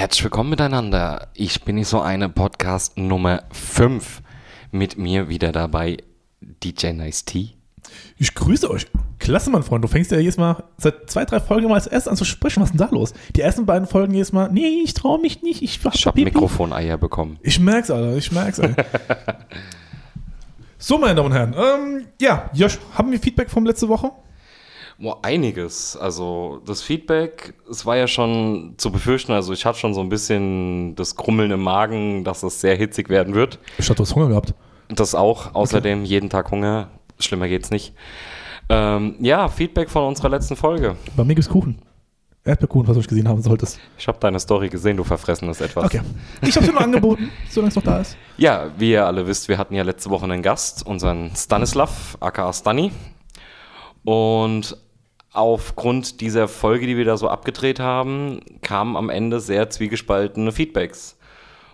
Herzlich willkommen miteinander. Ich bin nicht so eine Podcast Nummer 5. Mit mir wieder dabei DJ Nice T. Ich grüße euch. Klasse, mein Freund. Du fängst ja jedes Mal seit zwei, drei Folgen mal als erstes an zu sprechen. Was ist denn da los? Die ersten beiden Folgen jedes Mal, nee, ich traue mich nicht. Ich, Ich habe Mikrofoneier bekommen. Ich merk's, Alter. Ich merk's, Alter. so, meine Damen und Herren. Ähm, ja, Josh, haben wir Feedback von letzte Woche? Boah, einiges. Also das Feedback, es war ja schon zu befürchten. Also ich hatte schon so ein bisschen das Krummeln im Magen, dass es sehr hitzig werden wird. Ich hatte was Hunger gehabt. Das auch. Außerdem jeden Tag Hunger. Schlimmer geht's nicht. Ähm, ja, Feedback von unserer letzten Folge. Bei mir gibt's Kuchen. Erdbeerkuchen, was du gesehen haben solltest. Ich habe deine Story gesehen, du verfressenes etwas. Okay. Ich hab's dir nur angeboten, solange es noch da ist. Ja, wie ihr alle wisst, wir hatten ja letzte Woche einen Gast, unseren Stanislav, aka Stani. Und aufgrund dieser Folge, die wir da so abgedreht haben, kamen am Ende sehr zwiegespaltene Feedbacks.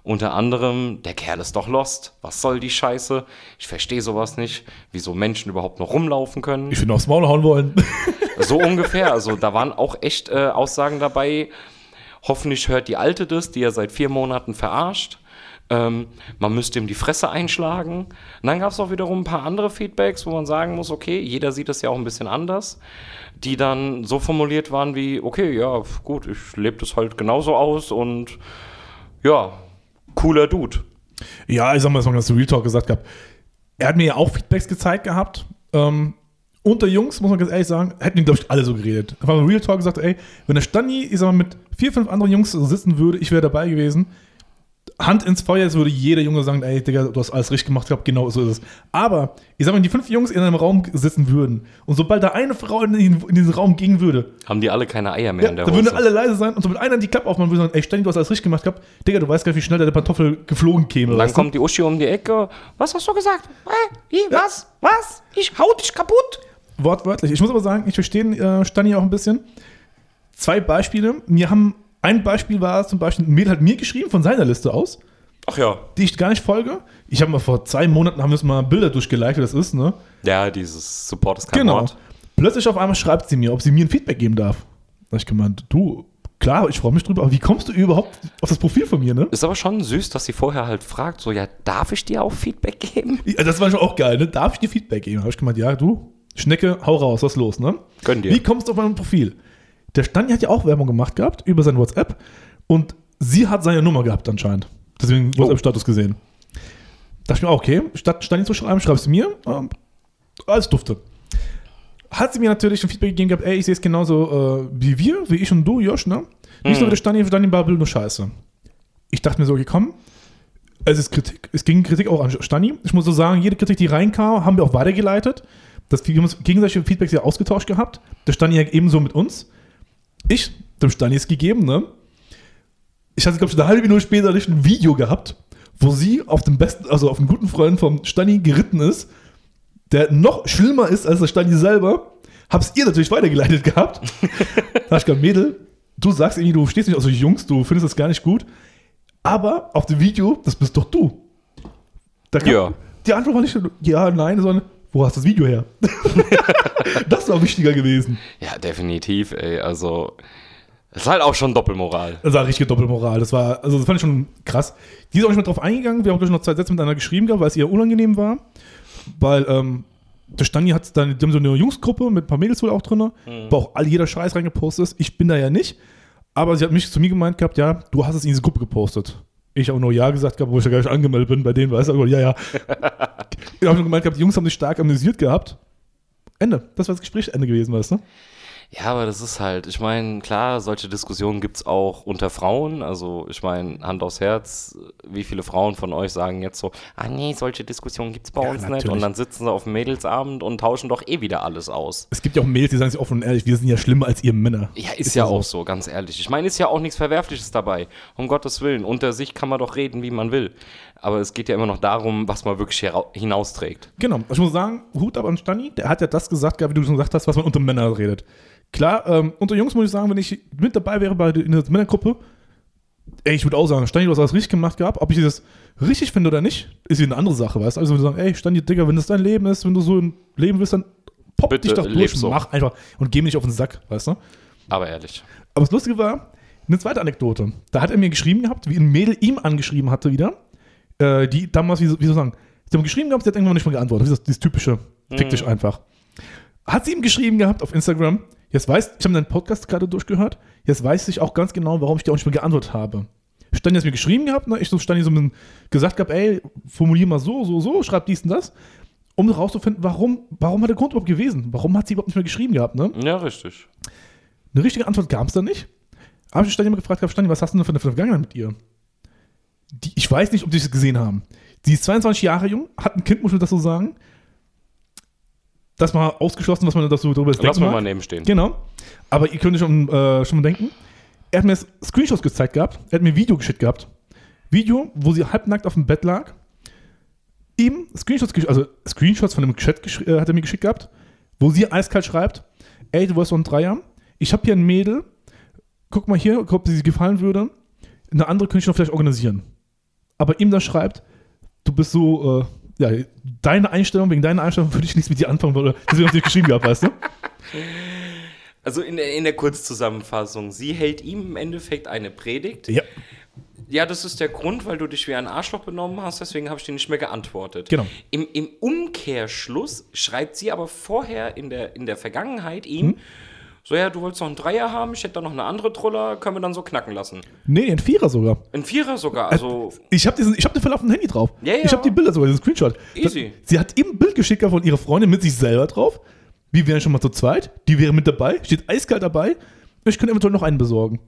Unter anderem, der Kerl ist doch lost. Was soll die Scheiße? Ich verstehe sowas nicht. Wieso Menschen überhaupt noch rumlaufen können. Ich will aufs Maul hauen wollen. So ungefähr. Also da waren auch echt äh, Aussagen dabei. Hoffentlich hört die Alte das, die er seit vier Monaten verarscht. Ähm, man müsste ihm die Fresse einschlagen. Und dann gab es auch wiederum ein paar andere Feedbacks, wo man sagen muss, okay, jeder sieht es ja auch ein bisschen anders, die dann so formuliert waren wie, okay, ja, gut, ich lebe das halt genauso aus und ja, cooler Dude. Ja, ich sag mal, das mal ganz Real Talk gesagt gehabt. Er hat mir ja auch Feedbacks gezeigt gehabt. Ähm, unter Jungs, muss man ganz ehrlich sagen, hätten die, glaube ich, alle so geredet. Aber Real Talk gesagt, ey, wenn der Stani, ich sag mal, mit vier, fünf anderen Jungs sitzen würde, ich wäre dabei gewesen. Hand ins Feuer, jetzt würde jeder Junge sagen, ey, Digga, du hast alles richtig gemacht, ich glaub, genau so ist es. Aber, ich sag mal, wenn die fünf Jungs in einem Raum sitzen würden und sobald da eine Frau in, den, in diesen Raum gehen würde, Haben die alle keine Eier mehr ja, in der dann Hose? würden alle leise sein und sobald einer die Klappe aufmachen würde, sagen, ey, Stani, du hast alles richtig gemacht, gehabt. Digga, du weißt gar nicht, wie schnell der Pantoffel geflogen käme. Und dann du? kommt die Uschi um die Ecke. Was hast du gesagt? Hä? Wie? Was? Was? Ich hau dich kaputt. Wortwörtlich. Ich muss aber sagen, ich verstehe äh, Stani auch ein bisschen. Zwei Beispiele. Mir haben, ein Beispiel war zum Beispiel, ein Mädel hat mir geschrieben von seiner Liste aus, Ach ja. die ich gar nicht folge. Ich habe mal vor zwei Monaten, haben wir uns mal Bilder durchgeliked, wie das ist, ne? Ja, dieses Support ist kein Genau. Wort. Plötzlich auf einmal schreibt sie mir, ob sie mir ein Feedback geben darf. Da hab ich gemeint, du, klar, ich freue mich drüber, aber wie kommst du überhaupt auf das Profil von mir, ne? Ist aber schon süß, dass sie vorher halt fragt, so, ja, darf ich dir auch Feedback geben? Ja, das war schon auch geil, ne? Darf ich dir Feedback geben? Habe ich gemeint, ja, du, Schnecke, hau raus, was ist los, ne? Gönn dir. Wie kommst du auf mein Profil? Der Stani hat ja auch Werbung gemacht gehabt über sein WhatsApp und sie hat seine Nummer gehabt anscheinend. Deswegen Oh. WhatsApp-Status gesehen. Da dachte ich mir, auch, okay, statt Stani zu schreiben, schreibst du mir, ähm, alles dufte. Hat sie mir natürlich ein Feedback gegeben gehabt, ey, ich sehe es genauso äh, wie wir, wie ich und du, Josh, ne? Nicht so wie der Stani, Stani Babel, nur Scheiße. Ich dachte mir so, okay, komm, es ist Kritik. Es ging Kritik auch an Stani. Ich muss so sagen, jede Kritik, die reinkam, haben wir auch weitergeleitet. Das, wir haben uns gegenseitige Feedbacks ja ausgetauscht gehabt. Der Stani ja ebenso mit uns. Ich, dem Stani ist gegeben, ne? Ich hatte, glaube ich, eine halbe Minute später nicht ein Video gehabt, wo sie auf dem besten, also auf einen guten Freund vom Stani geritten ist, der noch schlimmer ist als der Stani selber. Hab's ihr natürlich weitergeleitet gehabt. da hab ich gesagt, Mädel, du sagst irgendwie, du stehst nicht auf solche Jungs, du findest das gar nicht gut. Aber auf dem Video, das bist doch du. Da kam- Ja. Die Antwort war nicht, ja, nein, sondern, wo hast du das Video her? das war wichtiger gewesen. Ja, definitiv, ey. Also, es ist halt auch schon Doppelmoral. Das war richtige Doppelmoral. Das war, also das fand ich schon krass. Die ist auch nicht mehr drauf eingegangen. Wir haben gleich noch zwei Sätze miteinander geschrieben gehabt, weil es ihr unangenehm war. Weil, ähm, der Stani hat dann, die haben so eine Jungsgruppe mit ein paar Mädels wohl auch drin, wo auch all jeder Scheiß reingepostet ist. Ich bin da ja nicht. Aber sie hat mich zu mir gemeint gehabt, ja, du hast es in diese Gruppe gepostet. Ich habe nur Ja gesagt gehabt, wo ich ja gar nicht angemeldet bin bei denen, du, aber ja, ja. ich habe nur gemeint gehabt, die Jungs haben sich stark amüsiert gehabt. Ende. Das war das Gesprächsende gewesen, weißt du? Ja, aber das ist halt, ich meine, klar, solche Diskussionen gibt es auch unter Frauen. Also, ich meine, Hand aufs Herz, wie viele Frauen von euch sagen jetzt so, ah nee, solche Diskussionen gibt es bei Ja, uns nicht. natürlich. Und dann sitzen sie auf dem Mädelsabend und tauschen doch eh wieder alles aus. Es gibt ja auch Mädels, die sagen sich offen und ehrlich, wir sind ja schlimmer als ihr Männer. Ja, ist, ja auch so, ganz ehrlich. Ich meine, ist ja auch nichts Verwerfliches dabei. Um Gottes Willen. Unter sich kann man doch reden, wie man will. Aber es geht ja immer noch darum, was man wirklich hinausträgt. Genau. Ich muss sagen, Hut ab an Stani, der hat ja das gesagt, wie du schon gesagt hast, was man unter Männern redet. Klar, ähm, unter Jungs muss ich sagen, wenn ich mit dabei wäre bei der, in der Männergruppe, ey, ich würde auch sagen, Stani, du hast alles richtig gemacht gehabt. Ob ich das richtig finde oder nicht, ist eine andere Sache, weißt du? Also, wenn sagen, ey, Stani, Digga, wenn das dein Leben ist, wenn du so ein Leben willst, dann pop Bitte, dich doch durch, so. mach einfach und geh mir nicht auf den Sack, weißt du? Aber ehrlich. Aber das Lustige war, Eine zweite Anekdote. Da hat er mir geschrieben gehabt, wie ein Mädel ihm angeschrieben hatte wieder. Äh, die damals, wie, so- wie soll ich sagen, sie haben geschrieben gehabt, sie hat irgendwann nicht mehr geantwortet. Das ist dieses typische, fick dich einfach. Hat sie ihm geschrieben gehabt auf Instagram, jetzt weiß, ich habe deinen Podcast gerade durchgehört, jetzt weiß ich auch ganz genau, warum ich dir auch nicht mehr geantwortet habe. Stani hat mir geschrieben gehabt, ne? ich so Stani so bisschen gesagt gehabt, ey, formulier mal so, so, so, schreib dies und das, um rauszufinden, warum, warum hat der Grund überhaupt gewesen? Warum hat sie überhaupt nicht mehr geschrieben gehabt, ne? Ja, richtig. Eine richtige Antwort gab es da nicht. Habe ich Stani immer gefragt, hab, Stani, was hast du denn für eine, Vergangenheit mit ihr? Die, ich weiß nicht, ob die das gesehen haben. Sie ist 22 Jahre jung, hat ein Kind, muss man das so sagen. Das mal ausgeschlossen, was man dazu darüber Lass denken mal mag. mal neben stehen. Genau. Aber ihr könnt euch schon, äh, schon mal denken. Er hat mir Screenshots gezeigt gehabt. Er hat mir ein Video geschickt gehabt. Video, wo sie halbnackt auf dem Bett lag. Ihm Screenshots, also Screenshots von dem Chat äh, hat er mir geschickt gehabt, wo sie eiskalt schreibt: Ey, du warst so ein Dreier. Ich habe hier ein Mädel. Guck mal hier, ob sie gefallen würde. Eine andere könnte ich noch vielleicht organisieren. Aber ihm da schreibt: Du bist so, äh, ja, deine Einstellung, wegen deiner Einstellung würde ich nichts mit dir anfangen, weil deswegen habe ich geschrieben gehabt, weißt du? Also in der, in der Kurzzusammenfassung, sie hält ihm im Endeffekt eine Predigt. Ja. Ja, das ist der Grund, weil du dich wie ein Arschloch benommen hast, deswegen habe ich dir nicht mehr geantwortet. Genau. Im, Im Umkehrschluss schreibt sie aber vorher in der, in der Vergangenheit ihm, Hm? So ja, du wolltest noch einen Dreier haben, ich hätte da noch eine andere Troller, können wir dann so knacken lassen. Nee, ein Vierer sogar. Ein Vierer sogar, also Ich habe hab den Fall auf dem Handy drauf. Ja, ja. Ich habe die Bilder sogar, diesen Screenshot. Easy. Das, sie hat ihm ein Bild geschickt von ihrer Freundin mit sich selber drauf. Wir wären schon mal zu zweit. Die wäre mit dabei. Steht eiskalt dabei. Ich könnte eventuell noch einen besorgen.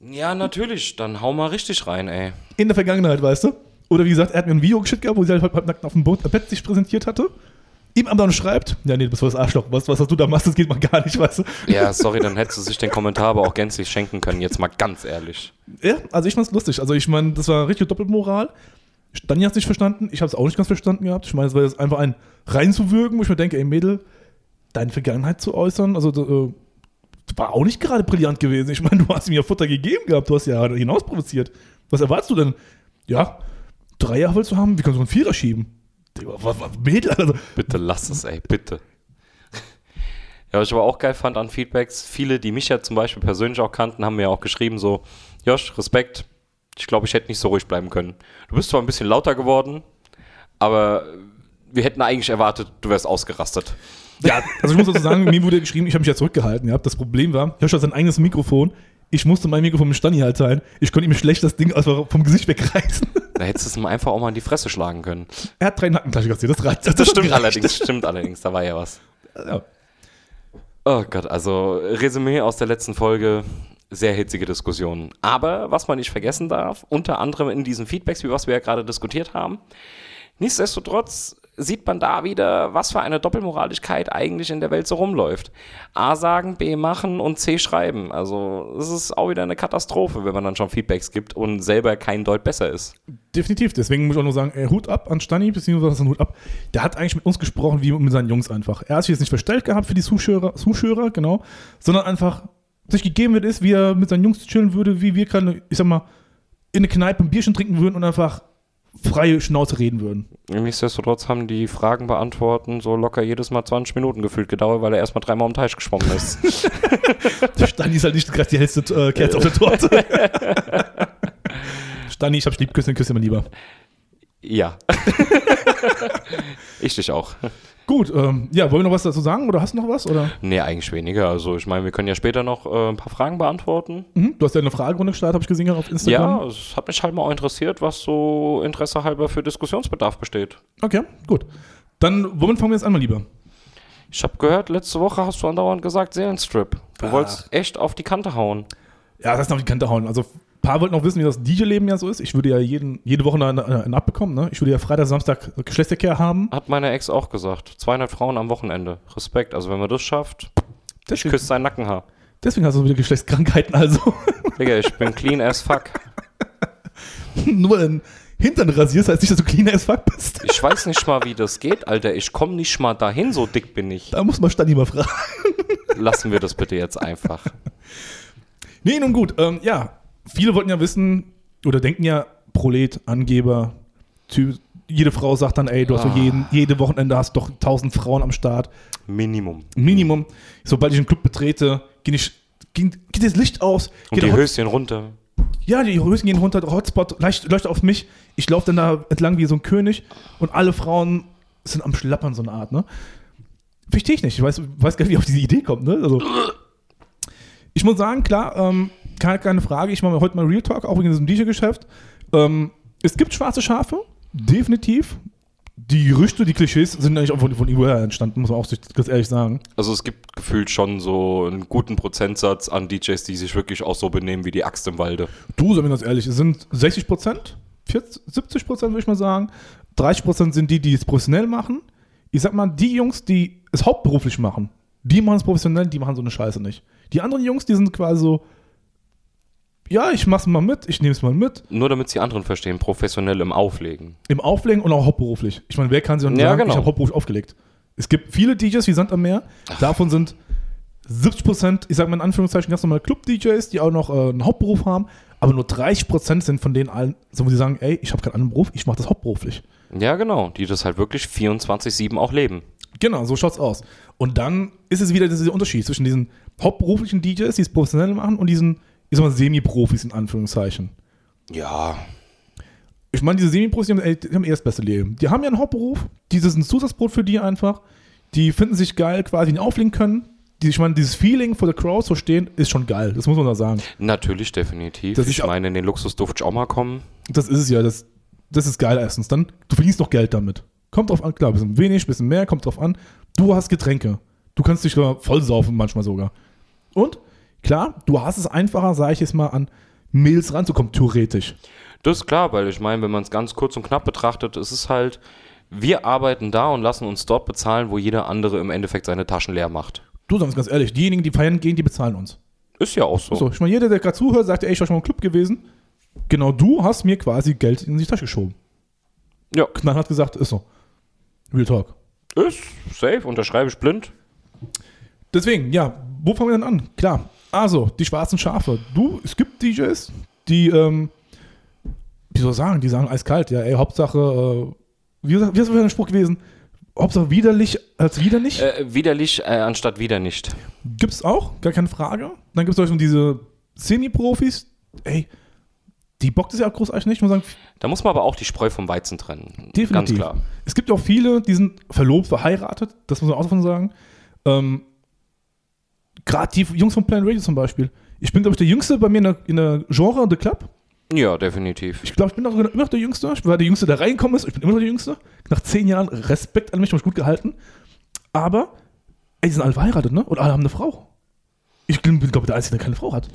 ja, natürlich, dann hau mal richtig rein, ey. In der Vergangenheit, weißt du? Oder wie gesagt, er hat mir ein Video geschickt gehabt, wo sie halt halb, nackt auf dem Boot, Bett sich präsentiert hatte. Ihm aber dann schreibt, ja, nee, du bist voll das Arschloch. Was, was, du da machst, das geht mal gar nicht, weißt du? Ja, sorry, dann hättest du sich den Kommentar aber auch gänzlich schenken können, jetzt mal ganz ehrlich. Ja, also ich fand's lustig. Also ich meine, das war richtig Doppelmoral. Stani hat's nicht verstanden, ich habe es auch nicht ganz verstanden gehabt. Ich meine, es war jetzt einfach ein reinzuwirken, wo ich mir denke, ey Mädel, deine Vergangenheit zu äußern, also äh, war auch nicht gerade brillant gewesen. Ich meine, du hast mir ja Futter gegeben gehabt, du hast ja hinaus provoziert. Was erwartest du denn? Ja, Dreier willst du haben, wie kannst du einen Vierer schieben? Was, was, Mädel, also, Bitte lass es, ey, bitte. Ja, was ich aber auch geil fand an Feedbacks, viele, die mich ja zum Beispiel persönlich auch kannten, haben mir auch geschrieben so, Josh, Respekt, ich glaube, ich hätte nicht so ruhig bleiben können. Du bist zwar ein bisschen lauter geworden, aber wir hätten eigentlich erwartet, du wärst ausgerastet. ja, also ich muss dazu sagen, mir wurde geschrieben, ich habe mich ja zurückgehalten gehabt. Das Problem war, Josh hat sein eigenes Mikrofon. Ich musste mein Mikrofon mit Stani halt teilen. Ich konnte ihm schlecht das Ding einfach vom Gesicht wegreißen. Da hättest du es ihm einfach auch mal in die Fresse schlagen können. Er hat drei Nackenklatsche kassiert, das reicht. Das, hat stimmt gereicht. allerdings, stimmt allerdings, da war ja was. Ja. Oh Gott, also Resümee aus der letzten Folge, sehr hitzige Diskussionen. Aber was man nicht vergessen darf, unter anderem in diesen Feedbacks, wie was wir ja gerade diskutiert haben, nichtsdestotrotz sieht man da wieder, was für eine Doppelmoraligkeit eigentlich in der Welt so rumläuft. A sagen, B machen und C schreiben. Also es ist auch wieder eine Katastrophe, wenn man dann schon Feedbacks gibt und selber kein Deut besser ist. Definitiv. Deswegen muss ich auch nur sagen, ey, Hut ab an Stani, beziehungsweise Hut ab. Der hat eigentlich mit uns gesprochen, wie mit seinen Jungs einfach. Er hat sich jetzt nicht verstellt gehabt für die Zuschauer, Zuschauer genau, sondern einfach sich gegeben wird, ist, wie er mit seinen Jungs chillen würde, wie wir gerade, ich sag mal, in eine Kneipe ein Bierchen trinken würden und einfach freie Schnauze reden würden. Nichtsdestotrotz haben die Fragen beantworten so locker jedes Mal 20 Minuten gefühlt gedauert, weil er erstmal dreimal um den Teich geschwommen ist. Stani ist halt nicht gerade die hellste äh, Kerze auf der Torte. Stani, ich hab dich lieb, küsse, küsse mal lieber. ja. ich dich auch. Gut, ähm, ja, wollen wir noch was dazu sagen oder hast du noch was? Oder? Nee, eigentlich weniger. Also ich meine, wir können ja später noch äh, ein paar Fragen beantworten. Mhm. Du hast ja eine Fragerunde gestartet, habe ich gesehen auf Instagram. Ja, es hat mich halt mal auch interessiert, was so Interesse halber für Diskussionsbedarf besteht. Okay, gut. Dann, womit fangen wir jetzt an, mal lieber? Ich habe gehört, letzte Woche hast du andauernd gesagt Seelenstrip. Du Ach. wolltest echt auf die Kante hauen. Ja, das ist noch die Kante hauen. Also, paar wollten noch wissen, wie das DJ-Leben ja so ist. Ich würde ja jeden, jede Woche einen, einen abbekommen. Ne? Ich würde ja Freitag, Samstag Geschlechtsverkehr haben. Hat meine Ex auch gesagt. 200 Frauen am Wochenende. Respekt. Also wenn man das schafft, ich Deswegen, küsse seinen Nackenhaar. deswegen hast du wieder Geschlechtskrankheiten. Also, Digga, ich bin clean as fuck. nur den Hintern rasierst, heißt nicht, dass du cleaner as fuck bist. Ich weiß nicht mal, wie das geht, Alter. Ich komme nicht mal dahin, so dick bin ich. Da muss man Stani mal fragen. Lassen wir das bitte jetzt einfach. Nee, nun gut. Ähm, ja, viele wollten ja wissen oder denken ja, Prolet, Angeber, Typ, jede Frau sagt dann, ey, du hast doch Ah. jeden, jede Wochenende hast doch tausend Frauen am Start. Minimum. Minimum. Sobald ich einen Club betrete, gehe ich geht, geht das Licht aus, Und geht die Höschen runter. ja, die Höschen gehen runter, der Hotspot leicht, leuchtet auf mich. Ich laufe dann da entlang wie so ein König und alle Frauen sind am Schlappern, so eine Art, ne? Verstehe ich nicht. Ich weiß, weiß gar nicht, wie auf diese Idee kommt, ne? Also, ich muss sagen, klar, ähm, keine, keine Frage, ich mache heute mal Real Talk, auch in diesem DJ-Geschäft. Ähm, es gibt schwarze Schafe, definitiv. Die Gerüchte, die Klischees sind eigentlich auch von, von irgendwoher entstanden, muss man auch ganz ehrlich sagen. Also es gibt gefühlt schon so einen guten Prozentsatz an DJs, die sich wirklich auch so benehmen wie die Axt im Walde. Du, sagen wir ganz ehrlich, es sind 60 Prozent, 70 Prozent würde ich mal sagen. 30 Prozent sind die, die es professionell machen. Ich sag mal, die Jungs, die es hauptberuflich machen, die machen es professionell, die machen so eine Scheiße nicht. Die anderen Jungs, die sind quasi so, ja, ich mach's mal mit, ich nehme es mal mit. Nur damit sie anderen verstehen, professionell im Auflegen. Im Auflegen und auch hauptberuflich. Ich meine, wer kann sich dann Ja, sagen, genau. ich habe hauptberuflich aufgelegt? Es gibt viele DJs wie Sand am Meer. Davon sind 70 Prozent, ich sage mal in Anführungszeichen, ganz normale Club-DJs, die auch noch äh, einen Hauptberuf haben. Aber nur 30 Prozent sind von denen allen, so wo sie sagen, ey, ich habe keinen anderen Beruf, ich mache das hauptberuflich. Ja, genau, die das halt wirklich 24-7 auch leben. Genau, so schaut's aus. Und dann ist es wieder dieser Unterschied zwischen diesen hauptberuflichen DJs, die es professionell machen, und diesen, ich sag mal, Semi-Profis in Anführungszeichen. Ja, Ich meine, diese Semi-Profis, die haben, die haben eh das beste Leben. Die haben ja einen Hauptberuf, dieses ist ein Zusatzbrot für die einfach. Die finden sich geil, quasi nicht auflegen können. Die, ich meine, dieses Feeling vor der Crowd zu stehen, ist schon geil. Das muss man da sagen. natürlich, definitiv. Das ich ist auch- meine, in den Luxus durfte ich auch mal kommen. Das ist es ja. Das, das ist geil erstens. Dann, du verdienst noch Geld damit. Kommt drauf an, klar, bisschen wenig, bisschen mehr, kommt drauf an. Du hast Getränke. Du kannst dich sogar vollsaufen, manchmal sogar. Und, klar, du hast es einfacher, sage ich jetzt mal, an Mails ranzukommen, theoretisch. Das ist klar, weil ich meine, wenn man es ganz kurz und knapp betrachtet, ist es halt, wir arbeiten da und lassen uns dort bezahlen, wo jeder andere im Endeffekt seine Taschen leer macht. Du sagst ganz ehrlich, diejenigen, die feiern gehen, die bezahlen uns. Ist ja auch so. So, ich meine, jeder, der gerade zuhört, sagt, ey, ich war schon mal im Club gewesen. Genau du hast mir quasi Geld in die Tasche geschoben. Ja, Knallhart gesagt, ist so. Real Talk. ist safe, unterschreibe ich blind. Deswegen, ja, wo fangen wir denn an? Klar, also, die schwarzen Schafe. Du, es gibt DJs, die, ähm, wie soll ich sagen, die sagen eiskalt, ja, ey, Hauptsache, äh, wie, wie ist das für ein Spruch gewesen? Hauptsache widerlich als widerlich. Äh, widerlich äh, anstatt wieder nicht. Gibt's auch, gar keine Frage. Dann gibt es diese Semi-Profis, ey, die bockt es ja auch großartig nicht. Ich muss sagen, Da muss man aber auch die Spreu vom Weizen trennen. Definitiv. Ganz klar. Es gibt auch viele, die sind verlobt, verheiratet, das muss man auch davon sagen. Ähm, Gerade die Jungs von Planet Radio zum Beispiel. Ich bin, glaube ich, der Jüngste bei mir in der, in der Genre The Club. Ja, definitiv. Ich glaube, ich bin auch immer noch der Jüngste. Ich war der Jüngste, der reingekommen ist. Ich bin immer noch der Jüngste. Nach zehn Jahren Respekt an mich, ich hab mich gut gehalten. Aber, ey, die sind alle verheiratet, ne? Und alle haben eine Frau. Ich bin, glaube der Einzige, der keine Frau hat.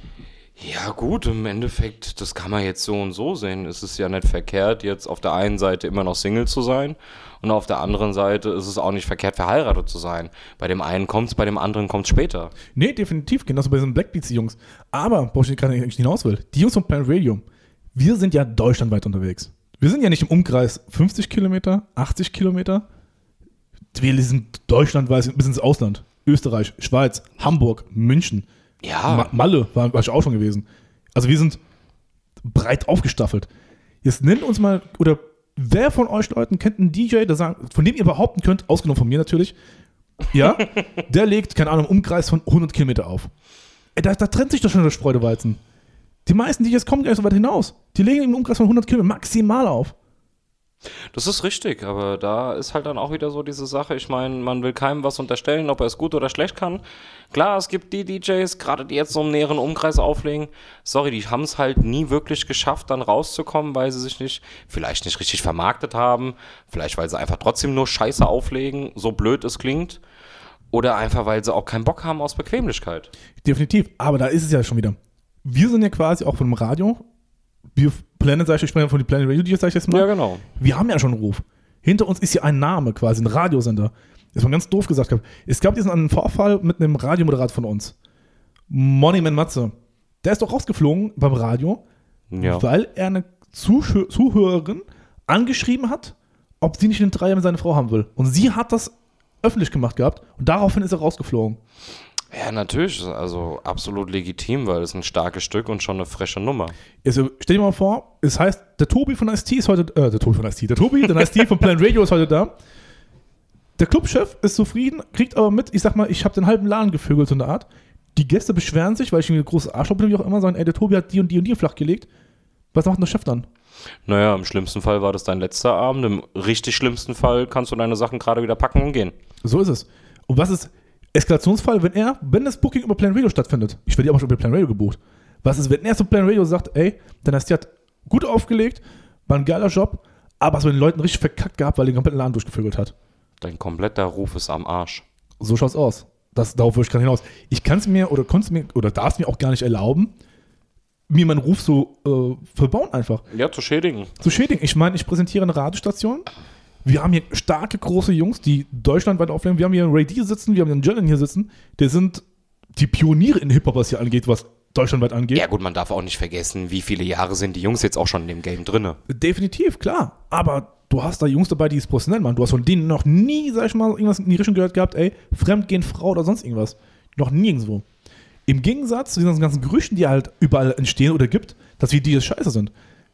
Ja, gut, im Endeffekt, das kann man jetzt so und so sehen. Es ist ja nicht verkehrt, jetzt auf der einen Seite immer noch Single zu sein und auf der anderen Seite ist es auch nicht verkehrt, verheiratet zu sein. Bei dem einen kommt es, bei dem anderen kommt es später. Nee, definitiv, genauso bei diesen Blackbeats-Jungs. Aber, worauf ich gerade eigentlich hinaus will, die Jungs von Planet Radio, wir sind ja deutschlandweit unterwegs. Wir sind ja nicht im Umkreis 50 Kilometer, 80 Kilometer. Wir sind deutschlandweit bis ins Ausland. Österreich, Schweiz, Hamburg, München, Ja, Ma Malle war, war ich auch schon gewesen. Also wir sind breit aufgestaffelt. Jetzt nennt uns mal, oder wer von euch Leuten kennt einen DJ, der sagen, von dem ihr behaupten könnt, ausgenommen von mir natürlich, ja, der legt, keine Ahnung, Umkreis von 100 Kilometer auf. Ey, da, da trennt sich doch schon der Spreudeweizen. Die meisten DJs kommen gar nicht so weit hinaus. Die legen im Umkreis von 100 Kilometer maximal auf. Das ist richtig, aber da ist halt dann auch wieder so diese Sache. Ich meine, man will keinem was unterstellen, ob er es gut oder schlecht kann. Klar, es gibt die DJs, gerade die jetzt so im näheren Umkreis auflegen. Sorry, die haben es halt nie wirklich geschafft, dann rauszukommen, weil sie sich nicht, vielleicht nicht richtig vermarktet haben. Vielleicht, weil sie einfach trotzdem nur Scheiße auflegen, so blöd es klingt. Oder einfach, weil sie auch keinen Bock haben aus Bequemlichkeit. Definitiv. Aber da ist es ja schon wieder. Wir sind ja quasi auch von dem Radio. Wir Planet, sag ich, ich spreche von den Planet Radio DJs, sag ich jetzt mal. Ja, genau. Wir haben ja schon einen Ruf. Hinter uns ist ja ein Name quasi, ein Radiosender. Das war ganz doof gesagt. gehabt. Es gab diesen einen Vorfall mit einem Radiomoderator von uns. Moneyman Matze. Der ist doch rausgeflogen beim Radio, Ja. weil er eine Zuschö Zuhörerin angeschrieben hat, ob sie nicht in drei Jahren mit seiner Frau haben will. Und sie hat das öffentlich gemacht gehabt und daraufhin ist er rausgeflogen. Ja, natürlich. Also absolut legitim, weil es ein starkes Stück und schon eine frische Nummer. Also, stell dir mal vor, es heißt, der Tobi von Ice-T ist heute, äh, der Tobi von Ice-T, der Tobi, der Ice-T von Planet Radio ist heute da. Der Clubchef ist zufrieden, kriegt aber mit, ich sag mal, ich habe den halben Laden gevögelt, so eine Art. Die Gäste beschweren sich, weil ich ein großes Arschloch bin, wie auch immer, sagen, ey, der Tobi hat die und die und die flachgelegt. Was macht denn der Chef dann? Naja, im schlimmsten Fall war das dein letzter Abend. Im richtig schlimmsten Fall kannst du deine Sachen gerade wieder packen und gehen. So ist es. Und was ist Eskalationsfall, wenn er, wenn das Booking über Plan Radio stattfindet? Ich werde ja auch schon über Plan Radio gebucht. Was ist, wenn er zu Plan Radio sagt, ey, dann hast du hat gut aufgelegt, war ein geiler Job, aber hast du den Leuten richtig verkackt gehabt, weil er den kompletten Laden durchgevögelt hat. Dein kompletter Ruf ist am Arsch. So schaut's aus. Das, darauf würde ich gerade hinaus. Ich kann es mir oder konnte mir oder darf es mir auch gar nicht erlauben, mir meinen Ruf so äh, verbauen einfach. Ja, zu schädigen. Zu schädigen. Ich meine, ich präsentiere eine Radiostation. Wir haben hier starke, große Jungs, die deutschlandweit aufnehmen. Wir haben hier einen Ray D sitzen, wir haben einen Jalen hier sitzen. Der sind die Pioniere in Hip-Hop, was hier angeht, was deutschlandweit angeht. Ja, gut, man darf auch nicht vergessen, wie viele Jahre sind die Jungs jetzt auch schon in dem Game drinne. Definitiv, klar. Aber du hast da Jungs dabei, die es professionell machen. Du hast von denen noch nie, sag ich mal, irgendwas in die Richtung gehört gehabt, ey, Fremdgehen, Frau oder sonst irgendwas. Noch nirgendwo. Im Gegensatz zu diesen ganzen Gerüchten, die halt überall entstehen oder gibt, dass wir die jetzt scheiße sind.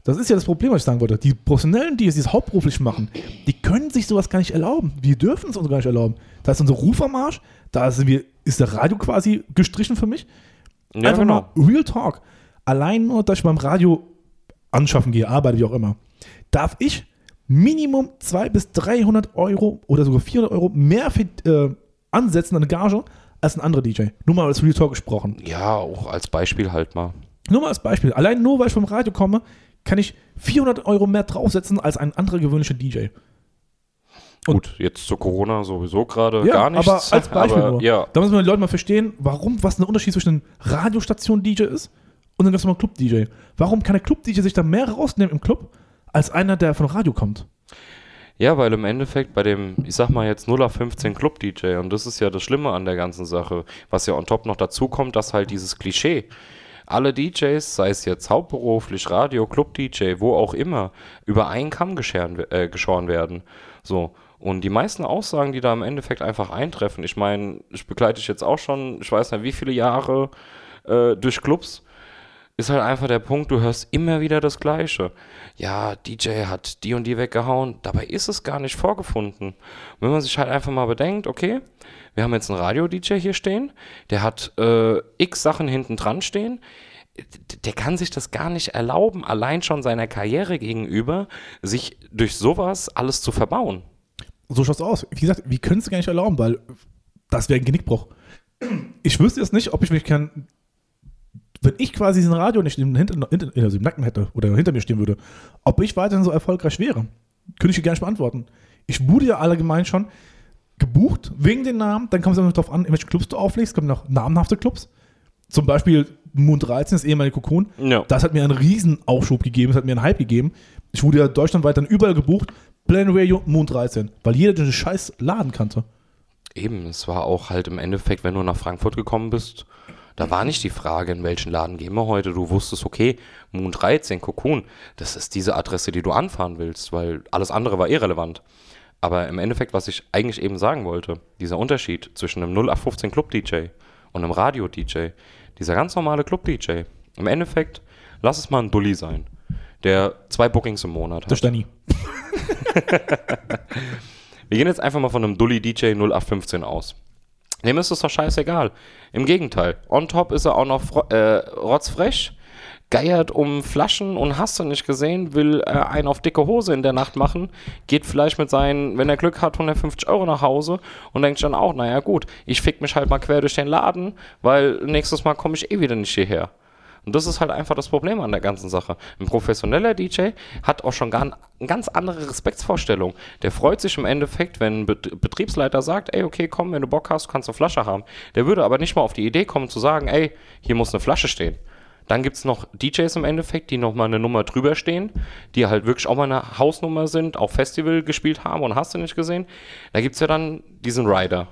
Das ist ja das Problem, was ich sagen wollte. Die Professionellen, die es jetzt hauptberuflich machen, die können sich sowas gar nicht erlauben. Wir dürfen es uns gar nicht erlauben. Da ist unser Ruf am Arsch, da sind wir, ist der Radio quasi gestrichen für mich. Ja, Einfach genau. mal Real Talk. Allein nur, dass ich beim Radio anschaffen gehe, arbeite, wie auch immer, darf ich Minimum 200 bis 300 Euro oder sogar 400 Euro mehr für, äh, ansetzen an eine Gage als ein anderer DJ. Nur mal als Real Talk gesprochen. Ja, auch als Beispiel halt mal. Nur mal als Beispiel. Allein nur, weil ich vom Radio komme, kann ich 400 Euro mehr draufsetzen als ein anderer gewöhnlicher DJ. Und- Gut, jetzt zu Corona sowieso gerade Ja, gar nichts. aber als Beispiel aber, nur. Ja, Da müssen wir die Leute mal verstehen, warum, was der Unterschied zwischen einem Radiostation-DJ ist und einem ganz normalen Club-DJ. Warum kann der Club-DJ sich da mehr rausnehmen im Club, als einer, der von Radio kommt? Ja, weil im Endeffekt bei dem, ich sag mal jetzt 0 auf 15 Club-DJ, und das ist ja das Schlimme an der ganzen Sache, was ja on top noch dazu kommt, dass halt dieses Klischee, alle DJs, sei es jetzt hauptberuflich, Radio, Club-DJ, wo auch immer, über einen Kamm gescheren, äh, geschoren werden. So. Und die meisten Aussagen, die da im Endeffekt einfach eintreffen, ich meine, ich begleite dich jetzt auch schon, ich weiß nicht wie viele Jahre äh, durch Clubs, ist halt einfach der Punkt, du hörst immer wieder das Gleiche. Ja, DJ hat die und die weggehauen. Dabei ist es gar nicht vorgefunden. Wenn man sich halt einfach mal bedenkt, okay, wir haben jetzt einen Radio-DJ hier stehen, der hat äh, x Sachen hinten dran stehen. Der kann sich das gar nicht erlauben, allein schon seiner Karriere gegenüber, sich durch sowas alles zu verbauen. So schaut's aus. Wie gesagt, wir können es gar nicht erlauben, weil das wäre ein Genickbruch. Ich wüsste jetzt nicht, ob ich mich kann. Wenn ich quasi diesen Radio nicht im, hinter, hinter, also im Nacken hätte oder hinter mir stehen würde, ob ich weiterhin so erfolgreich wäre, könnte ich dir gar nicht beantworten. Ich wurde ja allgemein schon gebucht wegen den Namen. Dann kommt es noch darauf an, in welche Clubs du auflegst. Gibt noch namenhafte Clubs. Zum Beispiel Moon 13, das ehemalige Kokon. Ja. Das hat mir einen riesen Aufschub gegeben, es hat mir einen Hype gegeben. Ich wurde ja deutschlandweit dann überall gebucht. Plan Radio, Moon 13. Weil jeder den scheiß Laden kannte. Eben, es war auch halt im Endeffekt, wenn du nach Frankfurt gekommen bist, da war nicht die Frage, in welchen Laden gehen wir heute. Du wusstest, okay, Moon 13, Cocoon, das ist diese Adresse, die du anfahren willst, weil alles andere war irrelevant. Aber im Endeffekt, was ich eigentlich eben sagen wollte, dieser Unterschied zwischen einem 0815 Club-DJ und einem Radio-DJ, dieser ganz normale Club-DJ, im Endeffekt, lass es mal ein Dulli sein, der zwei Bookings im Monat hat. Das nie. Wir gehen jetzt einfach mal von einem Dulli DJ 0815 aus. Dem ist es doch scheißegal. Im Gegenteil. On top ist er auch noch äh, rotzfrech, geiert um Flaschen und hast du nicht gesehen, will äh, einen auf dicke Hose in der Nacht machen, geht vielleicht mit seinen, wenn er Glück hat, 150 Euro nach Hause und denkt dann auch, naja gut, ich fick mich halt mal quer durch den Laden, weil nächstes Mal komme ich eh wieder nicht hierher. Und das ist halt einfach das Problem an der ganzen Sache. Ein professioneller DJ hat auch schon gar eine ganz andere Respektsvorstellung. Der freut sich im Endeffekt, wenn ein Bet- Betriebsleiter sagt, ey, okay, komm, wenn du Bock hast, kannst du eine Flasche haben. Der würde aber nicht mal auf die Idee kommen zu sagen, ey, hier muss eine Flasche stehen. Dann gibt es noch DJs im Endeffekt, die nochmal eine Nummer drüber stehen, die halt wirklich auch mal eine Hausnummer sind, auch Festival gespielt haben und hast du nicht gesehen. Da gibt es ja dann diesen Rider.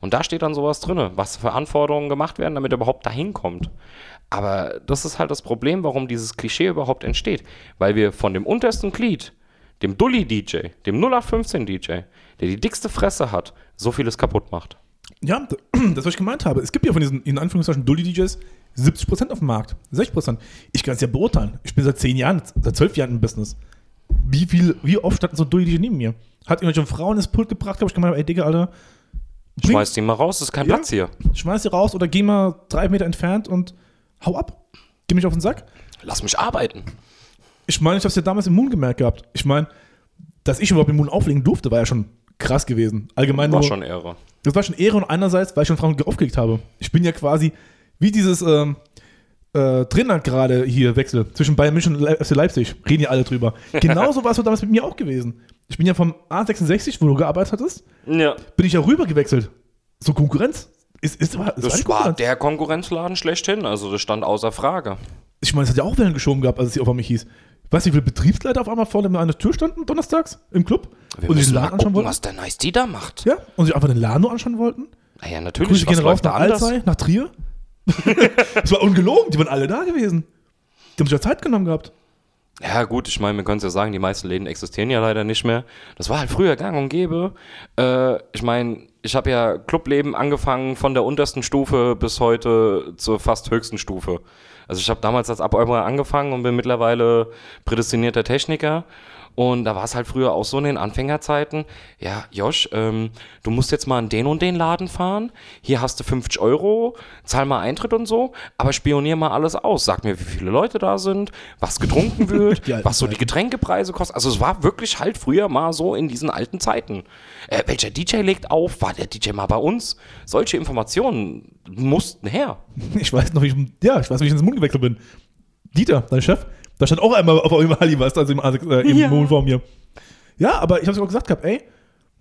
Und da steht dann sowas drin, was für Anforderungen gemacht werden, damit er überhaupt dahin kommt. Aber das ist halt das Problem, warum dieses Klischee überhaupt entsteht. Weil wir von dem untersten Glied, dem Dulli-DJ, dem 0815-DJ, der die dickste Fresse hat, so vieles kaputt macht. Ja, das, was ich gemeint habe. Es gibt ja von diesen, in Anführungszeichen, Dulli-DJs 70% auf dem Markt. 60%. Ich kann es ja beurteilen. Ich bin seit 10 Jahren, seit 12 Jahren im Business. Wie viel, wie oft standen so Dulli-DJ neben mir? Hat irgendwelche Frauen ins Pult gebracht, habe ich gemeint, ey, Digga, Alter, Bring- Schmeiß die mal raus, ist kein Ja. Platz hier. Schmeiß sie raus oder geh mal drei Meter entfernt und hau ab. Geh mich auf den Sack. Lass mich arbeiten. Ich meine, ich habe es ja damals im Moon gemerkt gehabt. Ich meine, dass ich überhaupt im Moon auflegen durfte, war ja schon krass gewesen. Allgemein War nur, schon Ehre. Das war schon Ehre und einerseits, weil ich schon Frauen aufgelegt habe. Ich bin ja quasi wie dieses ähm, äh, Trainer gerade hier Wechsel zwischen Bayern München und Le- FC Leipzig. Reden ja alle drüber. Genauso war es damals mit mir auch gewesen. Ich bin ja vom A66, wo du gearbeitet hattest, Ja. bin ich ja rüber gewechselt. So Konkurrenz. Ist, ist, war, ist Das war Konkurrenz. der Konkurrenzladen schlechthin, also das stand außer Frage. Ich meine, es hat ja auch Wellen geschoben gehabt, als es hier auf einmal hieß. Weißt du, wie viele Betriebsleiter auf einmal vor an der Tür standen, donnerstags im Club? Wir und sich den Laden anschauen gucken, wollten? was der Nice die da macht. Ja, und sich einfach den Laden nur anschauen wollten? Naja, natürlich, Grüße gehen raus nach? Alzey, nach Trier. das war ungelogen, die waren alle da gewesen. Die haben sich ja Zeit genommen gehabt. Ja, gut, ich meine, wir können es ja sagen, die meisten Läden existieren ja leider nicht mehr. Das war halt früher gang und gäbe. Äh, ich meine, ich habe ja Clubleben angefangen von der untersten Stufe bis heute zur fast höchsten Stufe. Also ich habe damals als Abräumer angefangen und bin mittlerweile prädestinierter Techniker. Und da war es halt früher auch so in den Anfängerzeiten, ja, Josh, ähm, du musst jetzt mal in den und den Laden fahren, hier hast du 50 Euro, zahl mal Eintritt und so, aber spionier mal alles aus. Sag mir, wie viele Leute da sind, was getrunken wird, was so die. Getränkepreise kosten. Also es war wirklich halt früher mal so in diesen alten Zeiten. Äh, welcher DJ legt auf? War der DJ mal bei uns? Solche Informationen mussten her. Ich weiß noch, wie ich, ja, ich weiß, wie ich ins Mund gewechselt bin. Dieter, dein Chef, da stand auch einmal auf eurem Halli, weißt du, also im, A6, äh, im Ja. Mond vor mir. Ja, aber ich habe es auch gesagt gehabt, ey,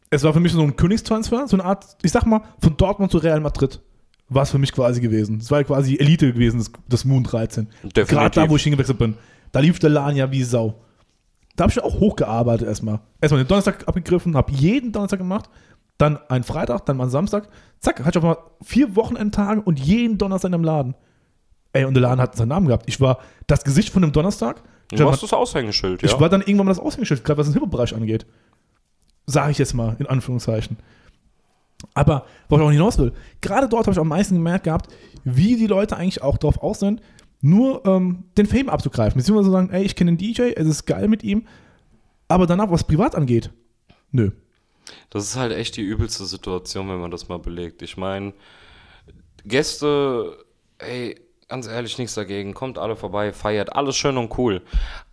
es war für mich so ein Königstransfer, so eine Art, ich sag mal, von Dortmund zu Real Madrid. War es für mich quasi gewesen. Es war quasi Elite gewesen, das, das Moon 13. Definitiv. Gerade da, wo ich hingewechselt bin. Da lief der Laden ja wie Sau. Da habe ich auch hochgearbeitet erstmal. Erstmal den Donnerstag abgegriffen, habe jeden Donnerstag gemacht, dann einen Freitag, dann mal einen Samstag. Zack, hatte ich auf einmal vier Wochenendtage und jeden Donnerstag im Laden. Ey, und der Laden hat seinen Namen gehabt. Ich war das Gesicht von dem Donnerstag. Du war, hast das Aushängeschild, ja. ich war dann irgendwann mal das Aushängeschild, gerade was den Hip-Hop-Bereich angeht. Sage ich jetzt mal, in Anführungszeichen. Aber, worauf ich auch hinaus will, gerade dort habe ich am meisten gemerkt gehabt, wie die Leute eigentlich auch darauf aus sind, nur ähm, den Fame abzugreifen. Beziehungsweise sagen, ey, ich kenne den DJ, es ist geil mit ihm, aber danach, was privat angeht, nö. Das ist halt echt die übelste Situation, wenn man das mal belegt. Ich meine, Gäste, ey, ganz ehrlich, nichts dagegen. Kommt alle vorbei, feiert, alles schön und cool.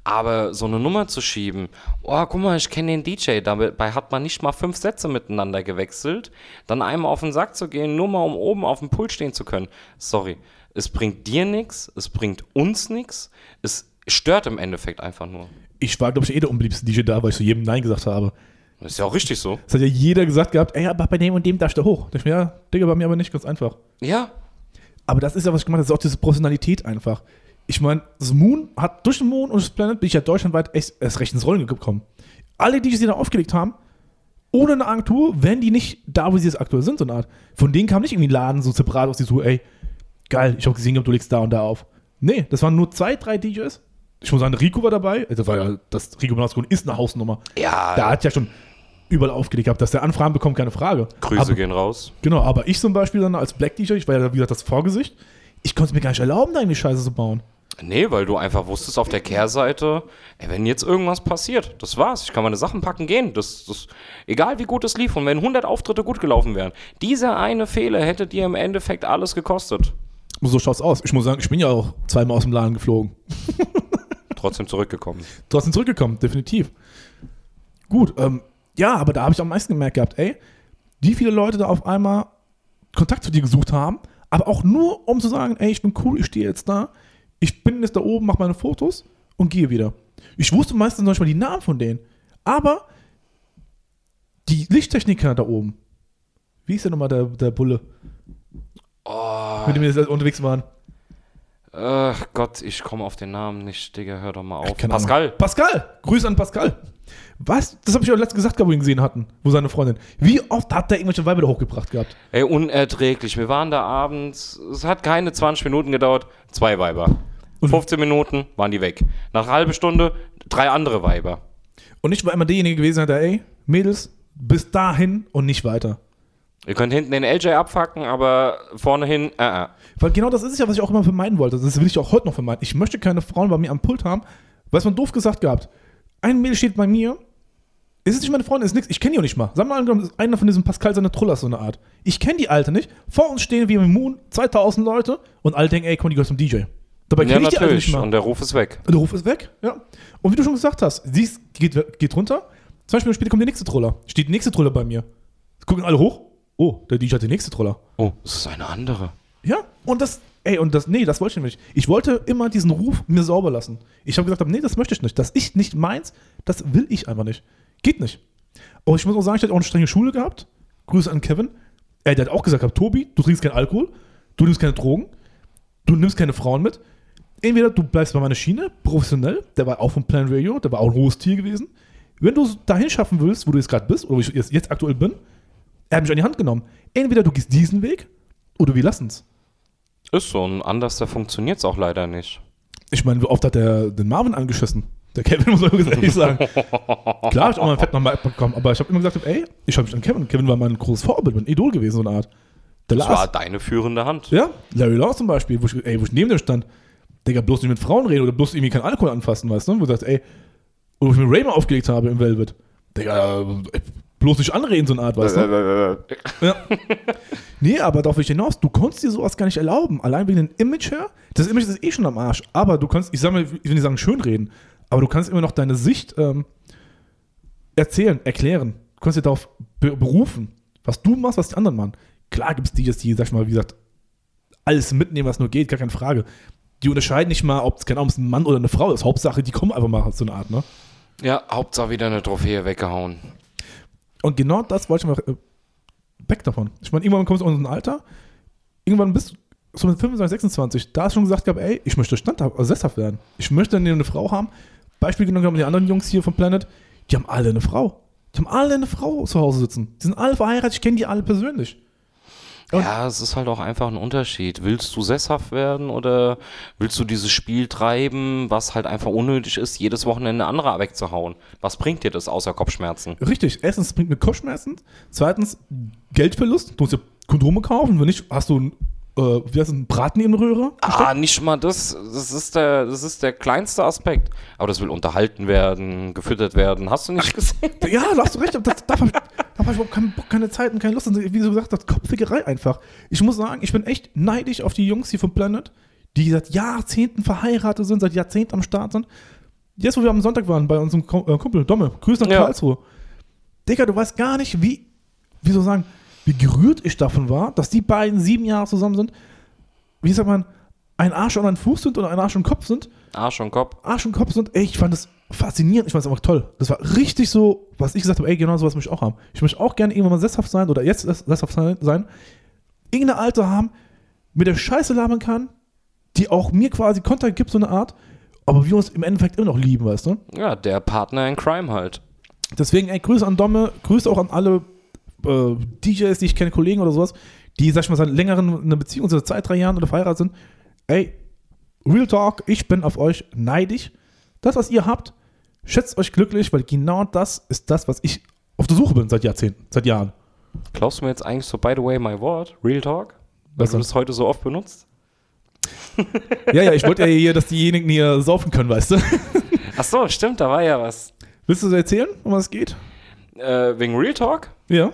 Aber so eine Nummer zu schieben, oh, guck mal, ich kenne den DJ, dabei hat man nicht mal fünf Sätze miteinander gewechselt, dann einmal auf den Sack zu gehen, nur mal um oben auf dem Pult stehen zu können. Sorry, es bringt dir nichts, es bringt uns nichts, es stört im Endeffekt einfach nur. Ich war, glaube ich, eh der unbeliebteste DJ da, weil ich zu jedem Nein gesagt habe. Das ist ja auch richtig so. Es hat ja jeder gesagt gehabt, ey, aber bei dem und dem darfst du hoch. Da ich mir, ja, Digga, bei mir aber nicht, ganz einfach. Ja, Aber das ist ja, was ich gemeint habe, das ist auch diese Professionalität einfach. Ich meine, das Moon hat durch den Moon und das Planet bin ich ja deutschlandweit echt erst recht ins Rollen gekommen. Alle, die sie da aufgelegt haben, ohne eine Agentur, wären die nicht da, wo sie jetzt aktuell sind, so eine Art. Von denen kam nicht irgendwie ein Laden so separat aus die so, ey, geil, ich habe gesehen, du legst da und da auf. Nee, das waren nur zwei, drei DJs. Ich muss sagen, Rico war dabei. Das war ja, das Rico Benasco ist eine Hausnummer. ja, Da hat ja schon überall aufgelegt gehabt, dass der Anfragen bekommt, keine Frage. Grüße Aber- gehen raus. Genau, aber ich zum Beispiel dann als Black DJ, ich war ja wie gesagt das Vorgesicht, ich konnte es mir gar nicht erlauben, da irgendwie Scheiße zu bauen. Nee, weil du einfach wusstest auf der Kehrseite, ey, wenn jetzt irgendwas passiert, das war's. Ich kann meine Sachen packen, gehen. Das, das, egal wie gut es lief und wenn 100 Auftritte gut gelaufen wären, dieser eine Fehler hätte dir im Endeffekt alles gekostet. So schaut's aus. Ich muss sagen, ich bin ja auch zweimal aus dem Laden geflogen. Trotzdem zurückgekommen. Trotzdem zurückgekommen, definitiv. Gut, ähm, ja, aber da habe ich am meisten gemerkt gehabt, ey, wie viele Leute da auf einmal Kontakt zu dir gesucht haben, aber auch nur, um zu sagen, ey, ich bin cool, ich stehe jetzt da, ich bin jetzt da oben, mache meine Fotos und gehe wieder. Ich wusste meistens noch nicht mal die Namen von denen, aber die Lichttechniker da oben, wie ist denn nochmal der, der Bulle, Oh, mit dem wir jetzt unterwegs waren? ach Gott, ich komme auf den Namen nicht, Digga, hör doch mal auf. Pascal. Pascal. Grüße an Pascal. Was? Das habe ich auch letztens gesagt, wo wir ihn gesehen hatten, wo seine Freundin. Wie oft hat der irgendwelche Weiber da hochgebracht gehabt? Ey, unerträglich. Wir waren da abends, es hat keine 20 Minuten gedauert, zwei Weiber. Und- 15 Minuten waren die weg. Nach einer halben Stunde drei andere Weiber. Und ich war immer derjenige gewesen, der, ey, Mädels, bis dahin und nicht weiter. Ihr könnt hinten den LJ abfacken, aber vorne hin, äh, äh. Weil genau das ist ja, was ich auch immer vermeiden wollte. Das will ich auch heute noch vermeiden. Ich möchte keine Frauen bei mir am Pult haben, weil es man doof gesagt gehabt. Ein Mädel steht bei mir, Ist es nicht meine Freundin, ist nix. Ich kenne die auch nicht mal. Sag mal angenommen, ist einer von diesen Pascal seine Trullers so eine Art. Ich kenne die Alte nicht. Vor uns stehen wie im Moon 2000 Leute und alle denken, ey, komm, die gehört zum DJ. Dabei Ja, kenne ich die Alte nicht mal. Und der Ruf ist weg. Der Ruf ist weg, ja. Und wie du schon gesagt hast, sie ist, geht, geht runter. Zum Beispiel später kommt der nächste Troller. Steht der nächste Troller bei mir. Gucken alle hoch. Oh, der DJ hat den nächste Troller. Oh, das ist eine andere. Ja, und das, ey, und das, nee, das wollte ich nicht. Ich wollte immer diesen Ruf mir sauber lassen. Ich habe gesagt, nee, das möchte ich nicht. Das ich nicht meins, das will ich einfach nicht. Geht nicht. Aber ich muss auch sagen, ich hatte auch eine strenge Schule gehabt. Grüße an Kevin. Ey, der hat auch gesagt, Tobi, du trinkst keinen Alkohol, du nimmst keine Drogen, du nimmst keine Frauen mit. Entweder du bleibst bei meiner Schiene, professionell, der war auch vom Plan Radio, der war auch ein hohes Tier gewesen. Wenn du es dahin schaffen willst, wo du jetzt gerade bist, oder wo ich jetzt aktuell bin, er hat mich an die Hand genommen. Entweder du gehst diesen Weg, oder wir lassen es. Ist so. Und anders, da funktioniert es auch leider nicht. Ich meine, wie oft hat der den Marvin angeschissen? Der Kevin muss man ehrlich sagen. Klar, ich auch mal ein Fett nochmal abbekommen, aber ich habe immer gesagt, ey, ich habe mich an Kevin. Kevin war mein großes Vorbild, mein Idol gewesen, so eine Art. Der Das Lars. war deine führende Hand. Ja, Larry Law zum Beispiel, wo ich, ey, wo ich neben dem stand. Digga, bloß nicht mit Frauen reden oder bloß irgendwie keinen Alkohol anfassen, weißt du? Wo du sagst, ey, oder wo ich mir Raymer aufgelegt habe im Velvet. Digga, ey, bloß nicht anreden, so eine Art, weißt du? Ja. nee, aber darauf will ich hinaus, du konntest dir sowas gar nicht erlauben. Allein wegen dem Image her. Das Image ist eh schon am Arsch. Aber du kannst, ich sag mal, ich will nicht sagen schönreden, aber du kannst immer noch deine Sicht ähm, erzählen, erklären. Du kannst dir darauf be berufen, was du machst, was die anderen machen. Klar gibt es die, die, sag ich mal, wie gesagt, alles mitnehmen, was nur geht, gar keine Frage. Die unterscheiden nicht mal, ob es es ein Mann oder eine Frau ist. Hauptsache, die kommen einfach mal so eine Art, ne? Ja, Hauptsache wieder eine Trophäe weggehauen. Und genau das wollte ich mal äh, weg davon. Ich meine, irgendwann kommst du in ein Alter, irgendwann bist du so mit 25, 26, da hast du schon gesagt ey, ich möchte standhaft, also sesshaft werden. Ich möchte eine Frau haben. Beispiel genommen haben die anderen Jungs hier vom Planet, die haben alle eine Frau. Die haben alle eine Frau zu Hause sitzen. Die sind alle verheiratet, ich kenne die alle persönlich. Und- Ja, es ist halt auch einfach ein Unterschied. Willst du sesshaft werden oder willst du dieses Spiel treiben, was halt einfach unnötig ist, jedes Wochenende eine andere wegzuhauen? Was bringt dir das außer Kopfschmerzen? Richtig, erstens bringt mir Kopfschmerzen, zweitens Geldverlust, du musst ja Kondome kaufen, wenn nicht, hast du ein, äh, wie heißt das, einen Braten in Röhre. Ah, nicht mal das. Das ist, der, das ist der kleinste Aspekt. Aber das will unterhalten werden, gefüttert werden. Hast du nicht gesehen? Ja, da hast du recht, das, da habe ich, da hab ich überhaupt keinen Bock, keine Zeit und keine Lust. Und wie du gesagt hast, Kopfwickerei einfach. Ich muss sagen, ich bin echt neidisch auf die Jungs hier vom Planet, die seit Jahrzehnten verheiratet sind, seit Jahrzehnten am Start sind. Jetzt, wo wir am Sonntag waren, bei unserem äh, Kumpel Domme, Grüße nach Ja. Karlsruhe. Digga, du weißt gar nicht, wie, wie soll ich sagen, wie gerührt ich davon war, dass die beiden sieben Jahre zusammen sind. Wie sagt man, ein Arsch und ein Fuß sind oder ein Arsch und Kopf sind. Arsch und Kopf. Arsch und Kopf sind, ey, ich fand das faszinierend, ich fand es einfach toll. Das war richtig so, was ich gesagt habe, ey, genau sowas möchte ich auch haben. Ich möchte auch gerne irgendwann mal sesshaft sein oder jetzt sess- sesshaft sein, irgendeine Alte haben, mit der Scheiße labern kann, die auch mir quasi Kontakt gibt, so eine Art, aber wir uns im Endeffekt immer noch lieben, weißt du? Ja, der Partner in Crime halt. Deswegen, ey, Grüße an Domme, Grüße auch an alle äh, DJs, die ich kenne, Kollegen oder sowas, die, sag ich mal, seit längeren eine Beziehung, seit zwei, drei Jahren oder verheiratet sind. Ey, Real Talk, ich bin auf euch neidisch. Das, was ihr habt, schätzt euch glücklich, weil genau das ist das, was ich auf der Suche bin seit Jahrzehnten, seit Jahren. Klaust du mir jetzt eigentlich so, by the way, my word? Real Talk? Weil Was du das heute so oft benutzt? Ja, ja, ich wollte ja hier, dass diejenigen hier saufen können, weißt du? Ach so, stimmt, da war ja was. Willst du erzählen, um was es geht? Äh, wegen Real Talk? Ja.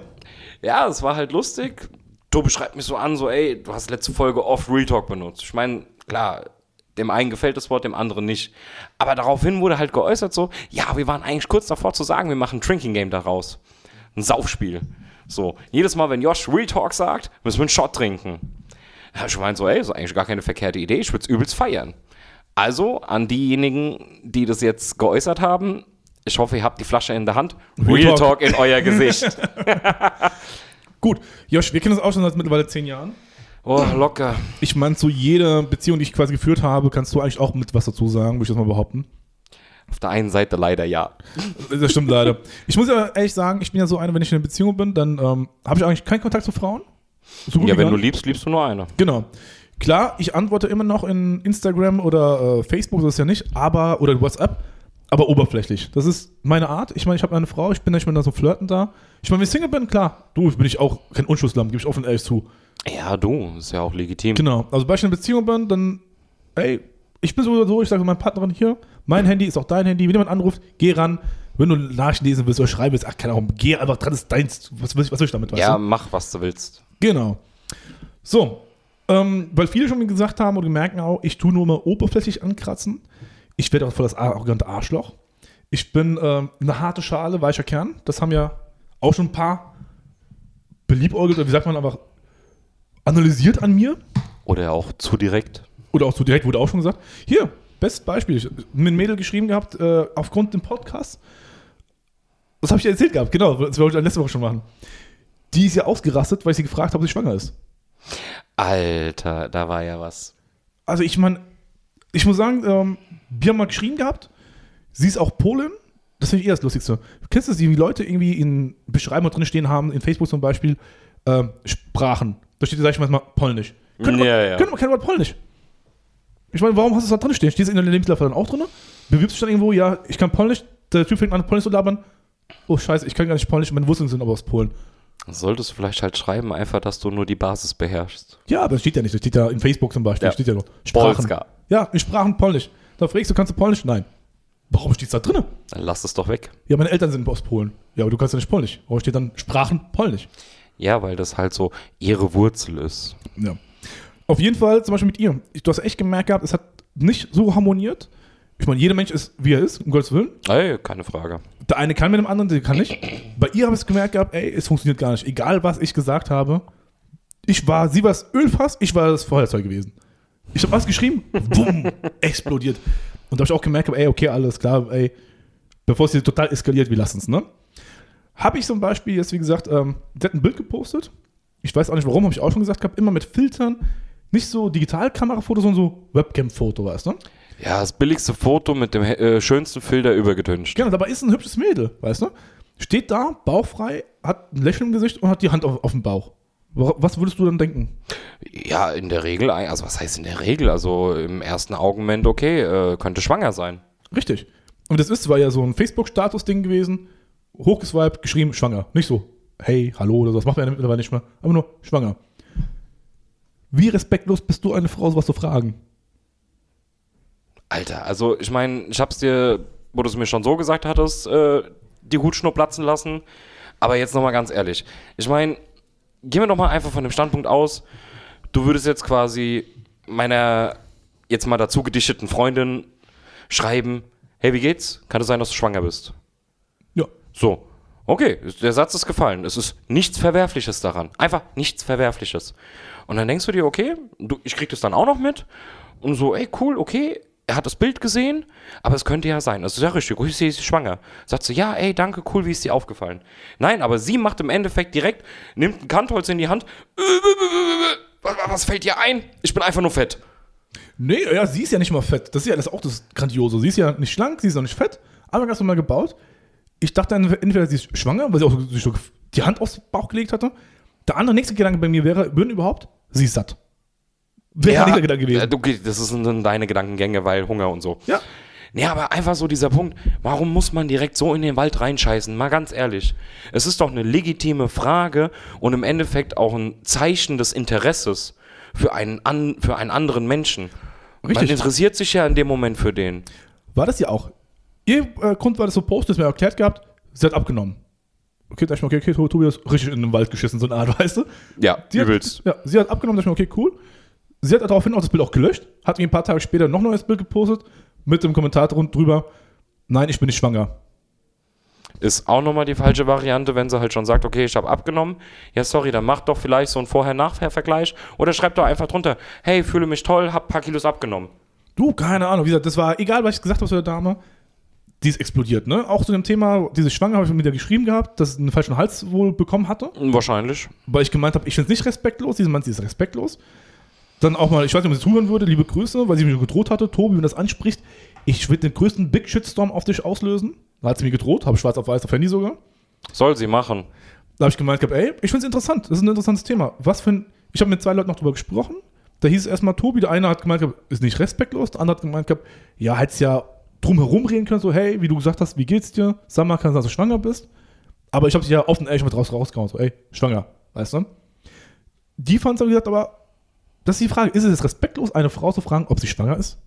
Ja, es war halt lustig. Tobi schreibt mich so an, so, ey, du hast letzte Folge oft Real Talk benutzt. Ich meine, klar, dem einen gefällt das Wort, dem anderen nicht. Aber daraufhin wurde halt geäußert so, ja, wir waren eigentlich kurz davor zu sagen, wir machen ein Drinking Game daraus. Ein Saufspiel. So, jedes Mal, wenn Josh Real Talk sagt, müssen wir einen Shot trinken. Da ich gemeint so, ey, ist eigentlich gar keine verkehrte Idee, ich würde es übelst feiern. Also, an diejenigen, die das jetzt geäußert haben, ich hoffe, ihr habt die Flasche in der Hand. Real Real, Talk. Talk in euer Gesicht. Gut, Josh, wir kennen das auch schon seit mittlerweile zehn Jahren. Oh, locker. Ich meine, zu jeder Beziehung, die ich quasi geführt habe, kannst du eigentlich auch mit was dazu sagen, würde ich das mal behaupten. Auf der einen Seite leider ja. Das stimmt leider. Ich muss ja ehrlich sagen, ich bin ja so einer, wenn ich in einer Beziehung bin, dann ähm, habe ich eigentlich keinen Kontakt zu Frauen. So Ja, wenn du liebst, liebst du nur eine. Genau. Klar, ich antworte immer noch in Instagram oder äh, Facebook, das ist ja nicht, aber, oder WhatsApp, aber oberflächlich. Das ist meine Art. Ich meine, ich habe eine Frau, ich bin nicht mehr da so flirten da. Ich meine, wenn ich Single bin, klar, du, bin ich auch kein Unschusslamm, gebe ich offen ehrlich zu. Ja, du, ist ja auch legitim. Genau. Also, wenn ich in einer Beziehung bin, dann, ey, ich bin so oder so, ich sage meiner Partnerin hier, mein Handy ist auch dein Handy. Wenn jemand anruft, geh ran. Wenn du Nachrichten lesen willst oder schreiben willst, ach, keine Ahnung, geh einfach dran, ist deins. Was, was, was soll ich damit, Ja, du? mach, was du willst. Genau. So, ähm, weil viele schon gesagt haben und merken auch, ich tue nur mal oberflächlich ankratzen. Ich werde auch voll das arrogante Arschloch. Ich bin ähm, eine harte Schale, weicher Kern. Das haben ja auch schon ein paar beliebäugelt, oder wie sagt man einfach, analysiert an mir. Oder auch zu direkt. Oder auch so direkt wurde auch schon gesagt. Hier, bestes Beispiel. Ich habe mit einem Mädel geschrieben gehabt, äh, aufgrund dem Podcast. Das habe ich dir erzählt gehabt, genau. Das wollte ich letzte Woche schon machen. Die ist ja ausgerastet, weil ich sie gefragt habe, ob sie schwanger ist. Alter, da war ja was. Also ich meine, ich muss sagen, ähm, wir haben mal geschrieben gehabt, sie ist auch Polin. Das finde ich eher das Lustigste. Kennst du das, wie Leute irgendwie in Beschreibung drin stehen haben, in Facebook zum Beispiel, ähm, Sprachen. Da steht, sag ich mal, Polnisch. Können wir, Ja, wir kein Wort Polnisch. Ich meine, warum hast du es da drin stehen? Steht es in der Lebenslauf dann auch drin? Bewirbst dich dann irgendwo, ja, ich kann Polnisch, der Typ fängt an, Polnisch zu labern. Oh, scheiße, ich kann gar nicht Polnisch, meine Wurzeln sind aber aus Polen. Solltest du vielleicht halt schreiben, einfach, dass du nur die Basis beherrschst. Ja, aber das steht ja nicht. Das steht ja in Facebook zum Beispiel. Ja. Das steht ja nur. Sprachen. Polska. Ja, in Sprachen Polnisch. Da fragst du, kannst du Polnisch? Nein. Warum steht es da drin? Dann lass es doch weg. Ja, meine Eltern sind aus Polen. Ja, aber du kannst ja nicht Polnisch. Warum steht dann Sprachen Polnisch? Ja, weil das halt so ihre Wurzel ist. Ja. Auf jeden Fall, zum Beispiel mit ihr. Du hast echt gemerkt gehabt, es hat nicht so harmoniert. Ich meine, jeder Mensch ist, wie er ist, um Gottes Willen. Ey, keine Frage. Der eine kann mit dem anderen, der kann nicht. Bei ihr habe ich gemerkt gehabt, ey, es funktioniert gar nicht. Egal, was ich gesagt habe. Ich war, sie war das Ölfass, ich war das Feuerzeug gewesen. Ich habe was geschrieben, bumm, explodiert. Und da habe ich auch gemerkt, ey, okay, alles klar, ey, bevor es hier total eskaliert, wir lassen es, ne? Habe ich zum Beispiel jetzt, wie gesagt, ähm, der hat ein Bild gepostet. Ich weiß auch nicht warum, habe ich auch schon gesagt gehabt, immer mit Filtern. Nicht so Digitalkamerafoto, sondern so Webcam-Foto, weißt du? Ja, das billigste Foto mit dem äh, schönsten Filter übergetüncht. Genau, dabei ist ein hübsches Mädel, weißt du? Steht da, bauchfrei, hat ein Lächeln im Gesicht und hat die Hand auf, auf dem Bauch. Wa- Was würdest du dann denken? Ja, in der Regel, also was heißt in der Regel? Also im ersten Augenblick, okay, äh, könnte schwanger sein. Richtig. Und das ist, war ja so ein Facebook-Status-Ding gewesen. Hochgeswiped, geschrieben, schwanger. Nicht so, hey, hallo oder so. Das macht man mittlerweile nicht mehr. Aber nur, schwanger. Wie respektlos bist du eine Frau, sowas zu fragen? Alter, also ich meine, ich hab's dir, wo du es mir schon so gesagt hattest, äh, die Hutschnur platzen lassen. Aber jetzt nochmal ganz ehrlich. Ich meine, gehen wir doch mal einfach von dem Standpunkt aus, du würdest jetzt quasi meiner jetzt mal dazu gedichteten Freundin schreiben, hey, wie geht's? Kann es sein, dass du schwanger bist? So. Okay, der Satz ist gefallen. Es ist nichts Verwerfliches daran. Einfach nichts Verwerfliches. Und dann denkst du dir, okay, du, ich krieg das dann auch noch mit. Und so, ey, cool, okay. Er hat das Bild gesehen, aber es könnte ja sein. Das ist ja richtig. Sie schwanger. Sagt sie, ja, ey, danke, cool, wie ist dir aufgefallen? Nein, aber sie macht im Endeffekt direkt, nimmt ein Kantholz in die Hand. Was, fällt dir ein? Ich bin einfach nur fett. Nee, ja, sie ist ja nicht mal fett. Das ist ja das ist auch das Grandiose. Sie ist ja nicht schlank, sie ist auch nicht fett, aber ganz normal gebaut. Ich dachte dann, entweder sie ist schwanger, weil sie auch sich so die Hand aufs Bauch gelegt hatte. Der andere nächste Gedanke bei mir wäre, würden überhaupt, sie ist satt. Wäre der nächste Gedanke äh, gewesen. du, das sind deine Gedankengänge, weil Hunger und so. Ja. Nee, aber einfach so dieser Punkt, warum muss man direkt so in den Wald reinscheißen? Mal ganz ehrlich. Es ist doch eine legitime Frage und im Endeffekt auch ein Zeichen des Interesses für einen, an, für einen anderen Menschen. Man Richtig. interessiert sich ja in dem Moment für den. War das ja auch. Ihr äh, Grund war das so Post, das mir erklärt gehabt, sie hat abgenommen. Okay, da dachte ich mir, okay, okay, Tobi richtig in den Wald geschissen, so eine Art, weißt du? Ja, Sie übelst. Hat, ja, sie hat abgenommen, dachte ich mir, okay, cool. Sie hat daraufhin auch das Bild auch gelöscht, hat mir ein paar Tage später noch ein neues Bild gepostet, mit dem Kommentar drüber, nein, ich bin nicht schwanger. Ist auch nochmal die falsche Variante, wenn sie halt schon sagt, okay, ich habe abgenommen. Ja, sorry, dann mach doch vielleicht so einen Vorher-Nachher-Vergleich. Oder schreib doch einfach drunter, hey, fühle mich toll, hab ein paar Kilos abgenommen. Du, keine Ahnung, wie gesagt, das war, egal was ich gesagt habe zu der Dame, die ist explodiert, ne? Auch zu dem Thema, diese Schwanger habe ich mit ihr geschrieben gehabt, dass sie einen falschen Hals wohl bekommen hatte. Wahrscheinlich. weil ich gemeint habe, ich finde es nicht respektlos, diese Mann, sie ist respektlos. Dann auch mal, ich weiß nicht, ob sie zuhören würde, liebe Grüße, weil sie mir gedroht hatte, Tobi, wenn das ansprichst, ich würde den größten Big Shitstorm auf dich auslösen. Da hat sie mir gedroht, habe schwarz auf weiß auf Handy sogar. Soll sie machen. Da habe ich gemeint, gehabt, ey, ich finde es interessant, das ist ein interessantes Thema. Was für ein, ich habe mit zwei Leuten noch drüber gesprochen, da hieß es erstmal Tobi, der eine hat gemeint, gehabt, ist nicht respektlos, der andere hat gemeint, gehabt, ja, hättest ja drum herum reden können, so, hey, wie du gesagt hast, wie geht's dir? Sag mal, kann sein, dass du schwanger bist. Aber ich habe sie ja offen ehrlich mit raus rausgehauen, so, ey, schwanger, weißt du? Die fand es, wie gesagt, aber, das ist die Frage, ist es respektlos, eine Frau zu fragen, ob sie schwanger ist?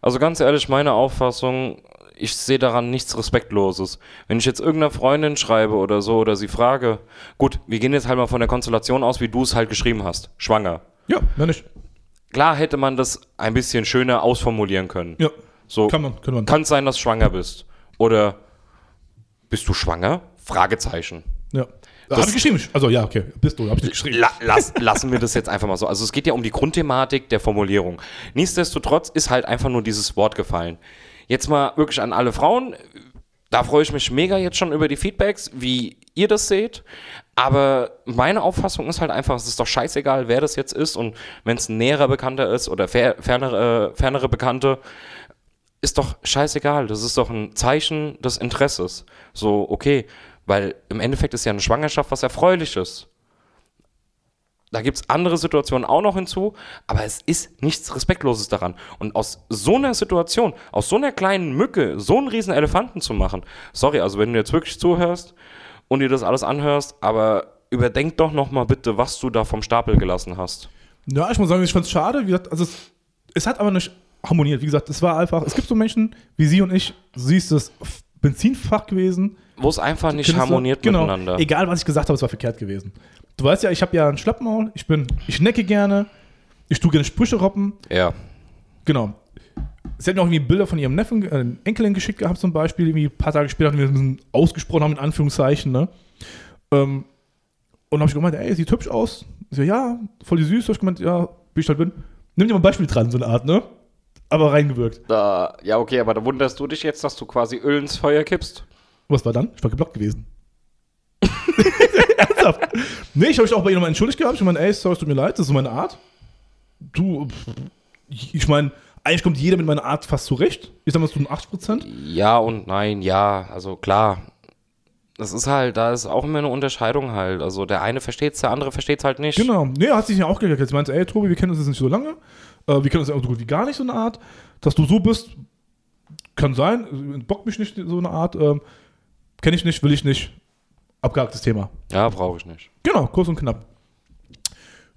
Also ganz ehrlich, meine Auffassung, ich sehe daran nichts Respektloses. Wenn ich jetzt irgendeiner Freundin schreibe oder so oder sie frage, gut, wir gehen jetzt halt mal von der Konstellation aus, wie du es halt geschrieben hast, schwanger. Ja, wenn nicht. Klar hätte man das ein bisschen schöner ausformulieren können. Ja, So, kann man, kann man. kann sein, dass du schwanger bist. Oder bist du schwanger? Fragezeichen. ja. Habe ich geschrieben. Also ja, okay. Bist du, habe ich geschrieben. La lass, lassen wir das jetzt einfach mal so. Also es geht ja um die Grundthematik der Formulierung. Nichtsdestotrotz ist halt einfach nur dieses Wort gefallen. Jetzt mal wirklich an alle Frauen. Da freue ich mich mega jetzt schon über die Feedbacks, wie ihr das seht. Aber meine Auffassung ist halt einfach, es ist doch scheißegal, wer das jetzt ist. Und wenn es ein näherer Bekannter ist oder fer fernere, fernere Bekannte, ist doch scheißegal. Das ist doch ein Zeichen des Interesses. So, okay. Weil im Endeffekt ist ja eine Schwangerschaft was Erfreuliches. Da gibt es andere Situationen auch noch hinzu, aber es ist nichts Respektloses daran. Und aus so einer Situation, aus so einer kleinen Mücke, so einen riesen Elefanten zu machen, sorry, also wenn du jetzt wirklich zuhörst und dir das alles anhörst, aber überdenk doch nochmal bitte, was du da vom Stapel gelassen hast. Ja, ich muss sagen, ich fand es schade. Wie gesagt, also es, es hat aber nicht harmoniert. Wie gesagt, es war einfach, es gibt so Menschen wie sie und ich, sie ist das Benzinfach gewesen. Wo es einfach nicht du? harmoniert genau. miteinander. Egal, was ich gesagt habe, es war verkehrt gewesen. Du weißt ja, ich habe ja ein Schlappmaul, ich bin, ich necke gerne, ich tue gerne Sprüche robben. Ja. Genau. Sie hat mir auch irgendwie Bilder von ihrem Neffen, äh, Enkelin geschickt gehabt zum Beispiel, irgendwie ein paar Tage später, haben wir ein ausgesprochen haben, in Anführungszeichen, ne? Ähm, und dann habe ich gemeint, ey, sieht hübsch aus. So, ja, voll die süß. Hab ich gemeint, ja, wie ich halt bin. Nimm dir mal ein Beispiel dran, so eine Art, ne? Aber reingewirkt. Da, ja, okay, aber da wunderst du dich jetzt, dass du quasi Öl ins Feuer kippst? Was war dann? Ich war geblockt gewesen. Ernsthaft? Nee, ich habe mich auch bei ihr nochmal entschuldigt gehabt. Ich meine, ey, sorry, es tut mir leid, das ist so meine Art. Du, ich ich meine, eigentlich kommt jeder mit meiner Art fast zurecht. Ich sag mal, so 80 Prozent. Ja und nein, ja, also klar. Das ist halt, da ist auch immer eine Unterscheidung halt. Also der eine versteht es, der andere versteht es halt nicht. Genau. Nee, er hat sich ja auch geredet. Sie meinte, ey, Tobi, wir kennen uns jetzt nicht so lange. Äh, wir kennen uns ja auch so gut wie gar nicht so eine Art. Dass du so bist, kann sein. Bockt mich nicht so eine Art. Ähm, Kenne ich nicht, will ich nicht. Abgehaktes Thema. Ja, brauche ich nicht. Genau, kurz und knapp.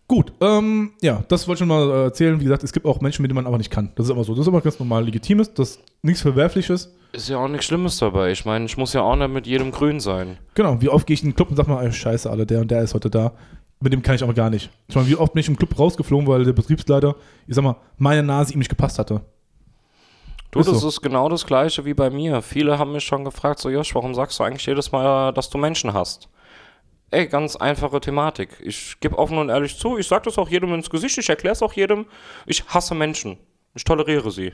Gut, ähm, ja, das wollte ich schon mal äh, erzählen. Wie gesagt, es gibt auch Menschen, mit denen man aber nicht kann. Das ist aber so. Das ist aber ganz normal legitimes, das ist nichts Verwerfliches. Ist ja auch nichts Schlimmes dabei. Ich meine, ich muss ja auch nicht mit jedem grün sein. Genau, wie oft gehe ich in den Club und sag mal, ey, scheiße, alle, der und der ist heute da. Mit dem kann ich aber gar nicht. Ich meine, wie oft bin ich im Club rausgeflogen, weil der Betriebsleiter, ich sag mal, meine Nase ihm nicht gepasst hatte. Du, Ist das so. ist genau das gleiche wie bei mir. Viele haben mich schon gefragt, so Josh, warum sagst du eigentlich jedes Mal, dass du Menschen hast? Ey, ganz einfache Thematik. Ich gebe offen und ehrlich zu, ich sage das auch jedem ins Gesicht, ich erkläre es auch jedem, ich hasse Menschen. Ich toleriere sie.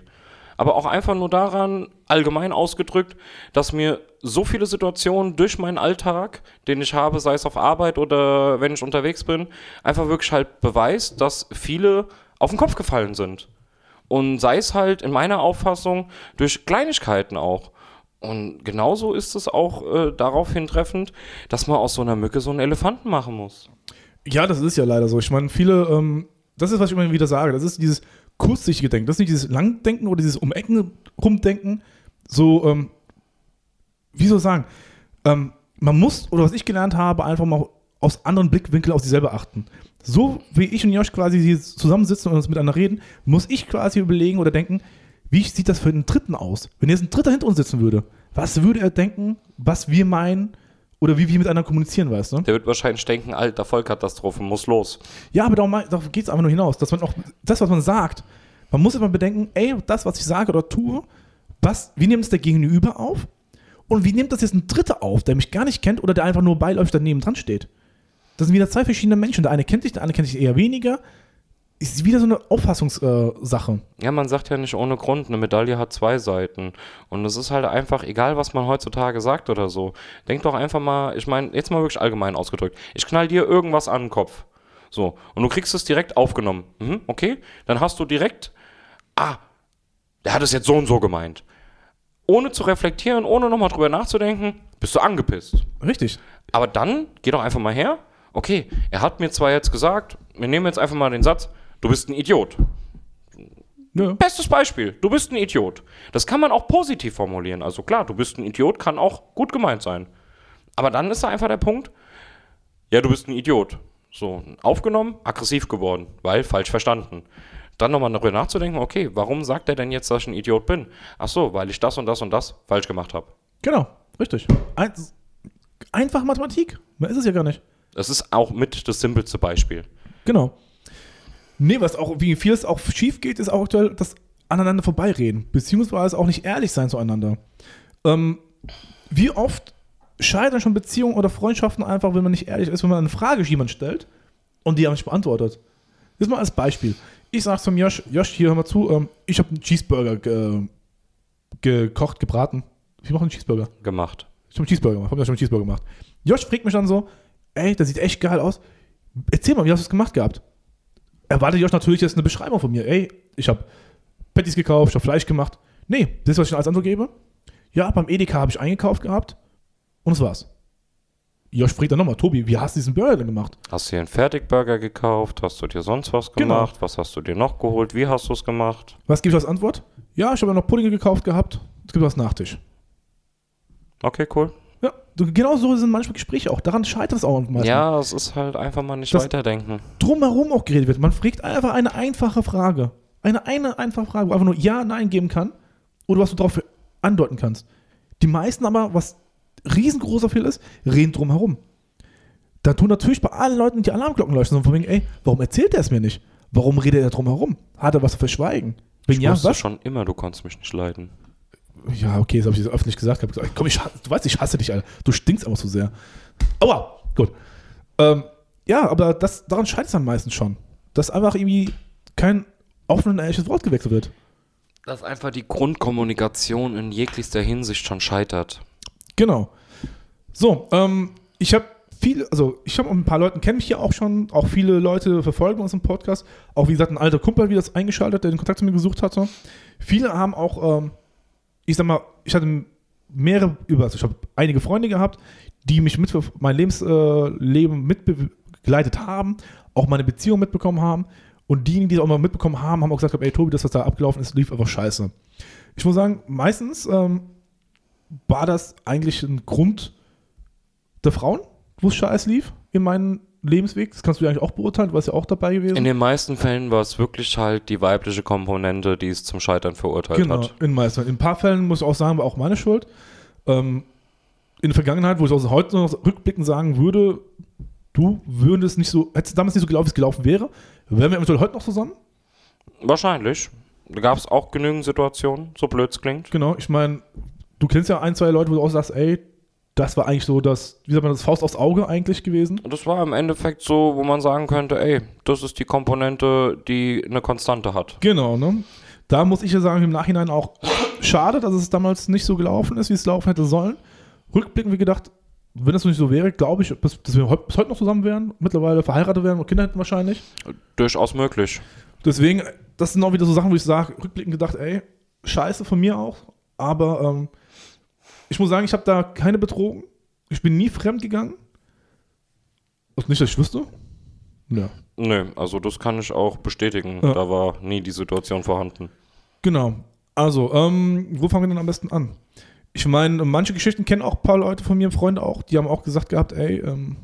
Aber auch einfach nur daran, allgemein ausgedrückt, dass mir so viele Situationen durch meinen Alltag, den ich habe, sei es auf Arbeit oder wenn ich unterwegs bin, einfach wirklich halt beweist, dass viele auf den Kopf gefallen sind. Und sei es halt in meiner Auffassung durch Kleinigkeiten auch. Und genauso ist es auch äh, darauf hintreffend, dass man aus so einer Mücke so einen Elefanten machen muss. Ja, das ist ja leider so. Ich meine, viele, ähm, das ist, was ich immer wieder sage, das ist dieses kurzsichtige Denken. Das ist nicht dieses Langdenken oder dieses um Ecken rumdenken. So, ähm, wie soll ich sagen, ähm, man muss, oder was ich gelernt habe, einfach mal aus anderen Blickwinkeln auf sich selber achten. So wie ich und Josh quasi hier zusammensitzen und uns miteinander reden, muss ich quasi überlegen oder denken, wie sieht das für den Dritten aus? Wenn jetzt ein Dritter hinter uns sitzen würde, was würde er denken, was wir meinen oder wie wir miteinander kommunizieren, weißt du? Der wird wahrscheinlich denken, alter Vollkatastrophe, muss los. Ja, aber darum, darauf geht es einfach nur hinaus, dass man auch das, was man sagt, man muss immer bedenken, ey, das, was ich sage oder tue, was, wie nimmt es der Gegenüber auf? Und wie nimmt das jetzt ein Dritter auf, der mich gar nicht kennt oder der einfach nur beiläufig daneben dran steht? Das sind wieder zwei verschiedene Menschen. Der eine kennt sich, der andere kennt sich eher weniger. Ist wieder so eine Auffassungssache. Ja, man sagt ja nicht ohne Grund, eine Medaille hat zwei Seiten. Und es ist halt einfach, egal was man heutzutage sagt oder so. Denk doch einfach mal, ich meine, jetzt mal wirklich allgemein ausgedrückt. Ich knall dir irgendwas an den Kopf. So. Und du kriegst es direkt aufgenommen. Mhm, okay? Dann hast du direkt, ah, der hat es jetzt so und so gemeint. Ohne zu reflektieren, ohne nochmal drüber nachzudenken, bist du angepisst. Richtig. Aber dann geh doch einfach mal her. Okay, er hat mir zwar jetzt gesagt, wir nehmen jetzt einfach mal den Satz, du bist ein Idiot. Ja. Bestes Beispiel, du bist ein Idiot. Das kann man auch positiv formulieren. Also klar, du bist ein Idiot, kann auch gut gemeint sein. Aber dann ist da einfach der Punkt, ja, du bist ein Idiot. So, aufgenommen, aggressiv geworden, weil falsch verstanden. Dann nochmal darüber nachzudenken, okay, warum sagt er denn jetzt, dass ich ein Idiot bin? Ach so, weil ich das und das und das falsch gemacht habe. Genau, richtig. Ein, einfach Mathematik. Mehr ist es ja gar nicht. Das ist auch mit das simpelste Beispiel. Genau. Nee, was auch, wie vieles auch schief geht, ist auch aktuell das aneinander vorbeireden, beziehungsweise auch nicht ehrlich sein zueinander. Ähm, wie oft scheitern schon Beziehungen oder Freundschaften einfach, wenn man nicht ehrlich ist, wenn man eine Frage jemand stellt und die aber nicht beantwortet. Das mal als Beispiel. Ich sag zum Josh, Josh, hier hör mal zu, ähm, ich habe einen Cheeseburger ge gekocht, gebraten. Ich mache einen Cheeseburger. Gemacht. Ich habe einen Cheeseburger gemacht. Hab mir schon einen Cheeseburger gemacht. Josh fragt mich dann so, ey, das sieht echt geil aus. Erzähl mal, wie hast du es gemacht gehabt? Erwartet Josh natürlich jetzt eine Beschreibung von mir. Ey, ich habe Patties gekauft, ich habe Fleisch gemacht. Nee, das ist, was ich als Antwort gebe. Ja, beim Edeka habe ich eingekauft gehabt und das war's. Josh fragt dann nochmal, Tobi, wie hast du diesen Burger denn gemacht? Hast du dir einen Fertigburger gekauft? Hast du dir sonst was Genau. gemacht? Was hast du dir noch geholt? Wie hast du es gemacht? Was gebe ich als Antwort? Ja, ich habe noch Pudding gekauft gehabt. Es gibt was Nachtisch. Okay, cool. Genau so sind manchmal Gespräche auch. Daran scheitert es auch meistens. Ja, es ist halt einfach mal nicht Das- weiterdenken. drumherum auch geredet wird. Man fragt einfach eine einfache Frage. Eine, eine einfache Frage, wo einfach nur Ja, Nein geben kann oder was du darauf andeuten kannst. Die meisten aber, was riesengroßer Fehler ist, reden drumherum. Da tun natürlich bei allen Leuten die Alarmglocken leuchten. So von wegen, ey, warum erzählt er es mir nicht? Warum redet er drumherum? Hat er was zu verschweigen? Wenn Ich ja, wusste was? schon immer, du konntest mich nicht leiden. Ja, okay, das habe ich jetzt öffentlich gesagt. Hab gesagt komm, ich, du weißt, ich hasse dich, Alter. Du stinkst einfach zu sehr. Aua, gut. Ähm, ja, aber das, daran scheitert es am meisten schon. Dass einfach irgendwie kein offen und ehrliches Wort gewechselt wird. Dass einfach die Grundkommunikation in jeglichster Hinsicht schon scheitert. Genau. So, ähm, ich habe viele, also ich habe ein paar Leute, kennen mich hier auch schon, auch viele Leute verfolgen uns im Podcast. Auch wie gesagt, ein alter Kumpel, wie das eingeschaltet, der den Kontakt zu mir gesucht hatte. Viele haben auch, ähm, ich sag mal, ich hatte mehrere, also ich habe einige Freunde gehabt, die mich mit mein Lebensleben Leben mitbegleitet haben, auch meine Beziehung mitbekommen haben. Und diejenigen, die es auch mal mitbekommen haben, haben auch gesagt, ey Tobi, das, was da abgelaufen ist, lief einfach scheiße. Ich muss sagen, meistens ähm, war das eigentlich ein Grund der Frauen, wo es scheiße lief in meinem Lebensweg. Das kannst du ja eigentlich auch beurteilen, du warst ja auch dabei gewesen. In den meisten Fällen war es wirklich halt die weibliche Komponente, die es zum Scheitern verurteilt genau, hat. in meisten. In ein paar Fällen muss ich auch sagen, war auch meine Schuld. Ähm, in der Vergangenheit, wo ich auch heute noch rückblickend sagen würde, du würdest nicht so, hättest du damals nicht so gelaufen, wie es gelaufen wäre, wären wir eventuell heute noch zusammen. Wahrscheinlich. Da gab es auch genügend Situationen, so blöd es klingt. Genau, ich meine, du kennst ja ein, zwei Leute, wo du auch sagst, ey, das war eigentlich so das, wie sagt man, das Faust aufs Auge eigentlich gewesen. Und das war im Endeffekt so, wo man sagen könnte, ey, das ist die Komponente, die eine Konstante hat. Genau, ne? Da muss ich ja sagen, im Nachhinein auch schade, dass es damals nicht so gelaufen ist, wie es laufen hätte sollen. Rückblickend wie gedacht, wenn das nicht so wäre, glaube ich, bis, dass wir bis heute noch zusammen wären, mittlerweile verheiratet wären und Kinder hätten wahrscheinlich. Durchaus möglich. Deswegen, das sind auch wieder so Sachen, wo ich sage, rückblickend gedacht, ey, scheiße von mir auch. Aber ähm, ich muss sagen, ich habe da keine betrogen. Ich bin nie fremd gegangen. Also nicht, dass ich wüsste. Ja. Nö, also das kann ich auch bestätigen. Ja. Da war nie die Situation vorhanden. Genau. Also, ähm, wo fangen wir denn am besten an? Ich meine, manche Geschichten kennen auch ein paar Leute von mir, Freunde auch, die haben auch gesagt gehabt, ey, ähm,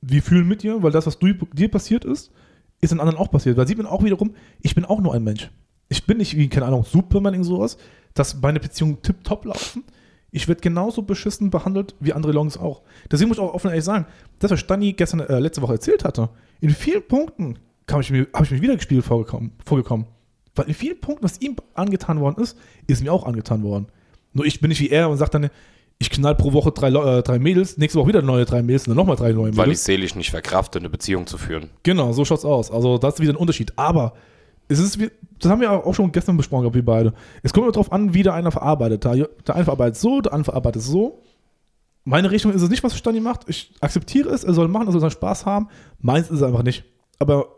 wir fühlen mit dir, weil das, was du, dir passiert ist, ist den anderen auch passiert. Weil sieht man auch wiederum, ich bin auch nur ein Mensch. Ich bin nicht wie, keine Ahnung, Superman in sowas, dass meine Beziehungen tipptopp laufen. Ich werde genauso beschissen behandelt wie andere Longs auch. Deswegen muss ich auch offen ehrlich sagen, das, was Stani gestern, äh, letzte Woche erzählt hatte, in vielen Punkten kam ich mir, habe ich mir wieder gespielt vorgekommen, vorgekommen. Weil in vielen Punkten, was ihm angetan worden ist, ist mir auch angetan worden. Nur ich bin nicht wie er und sage dann, ich knall pro Woche drei, äh, drei Mädels, nächste Woche wieder neue drei Mädels und dann nochmal drei neue Weil ich Mädels. seelisch nicht verkrafte, eine Beziehung zu führen. Genau, so schaut's aus. Also das ist wieder ein Unterschied. Aber es ist, das haben wir auch schon gestern besprochen, gehabt, wir beide. Es kommt darauf an, wie der einer verarbeitet. Der, der eine verarbeitet so, der andere verarbeitet so. Meine Richtung ist es nicht, was Stani macht. Ich akzeptiere es, er soll machen, er soll seinen Spaß haben. Meins ist es einfach nicht. Aber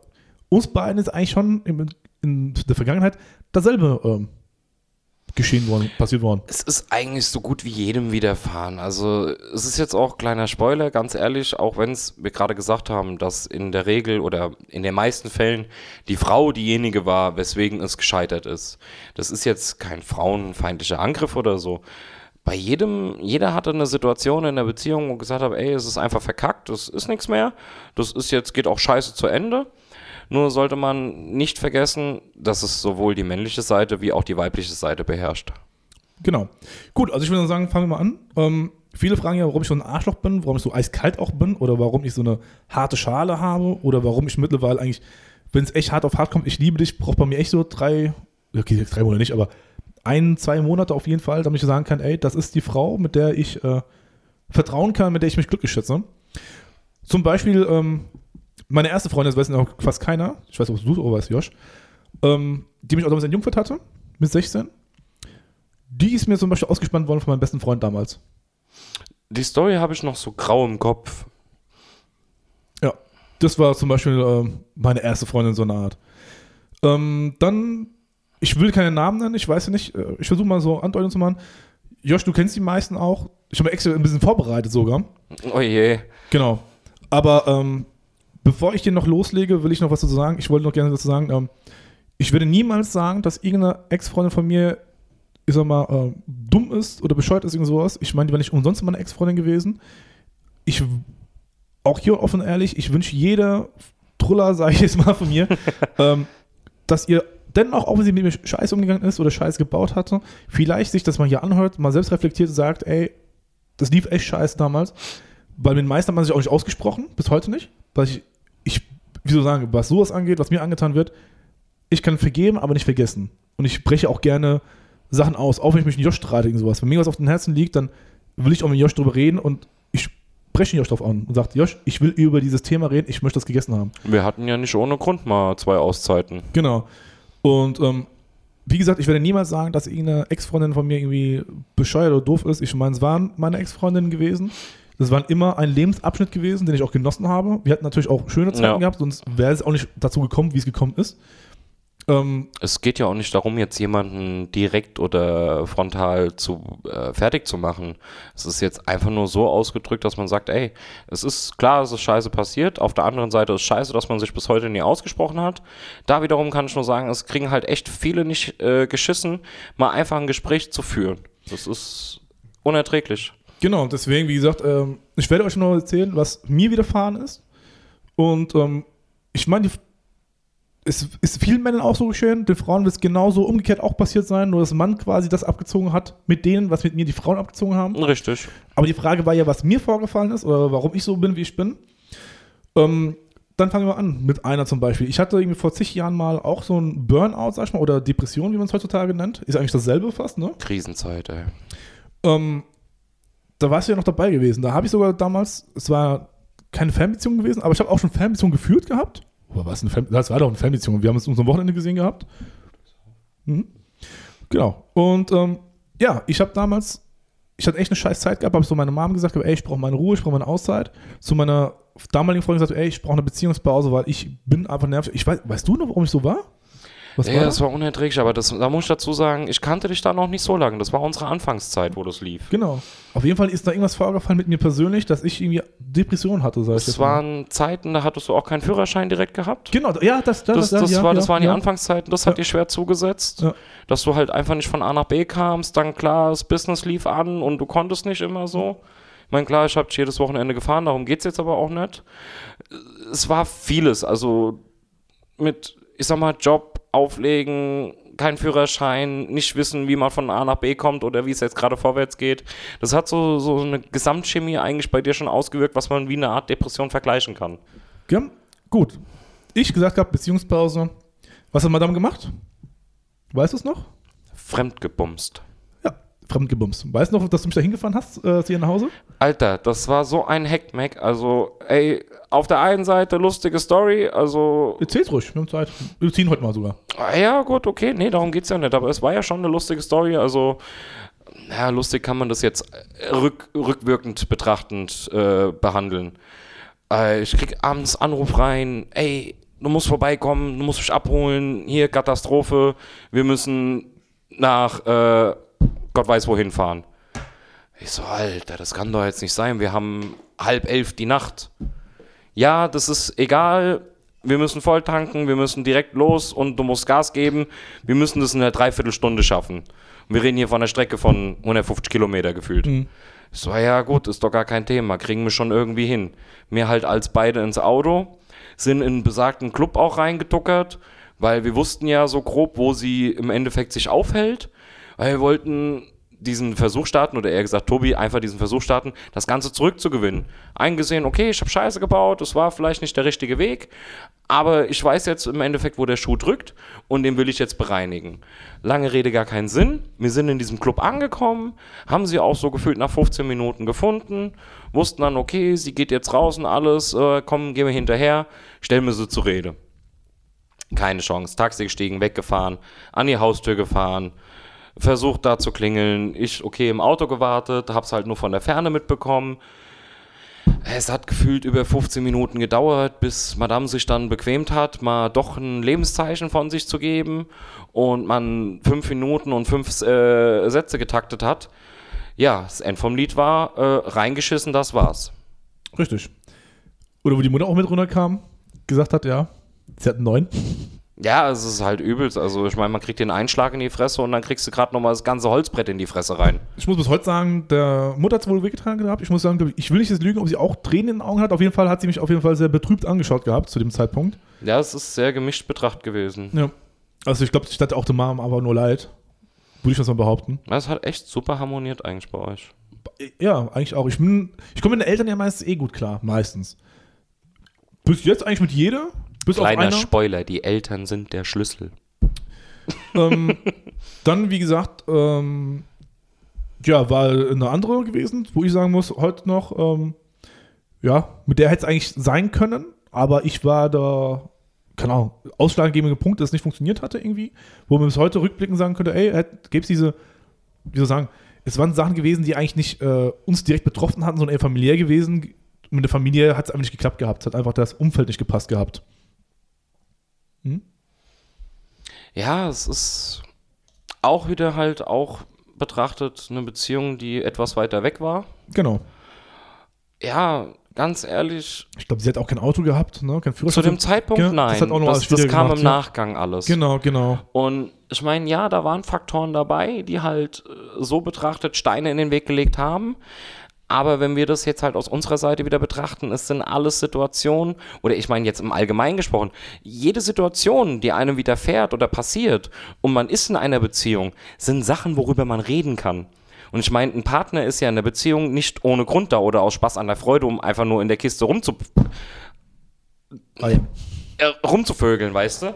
uns beiden ist eigentlich schon in, in der Vergangenheit dasselbe ähm, geschehen worden, passiert worden. Es ist eigentlich so gut wie jedem widerfahren. Also es ist jetzt auch kleiner Spoiler, ganz ehrlich, auch wenn es wir gerade gesagt haben, dass in der Regel oder in den meisten Fällen die Frau diejenige war, weswegen es gescheitert ist. Das ist jetzt kein frauenfeindlicher Angriff oder so. Bei jedem, jeder hatte eine Situation in der Beziehung, wo gesagt hat, ey, es ist einfach verkackt, das ist nichts mehr, das ist jetzt, geht auch scheiße zu Ende. Nur sollte man nicht vergessen, dass es sowohl die männliche Seite wie auch die weibliche Seite beherrscht. Genau. Gut, also ich würde sagen, fangen wir mal an. Ähm, viele fragen ja, warum ich so ein Arschloch bin, warum ich so eiskalt auch bin oder warum ich so eine harte Schale habe oder warum ich mittlerweile eigentlich, wenn es echt hart auf hart kommt, ich liebe dich, braucht bei mir echt so drei, okay, drei Monate nicht, aber ein, zwei Monate auf jeden Fall, damit ich sagen kann, ey, das ist die Frau, mit der ich äh, vertrauen kann, mit der ich mich glücklich schätze. Zum Beispiel, ähm, meine erste Freundin, das weiß noch fast keiner, ich weiß, ob du es auch weißt, Josh, ähm, die mich auch damals in Jungfurt hatte, mit 16 die ist mir zum Beispiel ausgespannt worden von meinem besten Freund damals. Die Story habe ich noch so grau im Kopf. Ja, das war zum Beispiel äh, meine erste Freundin so einer Art. Ähm, dann, ich will keine Namen nennen, ich weiß ja nicht, äh, ich versuche mal so Andeutungen zu machen. Josh, du kennst die meisten auch. Ich habe extra ein bisschen vorbereitet sogar. Oh je. Genau. Aber ähm, bevor ich dir noch loslege, will ich noch was dazu sagen. Ich wollte noch gerne dazu sagen, ähm, ich würde niemals sagen, dass irgendeine Ex-Freundin von mir ich sag mal, äh, dumm ist oder bescheuert ist, irgend sowas. Ich meine, die war nicht umsonst meine Ex-Freundin gewesen. Ich, auch hier offen ehrlich, ich wünsche jeder Truller, sage ich jetzt mal von mir, ähm, dass ihr dennoch, auch wenn sie mit mir scheiße umgegangen ist oder scheiße gebaut hatte, vielleicht sich das mal hier anhört, mal selbst reflektiert und sagt, ey, das lief echt scheiße damals. Weil mit den meisten hat man sich auch nicht ausgesprochen, bis heute nicht. Weil ich, ich, wie soll sagen, was sowas angeht, was mir angetan wird, ich kann vergeben, aber nicht vergessen. Und ich breche auch gerne Sachen aus, auch wenn ich mich mit Josh streite und sowas. Wenn mir was auf den Herzen liegt, dann will ich auch mit Josh drüber reden und ich spreche Josh drauf an und sage, Josh, ich will über dieses Thema reden, ich möchte das gegessen haben. Wir hatten ja nicht ohne Grund mal zwei Auszeiten. Genau. Und ähm, wie gesagt, ich werde niemals sagen, dass irgendeine Ex-Freundin von mir irgendwie bescheuert oder doof ist. Ich meine, es waren meine Ex-Freundinnen gewesen. Das war immer ein Lebensabschnitt gewesen, den ich auch genossen habe. Wir hatten natürlich auch schöne Zeiten ja. gehabt, sonst wäre es auch nicht dazu gekommen, wie es gekommen ist. Ähm, es geht ja auch nicht darum, jetzt jemanden direkt oder frontal zu äh, fertig zu machen. Es ist jetzt einfach nur so ausgedrückt, dass man sagt, ey, es ist klar, es ist scheiße passiert. Auf der anderen Seite ist scheiße, dass man sich bis heute nie ausgesprochen hat. Da wiederum kann ich nur sagen, es kriegen halt echt viele nicht äh, geschissen, mal einfach ein Gespräch zu führen. Das ist unerträglich. Genau, deswegen, wie gesagt, ähm, ich werde euch noch erzählen, was mir widerfahren ist. Und ähm, ich meine, es ist vielen Männern auch so geschehen, den Frauen wird es genauso umgekehrt auch passiert sein, nur dass Mann quasi das abgezogen hat mit denen, was mit mir die Frauen abgezogen haben. Richtig. Aber die Frage war ja, was mir vorgefallen ist oder warum ich so bin, wie ich bin. Ähm, dann fangen wir an mit einer zum Beispiel. Ich hatte irgendwie vor zig Jahren mal auch so ein Burnout, sag ich mal, oder Depression, wie man es heutzutage nennt. Ist eigentlich dasselbe fast, ne? Krisenzeit, ey. Ähm, da warst du ja noch dabei gewesen. Da habe ich sogar damals, es war keine Fernbeziehung gewesen, aber ich habe auch schon Fernbeziehung geführt gehabt. Oder was? Eine das war doch eine Fernbeziehung. Wir haben uns am Wochenende gesehen gehabt. Mhm. Genau. Und ähm, ja, ich habe damals, ich hatte echt eine scheiß Zeit gehabt, habe so meiner Mom gesagt, ey, ich brauche meine Ruhe, ich brauche meine Auszeit. Zu meiner damaligen Freundin gesagt, ey, ich brauche eine Beziehungspause, weil ich bin einfach nervig. Ich weiß, weißt du noch, warum ich so war? Was ja, war das? das war unerträglich, aber das, da muss ich dazu sagen, ich kannte dich da noch nicht so lange. Das war unsere Anfangszeit, wo das lief. Genau. Auf jeden Fall ist da irgendwas vorgefallen mit mir persönlich, dass ich irgendwie Depressionen hatte. Sag das waren Zeiten, da hattest du auch keinen Führerschein direkt gehabt. Genau, ja, das, das, das, das, ja, war, ja, das waren ja. die Anfangszeiten, das hat dir schwer zugesetzt. Dass du halt einfach nicht von A nach B kamst, dann klar, das Business lief an und du konntest nicht immer so. Ich meine, klar, ich habe jedes Wochenende gefahren, darum geht es jetzt aber auch nicht. Es war vieles, also mit, ich sag mal, Job, auflegen, kein Führerschein, nicht wissen, wie man von A nach B kommt oder wie es jetzt gerade vorwärts geht. Das hat so, so eine Gesamtchemie eigentlich bei dir schon ausgewirkt, was man wie eine Art Depression vergleichen kann. Ja, gut. Ich gesagt habe, Beziehungspause. Was hat Madame gemacht? Weißt du es noch? Fremdgebumst fremdgebumst. Weißt du noch, dass du mich da hingefahren hast, äh, zu ihr nach Hause? Alter, das war so ein Heckmeck. Also, ey, auf der einen Seite lustige Story, also. Erzähl's ruhig, wir haben Zeit. Wir ziehen heute mal sogar. Ah, ja, gut, okay, nee, darum geht's ja nicht. Aber es war ja schon eine lustige Story, also. Naja, lustig kann man das jetzt rück, rückwirkend betrachtend äh, behandeln. Äh, ich krieg abends Anruf rein, ey, du musst vorbeikommen, du musst mich abholen, hier Katastrophe, wir müssen nach äh, Gott weiß wohin fahren. Ich so, Alter, das kann doch jetzt nicht sein. Wir haben halb elf die Nacht. Ja, das ist egal. Wir müssen voll tanken, wir müssen direkt los und du musst Gas geben. Wir müssen das in einer Dreiviertelstunde schaffen. Und wir reden hier von einer Strecke von 150 Kilometer gefühlt. Mhm. Ich so, ja gut, ist doch gar kein Thema, kriegen wir schon irgendwie hin. Mir halt als beide ins Auto. sind in besagten Club auch reingetuckert, weil wir wussten ja so grob, wo sie im Endeffekt sich aufhält. Weil wir wollten diesen Versuch starten, oder eher gesagt, Tobi, einfach diesen Versuch starten, das Ganze zurückzugewinnen. Eingesehen, okay, ich habe Scheiße gebaut, das war vielleicht nicht der richtige Weg, aber ich weiß jetzt im Endeffekt, wo der Schuh drückt und den will ich jetzt bereinigen. Lange Rede, gar keinen Sinn. Wir sind in diesem Club angekommen, haben sie auch so gefühlt nach 15 Minuten gefunden, wussten dann, okay, sie geht jetzt raus und alles, äh, komm, gehen wir hinterher, stellen wir sie zur Rede. Keine Chance. Taxi gestiegen, weggefahren, an die Haustür gefahren, versucht da zu klingeln. Ich, okay, im Auto gewartet, hab's halt nur von der Ferne mitbekommen. Es hat gefühlt über 15 Minuten gedauert, bis Madame sich dann bequemt hat, mal doch ein Lebenszeichen von sich zu geben und man fünf Minuten und fünf äh, Sätze getaktet hat. Ja, das End vom Lied war äh, reingeschissen, das war's. Richtig. Oder wo die Mutter auch mit runterkam, gesagt hat, ja, sie hat einen neuen. Ja, es ist halt übelst. Also ich meine, man kriegt den Einschlag in die Fresse und dann kriegst du gerade nochmal das ganze Holzbrett in die Fresse rein. Ich muss bis heute sagen, der Mutter hat es wohl wehgetan gehabt. Ich muss sagen, ich will nicht jetzt lügen, ob sie auch Tränen in den Augen hat. Auf jeden Fall hat sie mich auf jeden Fall sehr betrübt angeschaut gehabt zu dem Zeitpunkt. Ja, es ist sehr gemischt betracht gewesen. Ja. Also ich glaube, ich dachte auch der Mom aber nur leid. Würde ich das mal behaupten. Das hat echt super harmoniert eigentlich bei euch. Ja, eigentlich auch. Ich, bin- ich komme mit den Eltern ja meistens eh gut klar, meistens. Bis jetzt eigentlich mit jeder. Bis Kleiner auf einer. Spoiler, die Eltern sind der Schlüssel. ähm, dann, wie gesagt, ähm, ja, war eine andere gewesen, wo ich sagen muss, heute noch, ähm, ja, mit der hätte es eigentlich sein können, aber ich war da, keine Ahnung, ausschlaggebende Punkt, dass es nicht funktioniert hatte irgendwie, wo man bis heute rückblickend sagen könnte, ey, gäbe es diese, wie soll ich sagen, es waren Sachen gewesen, die eigentlich nicht äh, uns direkt betroffen hatten, sondern eher familiär gewesen. Mit der Familie hat es einfach nicht geklappt gehabt, es hat einfach das Umfeld nicht gepasst gehabt. Hm? Ja, es ist auch wieder halt auch betrachtet eine Beziehung, die etwas weiter weg war. Genau. Ja, ganz ehrlich, Ich glaube, sie hat auch kein Auto gehabt, ne? Kein zu Führerschein. dem Zeitpunkt Ja, nein. das das, das kam gemacht, im ja. Nachgang alles. Genau, genau. Und ich meine, ja, da waren Faktoren dabei, die halt äh, so betrachtet Steine in den Weg gelegt haben. Aber wenn wir das jetzt halt aus unserer Seite wieder betrachten, es sind alles Situationen, oder ich meine jetzt im Allgemeinen gesprochen, jede Situation, die einem widerfährt oder passiert und man ist in einer Beziehung, sind Sachen, worüber man reden kann. Und ich meine, ein Partner ist ja in der Beziehung nicht ohne Grund da oder aus Spaß an der Freude, um einfach nur in der Kiste rumzu ja. äh, rumzuvögeln, weißt du?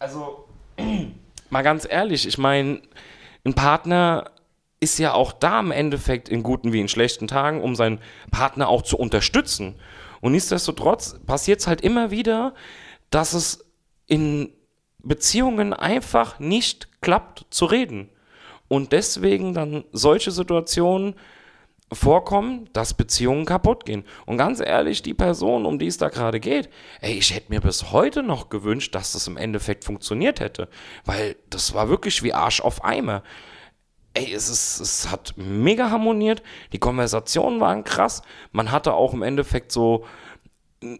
Also, mal ganz ehrlich, ich meine, ein Partner ist ja auch da im Endeffekt in guten wie in schlechten Tagen, um seinen Partner auch zu unterstützen. Und nichtsdestotrotz passiert es halt immer wieder, dass es in Beziehungen einfach nicht klappt zu reden. Und deswegen dann solche Situationen vorkommen, dass Beziehungen kaputt gehen. Und ganz ehrlich, die Person, um die es da gerade geht, ey, ich hätte mir bis heute noch gewünscht, dass das im Endeffekt funktioniert hätte. Weil das war wirklich wie Arsch auf Eimer. Ey, es, ist, es hat mega harmoniert, die Konversationen waren krass. Man hatte auch im Endeffekt so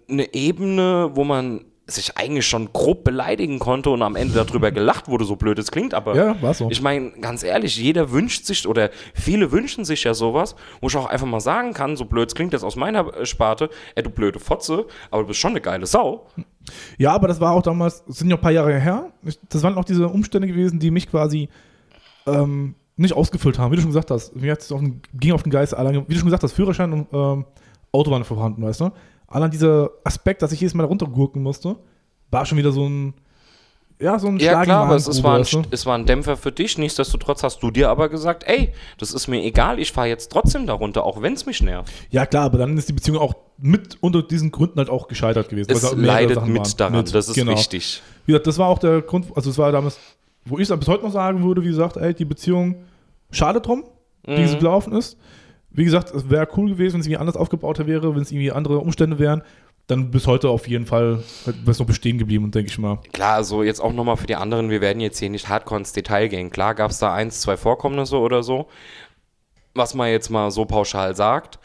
eine Ebene, wo man sich eigentlich schon grob beleidigen konnte und am Ende darüber gelacht wurde, so blöd es klingt, aber Ja, war so. ich meine, ganz ehrlich, jeder wünscht sich oder viele wünschen sich ja sowas, wo ich auch einfach mal sagen kann, so blöd es klingt jetzt aus meiner Sparte, ey, du blöde Fotze, aber du bist schon eine geile Sau. Ja, aber das war auch damals, das sind ja ein paar Jahre her. Das waren auch diese Umstände gewesen, die mich quasi ähm, nicht ausgefüllt haben, wie du schon gesagt hast. Mir auf den, ging auf den Geist, allein, wie du schon gesagt hast, Führerschein und ähm, Auto waren vorhanden, weißt du? Allein dieser Aspekt, dass ich jedes Mal runtergurken musste, war schon wieder so ein, ja, so ein Ja, Schlag klar, aber es, war ein, es war ein Dämpfer für dich. Nichtsdestotrotz hast du dir aber gesagt, ey, das ist mir egal, ich fahre jetzt trotzdem darunter, auch wenn es mich nervt. Ja, klar, aber dann ist die Beziehung auch mit unter diesen Gründen halt auch gescheitert gewesen. Es leidet mit daran, Mit, das ist genau. wichtig. Wie gesagt, das war auch der Grund, also es war damals, wo ich es bis heute noch sagen würde, wie gesagt, ey, die Beziehung, schade drum, wie Mhm. sie gelaufen ist. Wie gesagt, es wäre cool gewesen, wenn es irgendwie anders aufgebaut wäre, wenn es irgendwie andere Umstände wären. Dann bis heute auf jeden Fall wäre es noch bestehen geblieben, denke ich mal. Klar, also jetzt auch nochmal für die anderen, wir werden jetzt hier nicht hardcore ins Detail gehen. Klar gab es da eins, zwei Vorkommnisse oder so, was man jetzt mal so pauschal sagt,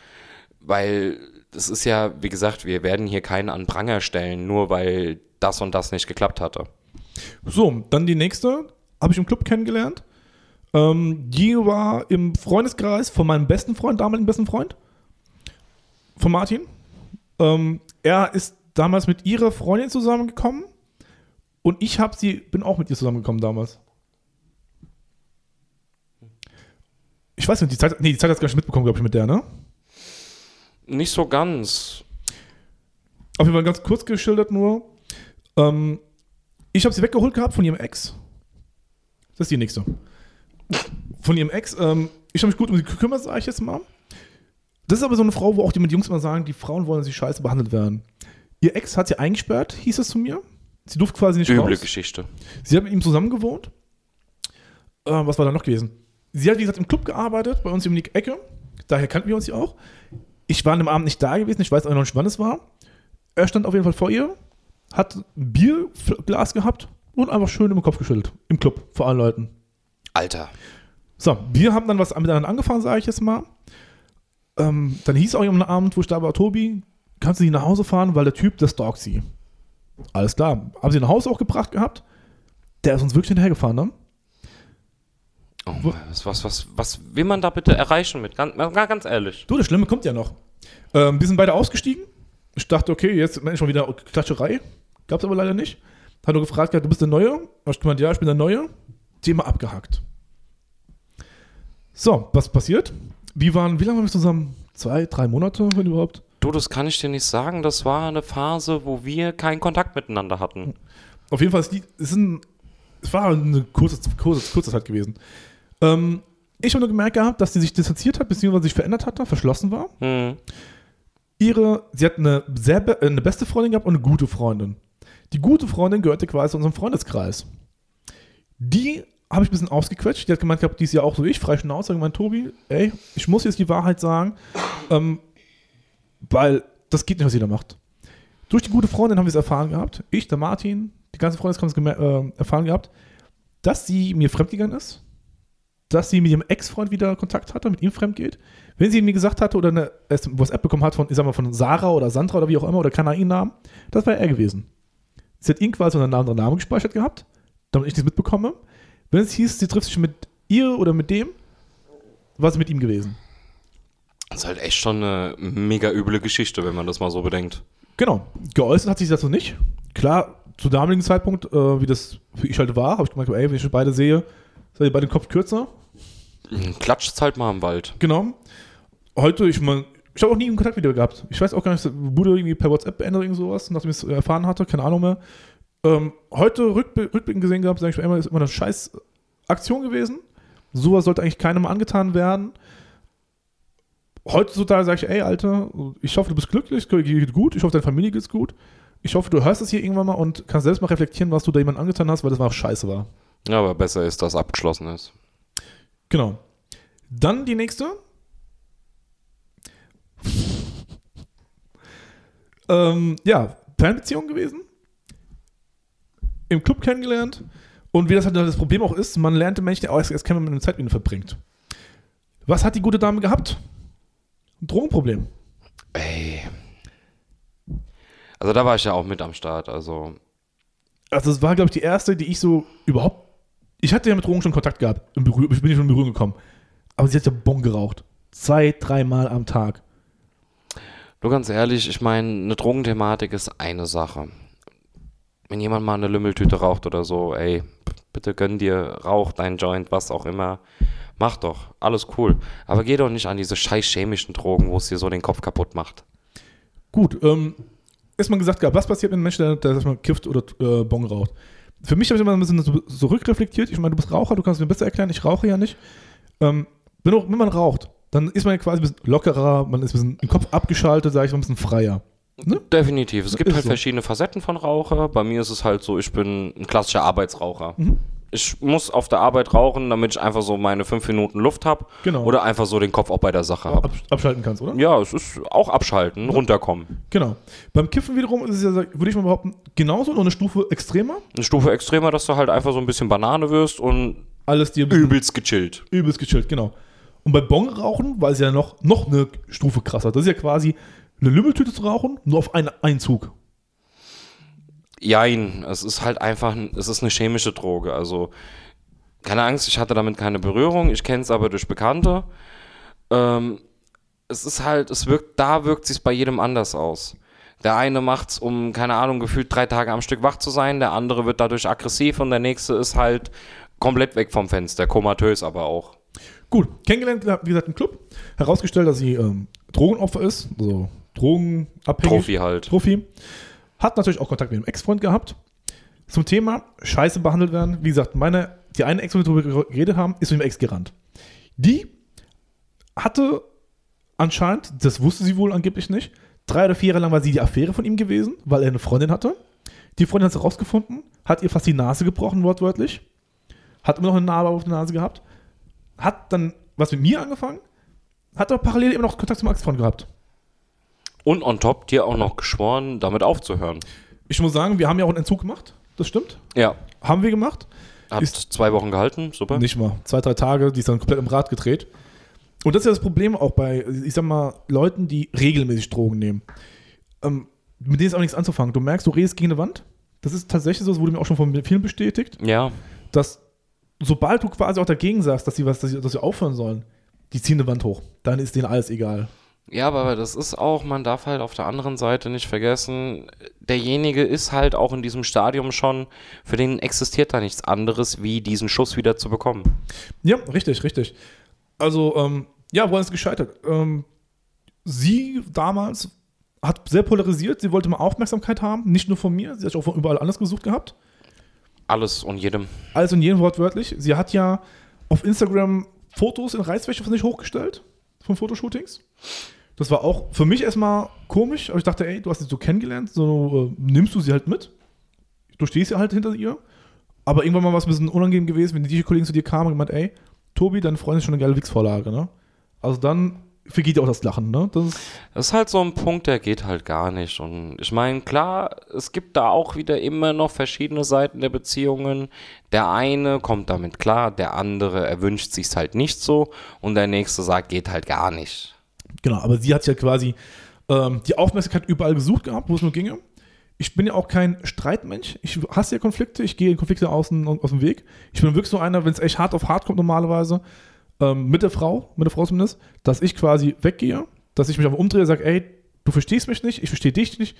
weil das ist ja, wie gesagt, wir werden hier keinen an Pranger stellen, nur weil das und das nicht geklappt hatte. So, dann die nächste, habe ich im Club kennengelernt. Ähm, die war im Freundeskreis von meinem besten Freund, damaligen besten Freund, von Martin. Ähm, er ist damals mit ihrer Freundin zusammengekommen und ich hab sie, bin auch mit ihr zusammengekommen damals. Ich weiß nicht, die Zeit, nee, die Zeit hat gar nicht mitbekommen, glaube ich, mit der, ne? Nicht so ganz. Auf jeden Fall ganz kurz geschildert nur. Ähm, ich habe sie weggeholt gehabt von ihrem Ex. Das ist die nächste. Von ihrem Ex. Ähm, ich habe mich gut um sie gekümmert, sage ich jetzt mal. Das ist aber so eine Frau, wo auch die mit Jungs immer sagen, die Frauen wollen, dass sie scheiße behandelt werden. Ihr Ex hat sie eingesperrt, hieß es zu mir. Sie durfte quasi nicht Üble raus. Geschichte. Sie hat mit ihm zusammen gewohnt. Äh, was war da noch gewesen? Sie hat, wie gesagt, im Club gearbeitet, bei uns um die Ecke. Daher kannten wir uns ja auch. Ich war an dem Abend nicht da gewesen, ich weiß auch noch nicht, wann es war. Er stand auf jeden Fall vor ihr, hat ein Bierglas gehabt und einfach schön im Kopf geschüttelt. Im Club, vor allen Leuten. Alter. So, wir haben dann was miteinander angefangen, sage ich jetzt mal. Ähm, dann hieß auch am Abend, wo ich da war, Tobi, kannst du sie nach Hause fahren, weil der Typ, der stalkt sie. Alles klar. Haben sie nach Hause auch gebracht gehabt. Der ist uns wirklich hinterhergefahren, ne? Oh, was, was, was, was will man da bitte erreichen mit? Ganz, ganz ehrlich. Du, das Schlimme kommt ja noch. Ähm, wir sind beide ausgestiegen. Ich dachte, okay, jetzt ist schon wieder Klatscherei. Gab's aber leider nicht. Hat nur gefragt, du bist der Neue? Hab ich gemeint, ja, ich bin der Neue. Thema abgehakt. So, was passiert? Wir waren, wie lange waren wir zusammen? Zwei, drei Monate, wenn überhaupt? Du, das kann ich dir nicht sagen. Das war eine Phase, wo wir keinen Kontakt miteinander hatten. Auf jeden Fall, ist die, es, ein, es war eine kurze, kurze, kurze Zeit gewesen. Ähm, ich habe nur gemerkt gehabt, dass sie sich distanziert hat, beziehungsweise sich verändert hatte, verschlossen war. Hm. ihre, sie hat eine sehr eine beste Freundin gehabt und eine gute Freundin. Die gute Freundin gehörte quasi zu unserem Freundeskreis. Die habe ich ein bisschen ausgequetscht. Die hat gemeint die ist ja auch so wie ich, frei Schnauze, gemeint, Tobi, ey, ich muss jetzt die Wahrheit sagen, ähm, weil das geht nicht, was jeder macht. Durch die gute Freundin haben wir es erfahren gehabt, ich, der Martin, die ganze Freundeskreis haben es äh, erfahren gehabt, dass sie mir fremdgegangen ist, dass sie mit ihrem Ex-Freund wieder Kontakt hatte, mit ihm fremd geht. Wenn sie mir gesagt hatte oder eine WhatsApp bekommen hat von, ich sag mal, von Sarah oder Sandra oder wie auch immer oder keiner ihren Namen, das war er gewesen. Sie hat ihn quasi unter einem anderen Namen gespeichert gehabt, damit ich das mitbekomme. Wenn es hieß, sie trifft sich mit ihr oder mit dem, war sie mit ihm gewesen. Das ist halt echt schon eine mega üble Geschichte, wenn man das mal so bedenkt. Genau. Geäußert hat sich dazu nicht. Klar, zu damaligen Zeitpunkt, äh, wie das für ich halt war, habe ich gemeint, ey, wenn ich schon beide sehe, seid ihr beide den Kopf kürzer. Klatscht halt mal im Wald. Genau. Heute, ich meine, ich habe auch nie einen Kontakt wieder gehabt. Ich weiß auch gar nicht, wurde irgendwie per WhatsApp beendet oder sowas, nachdem ich es erfahren hatte, keine Ahnung mehr. Ähm, heute rückb rückblickend gesehen gehabt, sage ich mir immer, ist immer eine scheiß Aktion gewesen. Sowas sollte eigentlich keinem angetan werden. Heutzutage sage ich, ey, Alter, ich hoffe, du bist glücklich, dir geht gut, ich hoffe, deine Familie geht's gut. Ich hoffe, du hörst es hier irgendwann mal und kannst selbst mal reflektieren, was du da jemandem angetan hast, weil das war auch scheiße war. Ja, aber besser ist, dass abgeschlossen ist. Genau. Dann die nächste. Ähm, ja, Fernbeziehung gewesen. Im Club kennengelernt. Und wie das halt das Problem auch ist, man lernt den Menschen auch erst, kennen, wenn man eine Zeit mit ihnen verbringt. Was hat die gute Dame gehabt? Ein Drogenproblem. Ey. Also da war ich ja auch mit am Start. Also Also, das war, glaube ich, die erste, die ich so überhaupt. Ich hatte ja mit Drogen schon Kontakt gehabt. Berühr ich bin ja schon in Berührung gekommen. Aber sie hat ja Bon geraucht. Zwei, dreimal am Tag. Nur ganz ehrlich, ich meine, eine Drogenthematik ist eine Sache. Wenn jemand mal eine Lümmeltüte raucht oder so, ey, bitte gönn dir, rauch dein Joint, was auch immer. Mach doch, alles cool. Aber geh doch nicht an diese scheiß chemischen Drogen, wo es dir so den Kopf kaputt macht. Gut, ähm, erstmal gesagt was passiert mit einem Menschen, der, der mal, kifft oder äh, Bon raucht? Für mich habe ich immer ein bisschen so, so rückreflektiert. Ich meine, du bist Raucher, du kannst mir besser erklären, ich rauche ja nicht. Ähm, wenn, auch, wenn man raucht, dann ist man ja quasi ein bisschen lockerer, man ist ein bisschen im Kopf abgeschaltet, sage ich mal, ein bisschen freier. Ne? Definitiv. Es gibt Ist halt so. verschiedene Facetten von Raucher. Bei mir ist es halt so, ich bin ein klassischer Arbeitsraucher. Mhm. Ich muss auf der Arbeit rauchen, damit ich einfach so meine fünf Minuten Luft habe. Genau. Oder einfach so den Kopf auch bei der Sache habe. Ab, abschalten kannst, oder? Ja, es ist auch abschalten, runterkommen. Genau. Beim Kiffen wiederum ist es ja, würde ich mal behaupten, genauso, nur eine Stufe extremer. Eine Stufe extremer, dass du halt einfach so ein bisschen Banane wirst und Alles dir übelst gechillt. übelst gechillt, genau. Und bei Bon rauchen war es ja noch, noch eine Stufe krasser. Das ist ja quasi eine Lümmeltüte zu rauchen, nur auf einen Einzug. Jein, es ist halt einfach, ein- es ist eine chemische Droge. Also, keine Angst, ich hatte damit keine Berührung, ich kenne es aber durch Bekannte. Ähm, es ist halt, es wirkt, da wirkt sich bei jedem anders aus. Der eine macht's, um, keine Ahnung, gefühlt drei Tage am Stück wach zu sein. Der andere wird dadurch aggressiv und der nächste ist halt komplett weg vom Fenster, komatös aber auch. Gut, kennengelernt, wie gesagt, im Club. Herausgestellt, dass sie ähm, Drogenopfer ist, also drogenabhängig. Profi halt. Profi. Hat natürlich auch Kontakt mit einem Ex-Freund gehabt. Zum Thema Scheiße behandelt werden. Wie gesagt, meine, die eine Ex, mit der wir geredet haben, ist mit dem Ex gerannt. Die hatte anscheinend, das wusste sie wohl angeblich nicht, drei oder vier Jahre lang war sie die Affäre von ihm gewesen, weil er eine Freundin hatte. Die Freundin hat es herausgefunden, hat ihr fast die Nase gebrochen, wortwörtlich. Hat immer noch eine Narbe auf der Nase gehabt. Hat dann was mit mir angefangen, hat aber parallel immer noch Kontakt zum Ex-Freund gehabt. Und on top dir auch noch geschworen, damit aufzuhören. Ich muss sagen, wir haben ja auch einen Entzug gemacht. Das stimmt. Ja. Haben wir gemacht. Hat Ist- zwei Wochen gehalten, super. Nicht mal. Zwei, drei Tage, die ist dann komplett im Rad gedreht. Und das ist ja das Problem auch bei, ich sag mal, Leuten, die regelmäßig Drogen nehmen. Ähm, mit denen ist auch nichts anzufangen. Du merkst, du redest gegen eine Wand. Das ist tatsächlich so, das wurde mir auch schon von vielen bestätigt, Ja. dass sobald du quasi auch dagegen sagst, dass sie was, dass sie, dass sie aufhören sollen, die ziehen eine Wand hoch. Dann ist denen alles egal. Ja, aber das ist auch, man darf halt auf der anderen Seite nicht vergessen, derjenige ist halt auch in diesem Stadium schon, für den existiert da nichts anderes, wie diesen Schuss wieder zu bekommen. Ja, richtig, richtig. Also, ähm, ja, woran ist es gescheitert? Ähm, sie damals hat sehr polarisiert, sie wollte mal Aufmerksamkeit haben, nicht nur von mir, sie hat auch von überall anders gesucht gehabt. Alles und jedem. Alles und jedem wortwörtlich. Sie hat ja auf Instagram Fotos in Reißwäsche von sich hochgestellt, von Fotoshootings. Das war auch für mich erstmal komisch, aber ich dachte, ey, du hast sie so kennengelernt, so äh, nimmst du sie halt mit. Du stehst ja halt hinter ihr. Aber irgendwann mal war es ein bisschen unangenehm gewesen, wenn die Kollegen zu dir kamen und gemeint, ey, Tobi, deine Freundin ist schon eine geile Wix-Vorlage, ne? Also dann vergeht auch das Lachen, ne? Das ist, Das ist halt so ein Punkt, der geht halt gar nicht. Und ich meine, klar, es gibt da auch wieder immer noch verschiedene Seiten der Beziehungen. Der eine kommt damit klar, der andere, er wünscht sich's halt nicht so und der nächste sagt, geht halt gar nicht. Genau, aber sie hat ja quasi ähm, die Aufmerksamkeit überall gesucht gehabt, wo es nur ginge. Ich bin ja auch kein Streitmensch. Ich hasse ja Konflikte. Ich gehe Konflikte außen, aus dem Weg. Ich bin wirklich so einer, wenn es echt hart auf hart kommt normalerweise, ähm, mit der Frau, mit der Frau zumindest, dass ich quasi weggehe, dass ich mich einfach umdrehe sage, ey, du verstehst mich nicht, ich verstehe dich nicht.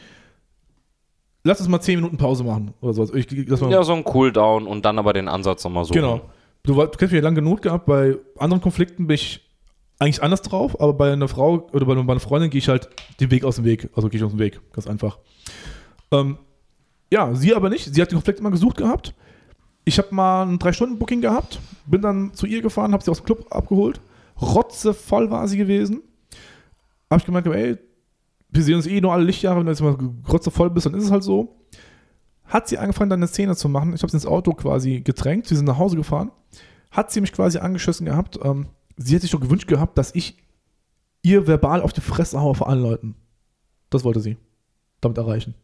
Lass uns mal 10 Minuten Pause machen oder sowas. Ich, dass man, Ja, so ein Cooldown und dann aber den Ansatz nochmal so. Genau. Du, du kennst mich ja lange genug gehabt, bei anderen Konflikten bin ich eigentlich anders drauf, aber bei einer Frau oder bei, bei einer Freundin gehe ich halt den Weg aus dem Weg. Also gehe ich aus dem Weg, ganz einfach. Ähm, ja, sie aber nicht. Sie hat den Konflikt immer gesucht gehabt. Ich habe mal ein Drei-Stunden-Booking gehabt, bin dann zu ihr gefahren, habe sie aus dem Club abgeholt. Rotzevoll war sie gewesen. Habe ich gemeint, ey, wir sehen uns eh nur alle Lichtjahre, wenn du jetzt mal rotzevoll bist, dann ist es halt so. Hat sie angefangen, dann eine Szene zu machen. Ich habe sie ins Auto quasi gedrängt. Wir sind nach Hause gefahren. Hat sie mich quasi angeschossen gehabt. Ähm, sie hat sich doch gewünscht gehabt, dass ich ihr verbal auf die Fresse haue vor allen Leuten. Das wollte sie damit erreichen.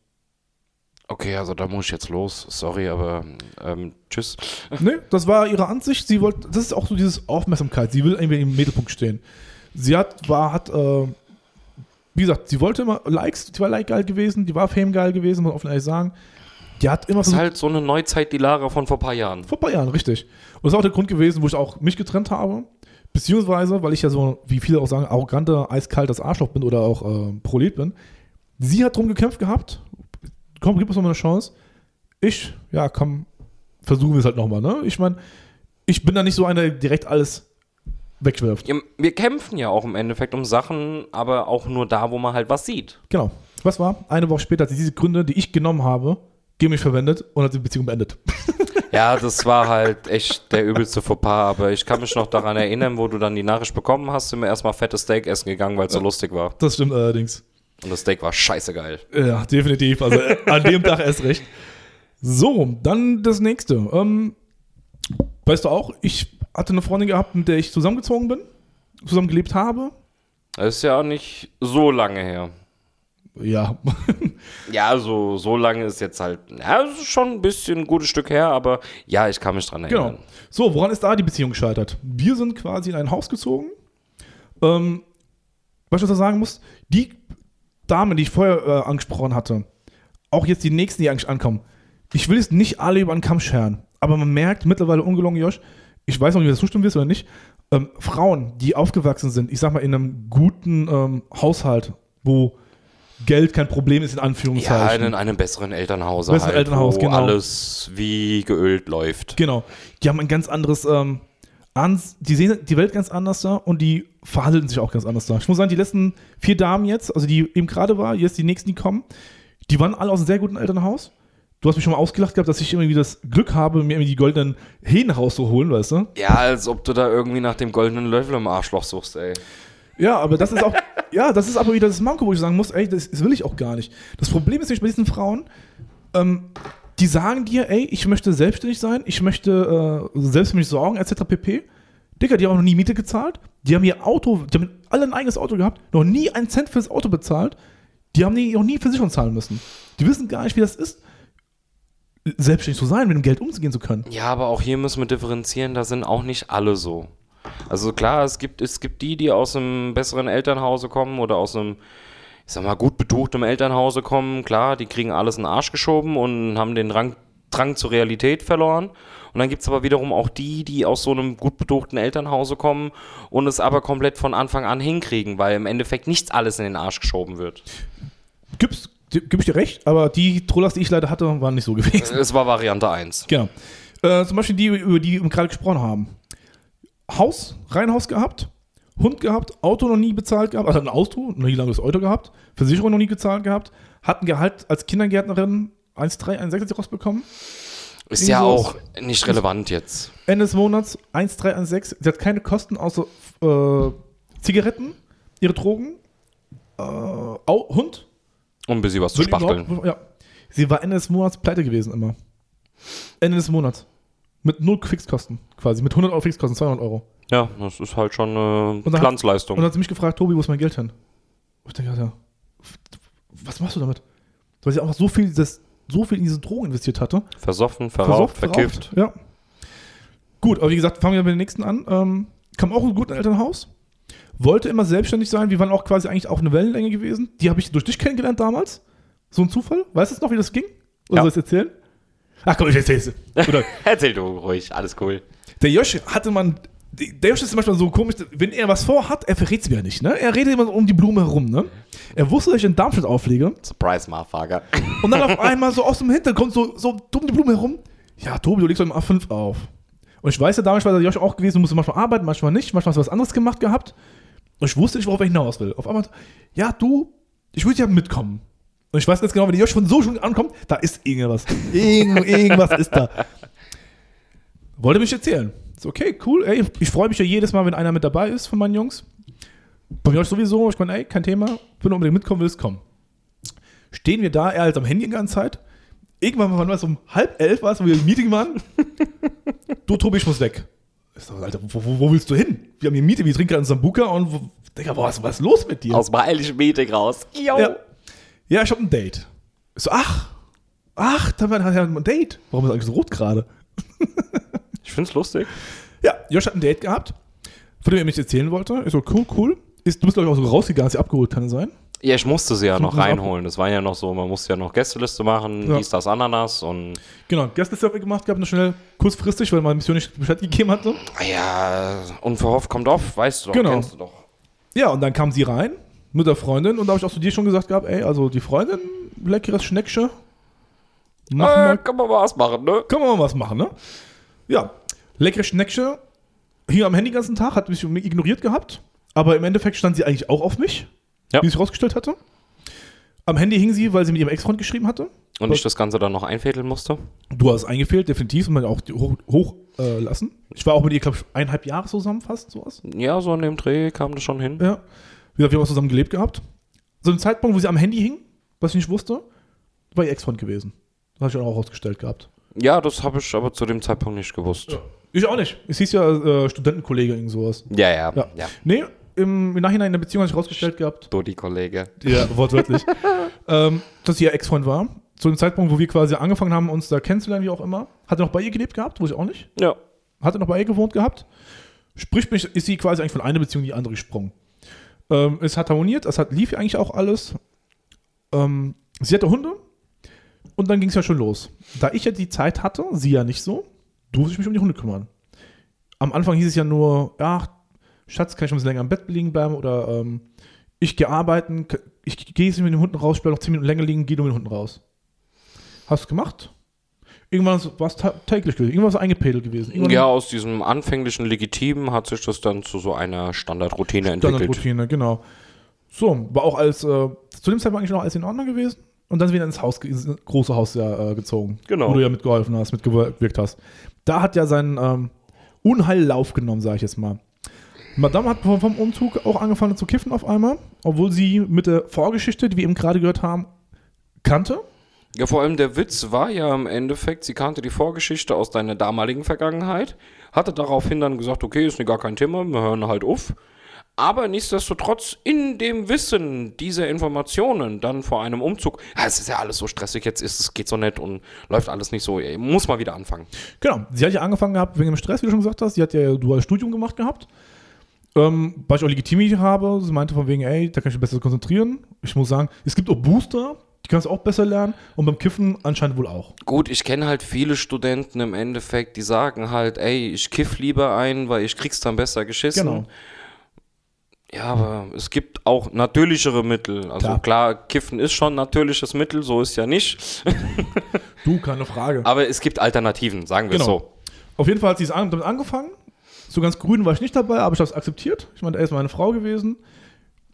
Okay, also da muss ich jetzt los. Sorry, aber ähm, tschüss. ne, das war ihre Ansicht. Sie wollte, das ist auch so dieses Aufmerksamkeit. Sie will irgendwie im Mittelpunkt stehen. Sie hat, war, hat, äh, wie gesagt, sie wollte immer Likes, die war like geil gewesen, die war Fame geil gewesen, muss man offen ehrlich sagen. Die hat immer Das ist halt so eine Neuzeit, die Lara von vor ein paar Jahren. Vor ein paar Jahren, richtig. Und das ist auch der Grund gewesen, wo ich auch mich getrennt habe. Beziehungsweise, weil ich ja so, wie viele auch sagen, arroganter, eiskaltes Arschloch bin oder auch äh, Prolet bin. Sie hat drum gekämpft gehabt. Komm, gib uns noch mal eine Chance. Ich, ja, komm, versuchen wir es halt nochmal, ne? Ich meine, ich bin da nicht so einer, der direkt alles wegschwirft. Ja, wir kämpfen ja auch im Endeffekt um Sachen, aber auch nur da, wo man halt was sieht. Genau. Was war? Eine Woche später hat sie diese Gründe, die ich genommen habe, gegen mich verwendet und hat die Beziehung beendet. Ja, das war halt echt der übelste Fauxpas, aber ich kann mich noch daran erinnern, wo du dann die Nachricht bekommen hast, sind wir erstmal fettes Steak essen gegangen, weil es so lustig war. Das stimmt allerdings. Und das Steak war scheiße geil. Ja, definitiv. Also äh, an dem Tag erst recht. So, dann das nächste. Ähm, weißt du auch, ich hatte eine Freundin gehabt, mit der ich zusammengezogen bin, zusammen gelebt habe. Das ist ja auch nicht so lange her. Ja, Ja, so, so lange ist jetzt halt, ja, ist schon ein bisschen ein gutes Stück her, aber ja, ich kann mich dran genau. erinnern. So, woran ist da die Beziehung gescheitert? Wir sind quasi in ein Haus gezogen. Ähm, was ich dazu sagen muss, die Dame, die ich vorher äh, angesprochen hatte, auch jetzt die nächsten, die eigentlich ankommen, ich will jetzt nicht alle über den Kamm scheren, aber man merkt mittlerweile ungelungen, Josh, ich weiß noch nicht, ob du zustimmen willst oder nicht, ähm, Frauen, die aufgewachsen sind, ich sag mal in einem guten ähm, Haushalt, wo Geld kein Problem ist, in Ja, Anführungszeichen. in einem besseren Elternhaus. Besseren halt, Elternhaus, wo genau. alles wie geölt läuft. Genau. Die haben ein ganz anderes, ähm, ans, die sehen die Welt ganz anders da und die verhandeln sich auch ganz anders da. Ich muss sagen, die letzten vier Damen jetzt, also die eben gerade war, jetzt die nächsten, die kommen, die waren alle aus einem sehr guten Elternhaus. Du hast mich schon mal ausgelacht gehabt, dass ich irgendwie das Glück habe, mir irgendwie die goldenen Hähnen rauszuholen, weißt du? Ja, als ob du da irgendwie nach dem goldenen Löffel im Arschloch suchst, ey. Ja, aber das ist auch, ja, das ist aber wieder das Manko, wo ich sagen muss, ey, das, das will ich auch gar nicht. Das Problem ist nämlich bei diesen Frauen, ähm, die sagen dir, ey, ich möchte selbstständig sein, ich möchte äh, selbst für mich sorgen, etc. pp. Digga, die haben noch nie Miete gezahlt, die haben ihr Auto, die haben alle ein eigenes Auto gehabt, noch nie einen Cent fürs Auto bezahlt, die haben nie, noch nie Versicherung zahlen müssen. Die wissen gar nicht, wie das ist, selbstständig zu sein, mit dem Geld umzugehen zu können. Ja, aber auch hier müssen wir differenzieren, da sind auch nicht alle so. Also klar, es gibt, es gibt die, die aus einem besseren Elternhause kommen oder aus einem, ich sag mal, gut betuchtem Elternhause kommen. Klar, die kriegen alles in den Arsch geschoben und haben den Drang, Drang zur Realität verloren. Und dann gibt es aber wiederum auch die, die aus so einem gut betuchten Elternhause kommen und es aber komplett von Anfang an hinkriegen, weil im Endeffekt nichts alles in den Arsch geschoben wird. Gibt's, gib ich dir recht, aber die Trollas, die ich leider hatte, waren nicht so gewesen. Es war Variante 1. Genau. Äh, zum Beispiel die, über die wir gerade gesprochen haben. Haus, Reihenhaus gehabt, Hund gehabt, Auto noch nie bezahlt gehabt, also ein Auto, noch nie langes Auto gehabt, Versicherung noch nie gezahlt gehabt, hat ein Gehalt als Kindergärtnerin 1,3, 1,6 hat sie rausbekommen. Ist ja auch nicht relevant jetzt. Ende des Monats 1,3, 1,6. Sie hat keine Kosten außer äh, Zigaretten, ihre Drogen, äh, Au Hund. Um ein bisschen was zu spachteln. Ja. Sie war Ende des Monats pleite gewesen immer. Ende des Monats. Mit null Fixkosten quasi. Mit 100 Euro Fixkosten, 200 Euro. Ja, das ist halt schon eine dann hat- Glanzleistung. Und dann hat sie mich gefragt, Tobi, wo ist mein Geld hin? Und ich denke, Alter, was machst du damit? Weil sie einfach so viel, das, so viel in diese Drogen investiert hatte. Versoffen, verraucht, verkifft. Ja. Gut, aber wie gesagt, fangen wir mit dem nächsten an. Ähm, kam auch aus einem guten Elternhaus. Wollte immer selbstständig sein. Wir waren auch quasi eigentlich auch eine Wellenlänge gewesen. Die habe ich durch dich kennengelernt damals. So ein Zufall. Weißt du jetzt noch, wie das ging? Oder Ja. soll ich es erzählen? Ach komm, ich erzähl's. dir. Oder Erzähl du ruhig, alles cool. der Josh hatte man. Der Josh ist manchmal so komisch, wenn er was vorhat, er verrät es mir ja nicht. Ne? Er redet immer so um die Blume herum. Ne? Er wusste, dass ich in Darmstadt auflege. Surprise, Motherfucker. Und dann auf einmal so aus dem Hintergrund so, so dumm die Blume herum. Ja, Tobi, du legst doch im A5 auf. Und ich weiß ja, damals war der Josh auch gewesen, musste manchmal arbeiten, manchmal nicht, manchmal hast du was anderes gemacht gehabt. Und ich wusste nicht, worauf er hinaus will. Auf einmal, ja, du, ich würde ja mitkommen. Und ich weiß ganz genau, wenn der Josh von so schon ankommt, da ist irgendwas. Irgend, irgendwas ist da. Wollte mich erzählen. Ist okay, cool. Ey, ich freue mich ja jedes Mal, wenn einer mit dabei ist von meinen Jungs. Bei mir sowieso. Ich meine, ey, kein Thema. Wenn du unbedingt mitkommen willst, komm. Stehen wir da, er halt am Handy die ganze Zeit. Irgendwann war es um halb elf, war es, wo wir im Meeting waren. du, Tobi, ich muss weg. Ich sag, Alter, wo, wo, wo willst du hin? Wir haben hier Miete, wir trinken gerade in Sambuka und wo, Digga, was, was ist los mit dir? Aus heiligen Meeting raus. Yo. Ja, ja ich habe ein Date. Ich so, ach, ach, da war ja ein Date. Warum ist eigentlich so rot gerade? Ich find's lustig. Ja, Josh hat ein Date gehabt, von dem er mich erzählen wollte. Ich so, cool, cool. Ist, du bist, glaube ich, auch so rausgegangen, als sie abgeholt kann es sein. Ja, ich musste sie ja noch reinholen. Das war ja noch so, man musste ja noch Gästeliste machen, Ja. dies, das, Ananas und Genau, Gästeliste haben wir gemacht gehabt, nur schnell kurzfristig, weil meine Mission nicht Bescheid gegeben hatte. ah ja, unverhofft kommt oft, weißt du doch, Genau. kennst du doch. Ja, und dann kam sie rein mit der Freundin und da habe ich auch zu dir schon gesagt gehabt, ey, also die Freundin, leckeres Schneckchen. Machen Äh, wir, kann man mal was machen, ne? können wir mal was machen, ne? Ja, leckeres Schneckchen. Hier am Handy den ganzen Tag, hat mich ignoriert gehabt, aber im Endeffekt stand sie eigentlich auch auf mich, Ja. wie sich rausgestellt hatte. Am Handy hing sie, weil sie mit ihrem Ex-Freund geschrieben hatte. Und ich das Ganze dann noch einfädeln musste. Du hast es eingefehlt, definitiv, und man auch die hoch, hoch äh, lassen. Ich war auch mit ihr, glaube ich, eineinhalb Jahre zusammen fast, sowas. Ja, so an dem Dreh kam das schon hin. Ja. Wie gesagt, wir haben auch zusammen gelebt gehabt. So ein Zeitpunkt, wo sie am Handy hing, was ich nicht wusste, war ihr Ex-Freund gewesen. Das habe ich dann auch rausgestellt gehabt. Ja, das habe ich aber zu dem Zeitpunkt nicht gewusst. Ich auch nicht. Es hieß ja äh, Studentenkollege, irgend sowas. Ja, ja, Ja. ja. Nee, im, im Nachhinein in der Beziehung habe ich rausgestellt gehabt. Du, die Kollege. Ja, wortwörtlich. ähm, dass sie ihr Ex-Freund war. Zu dem Zeitpunkt, wo wir quasi angefangen haben, uns da kennenzulernen, wie auch immer. Hat er noch bei ihr gelebt gehabt, wo ich auch nicht. Ja. Hat er noch bei ihr gewohnt gehabt. Sprich, mich- ist sie quasi eigentlich von einer Beziehung in die andere gesprungen. Ähm, es hat harmoniert, es hat, lief eigentlich auch alles. Ähm, sie hatte Hunde und dann ging es ja schon los. Da ich ja die Zeit hatte, sie ja nicht so, durfte ich mich um die Hunde kümmern. Am Anfang hieß es ja nur, ja, Schatz, kann ich ein bisschen länger im Bett liegen bleiben oder ähm, ich gehe arbeiten, ich gehe jetzt mit den Hunden raus, ich bleib noch 10 Minuten länger liegen, gehe nur mit den Hunden raus. Hast du gemacht? Irgendwann war es täglich gewesen, irgendwann war es eingepädelt gewesen. Irgendwann Ja, aus diesem anfänglichen Legitimen hat sich das dann zu so einer Standardroutine entwickelt. Standardroutine, genau. So, war auch als, äh, zu dem Zeitpunkt eigentlich noch alles in Ordnung gewesen. Und dann sind wir ins Haus, ins große Haus ja äh, gezogen. Genau. Wo du ja mitgeholfen hast, mitgewirkt hast. Da hat ja sein ähm, Unheil Lauf genommen, sage ich jetzt mal. Madame hat vom, vom Umzug auch angefangen zu kiffen auf einmal, obwohl sie mit der Vorgeschichte, die wir eben gerade gehört haben, kannte. Ja, vor allem der Witz war ja im Endeffekt, sie kannte die Vorgeschichte aus deiner damaligen Vergangenheit, hatte daraufhin dann gesagt, okay, ist mir gar kein Thema, wir hören halt auf. Aber nichtsdestotrotz in dem Wissen dieser Informationen dann vor einem Umzug, ja, es ist ja alles so stressig, jetzt ist es geht so nett und läuft alles nicht so, ey, muss mal wieder anfangen. Genau, sie hat ja angefangen gehabt wegen dem Stress, wie du schon gesagt hast. Sie hat ja duales Studium gemacht gehabt. Ähm, weil ich auch Legitimi habe. Sie meinte von wegen, ey, da kann ich mich besser konzentrieren. Ich muss sagen, es gibt auch Booster, die kannst du auch besser lernen. Und beim Kiffen anscheinend wohl auch. Gut, ich kenne halt viele Studenten im Endeffekt, die sagen halt, ey, ich kiff lieber ein, weil ich krieg's dann besser geschissen. Genau. Ja, aber es gibt auch natürlichere Mittel. Also Klar. klar, Kiffen ist schon ein natürliches Mittel, so ist ja nicht. Du, keine Frage. Aber es gibt Alternativen, sagen wir es Genau. so. Auf jeden Fall hat sie es damit angefangen. So ganz grün war ich nicht dabei, aber ich habe es akzeptiert. Ich meine, er ist meine Frau gewesen.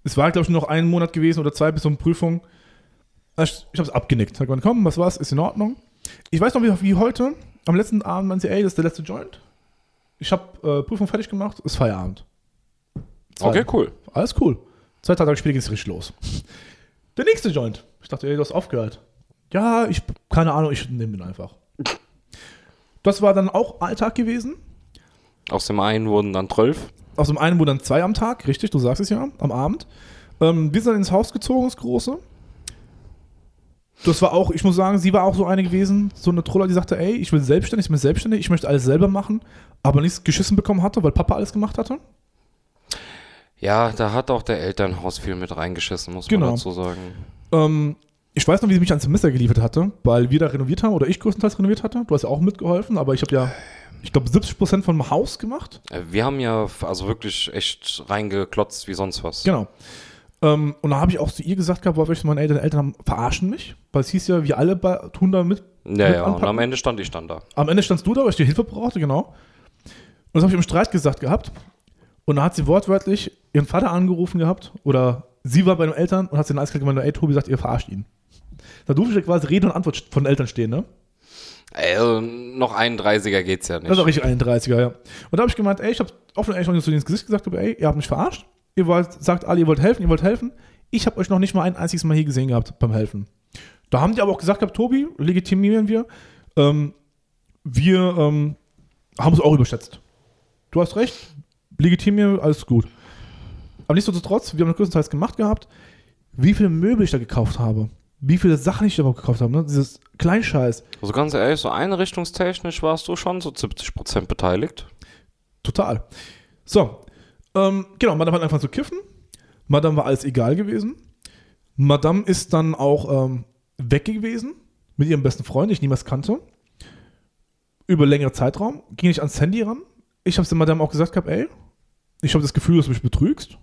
Es war, glaube ich, nur noch einen Monat gewesen oder zwei bis zur Prüfung. Ich, ich habe es abgenickt. Hat gesagt, komm, was war's, ist in Ordnung. Ich weiß noch, wie, wie heute, am letzten Abend meinte sie, ey, das ist der letzte Joint. Ich habe äh, Prüfung fertig gemacht, ist Feierabend. Zwei. Okay, cool. Alles cool. Zwei Tage später ging es richtig los. Der nächste Joint. Ich dachte, ey, du hast aufgehört. Ja, ich, keine Ahnung, ich nehme den einfach. Das war dann auch Alltag gewesen. Aus dem einen wurden dann zwölf. Aus dem einen wurden dann zwei am Tag, richtig, du sagst es ja, am Abend. Ähm, wir sind dann ins Haus gezogen, das große. Das war auch, ich muss sagen, sie war auch so eine gewesen, so eine Troller, die sagte, ey, ich will selbstständig, ich bin selbstständig, ich möchte alles selber machen, aber nichts geschissen bekommen hatte, weil Papa alles gemacht hatte. Ja, da hat auch der Elternhaus viel mit reingeschissen, muss Genau. man dazu sagen. Ähm, ich weiß noch, wie sie mich ans Semester geliefert hatte, weil wir da renoviert haben oder ich größtenteils renoviert hatte. Du hast ja auch mitgeholfen, aber ich habe ja, ich glaube, 70% vom Haus gemacht. Äh, Wir haben ja also wirklich echt reingeklotzt wie sonst was. Genau. Ähm, und da habe ich auch zu ihr gesagt gehabt, weil ich meine Eltern, Eltern haben, verarschen mich, weil es hieß ja, wir alle bei, tun da mit. Ja, mit ja, und anpacken. am Ende stand ich dann da. Am Ende standst du da, weil ich dir Hilfe brauchte, genau. Und das habe ich im Streit gesagt gehabt. Und da hat sie wortwörtlich ihren Vater angerufen gehabt oder sie war bei den Eltern und hat sie in eiskalt gemeint, ey, Tobi sagt, ihr verarscht ihn. Da durfte ich ja quasi Rede und Antwort von den Eltern stehen, ne? Äh, noch 31er geht's ja nicht. Das ist auch richtig 31er, ja. Und da habe ich gemeint, ey, ich habe offen und ehrlich noch zu ins Gesicht gesagt, ey, ihr habt mich verarscht. Ihr wollt, sagt alle, ihr wollt helfen, ihr wollt helfen. Ich habe euch noch nicht mal ein einziges Mal hier gesehen gehabt beim Helfen. Da haben die aber auch gesagt gehabt, Tobi, legitimieren wir. Ähm, wir ähm, haben es auch überschätzt. Du hast recht, legitimieren, wir, alles gut. Aber nichtsdestotrotz, wir haben das größtenteils gemacht gehabt, wie viele Möbel ich da gekauft habe. Wie viele Sachen ich da überhaupt gekauft habe. Ne? Dieses Kleinscheiß. Also ganz ehrlich, so einrichtungstechnisch warst du schon so 70% beteiligt. Total. So, ähm, genau, Madame hat angefangen zu kiffen. Madame war alles egal gewesen. Madame ist dann auch ähm, weg gewesen mit ihrem besten Freund, den ich niemals kannte. Über längere Zeitraum. Ging nicht ans Handy ran. Ich habe es der Madame auch gesagt gehabt, ey, ich habe das Gefühl, dass du mich betrügst.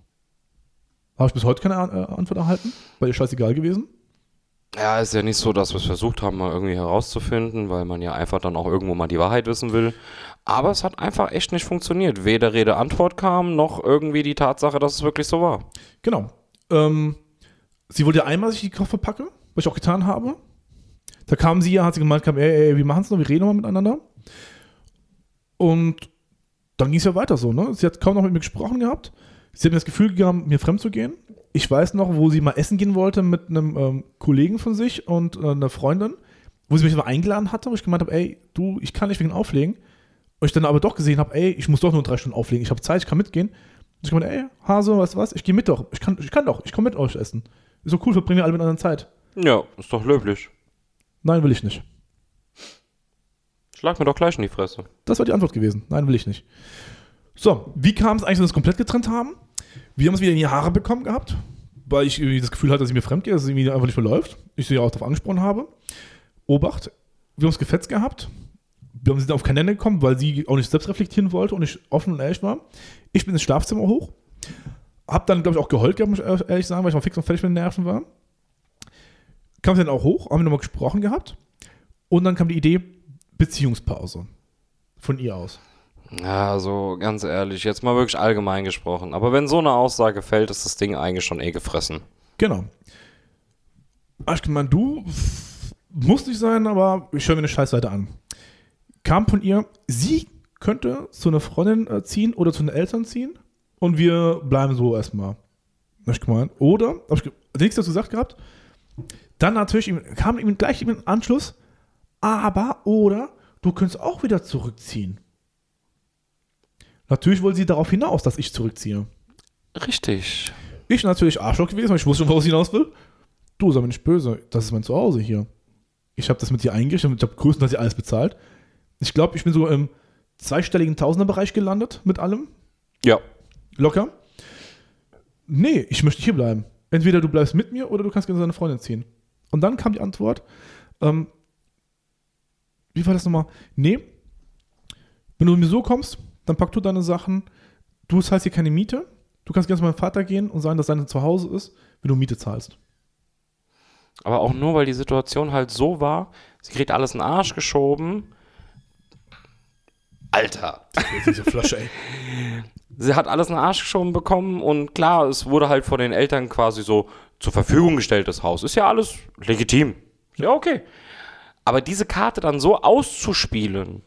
Habe ich bis heute keine äh, Antwort erhalten, weil ihr scheißegal gewesen. Ja, ist ja nicht so, dass wir es versucht haben, mal irgendwie herauszufinden, weil man ja einfach dann auch irgendwo mal die Wahrheit wissen will. Aber es hat einfach echt nicht funktioniert. Weder Rede-Antwort kam, noch irgendwie die Tatsache, dass es wirklich so war. Genau. Ähm, sie wollte ja einmal, dass ich die Koffer packe, was ich auch getan habe. Da kam sie ja, hat sie gemeint, kam, ey, ey, wir machen es noch, wir reden noch mal miteinander. Und dann ging es ja weiter so, ne? Sie hat kaum noch mit mir gesprochen gehabt. Sie hat mir das Gefühl gegeben, mir fremd zu gehen. Ich weiß noch, wo sie mal essen gehen wollte mit einem ähm, Kollegen von sich und äh, einer Freundin, wo sie mich mal eingeladen hatte, wo ich gemeint habe, ey, du, ich kann nicht wegen Auflegen. Und ich dann aber doch gesehen habe, ey, ich muss doch nur drei Stunden auflegen, ich habe Zeit, ich kann mitgehen. Und ich gemeint, ey, Hase, weißt du was, ich gehe mit doch, ich kann, ich kann doch, ich komme mit euch essen. Ist so cool, verbringen wir alle miteinander Zeit. Ja, ist doch löblich. Nein, will ich nicht. Schlag mir doch gleich in die Fresse. Das war die Antwort gewesen. Nein, will ich nicht. So, wie kam es eigentlich, dass wir uns komplett getrennt haben? Wir haben es wieder in die Haare bekommen gehabt, weil ich irgendwie das Gefühl hatte, dass sie mir fremd geht, dass es irgendwie einfach nicht mehr läuft. Ich sie ja auch darauf angesprochen habe. Obacht, wir haben es gefetzt gehabt. Wir haben sie dann auf kein Ende gekommen, weil sie auch nicht selbst reflektieren wollte und ich offen und ehrlich war. Ich bin ins Schlafzimmer hoch, hab dann, glaube ich, auch geheult gehabt, muss ich ehrlich sagen, weil ich mal fix und fertig mit den Nerven war. Kam sie dann auch hoch, haben wir nochmal gesprochen gehabt. Und dann kam die Idee, Beziehungspause. Von ihr aus. Ja, also ganz ehrlich, jetzt mal wirklich allgemein gesprochen. Aber wenn so eine Aussage fällt, ist das Ding eigentlich schon eh gefressen. Genau. Ich gemeint, du, pff, muss nicht sein, aber ich höre mir eine Scheißseite an. Kam von ihr, sie könnte zu einer Freundin äh, ziehen oder zu den Eltern ziehen und wir bleiben so erstmal. Ich gemeint. Oder, hab ich nichts dazu gesagt gehabt. Dann natürlich kam ihm gleich im Anschluss, aber, oder, du könntest auch wieder zurückziehen. Natürlich wollte sie darauf hinaus, dass ich zurückziehe. Richtig. Ich natürlich Arschloch gewesen, weil ich wusste schon, woraus ich hinaus will. Du, sei mir nicht böse, das ist mein Zuhause hier. Ich habe das mit dir eingerichtet, ich habe größtenteils alles bezahlt. Ich glaube, ich bin so im zweistelligen Tausenderbereich gelandet mit allem. Ja. Locker. Nee, ich möchte hier bleiben. Entweder du bleibst mit mir oder du kannst gerne seine Freundin ziehen. Und dann kam die Antwort, ähm, wie war das nochmal? Nee, wenn du mit mir so kommst, dann pack du deine Sachen. Du zahlst hier keine Miete. Du kannst gerne zu meinem Vater gehen und sagen, dass dein Zuhause ist, wenn du Miete zahlst. Aber auch nur, weil die Situation halt so war, sie kriegt alles in den Arsch geschoben. Alter. Diese Flasche, ey. Sie hat alles in den Arsch geschoben bekommen und klar, es wurde halt von den Eltern quasi so zur Verfügung gestellt, das Haus. Ist ja alles legitim. Ja, okay. Aber diese Karte dann so auszuspielen,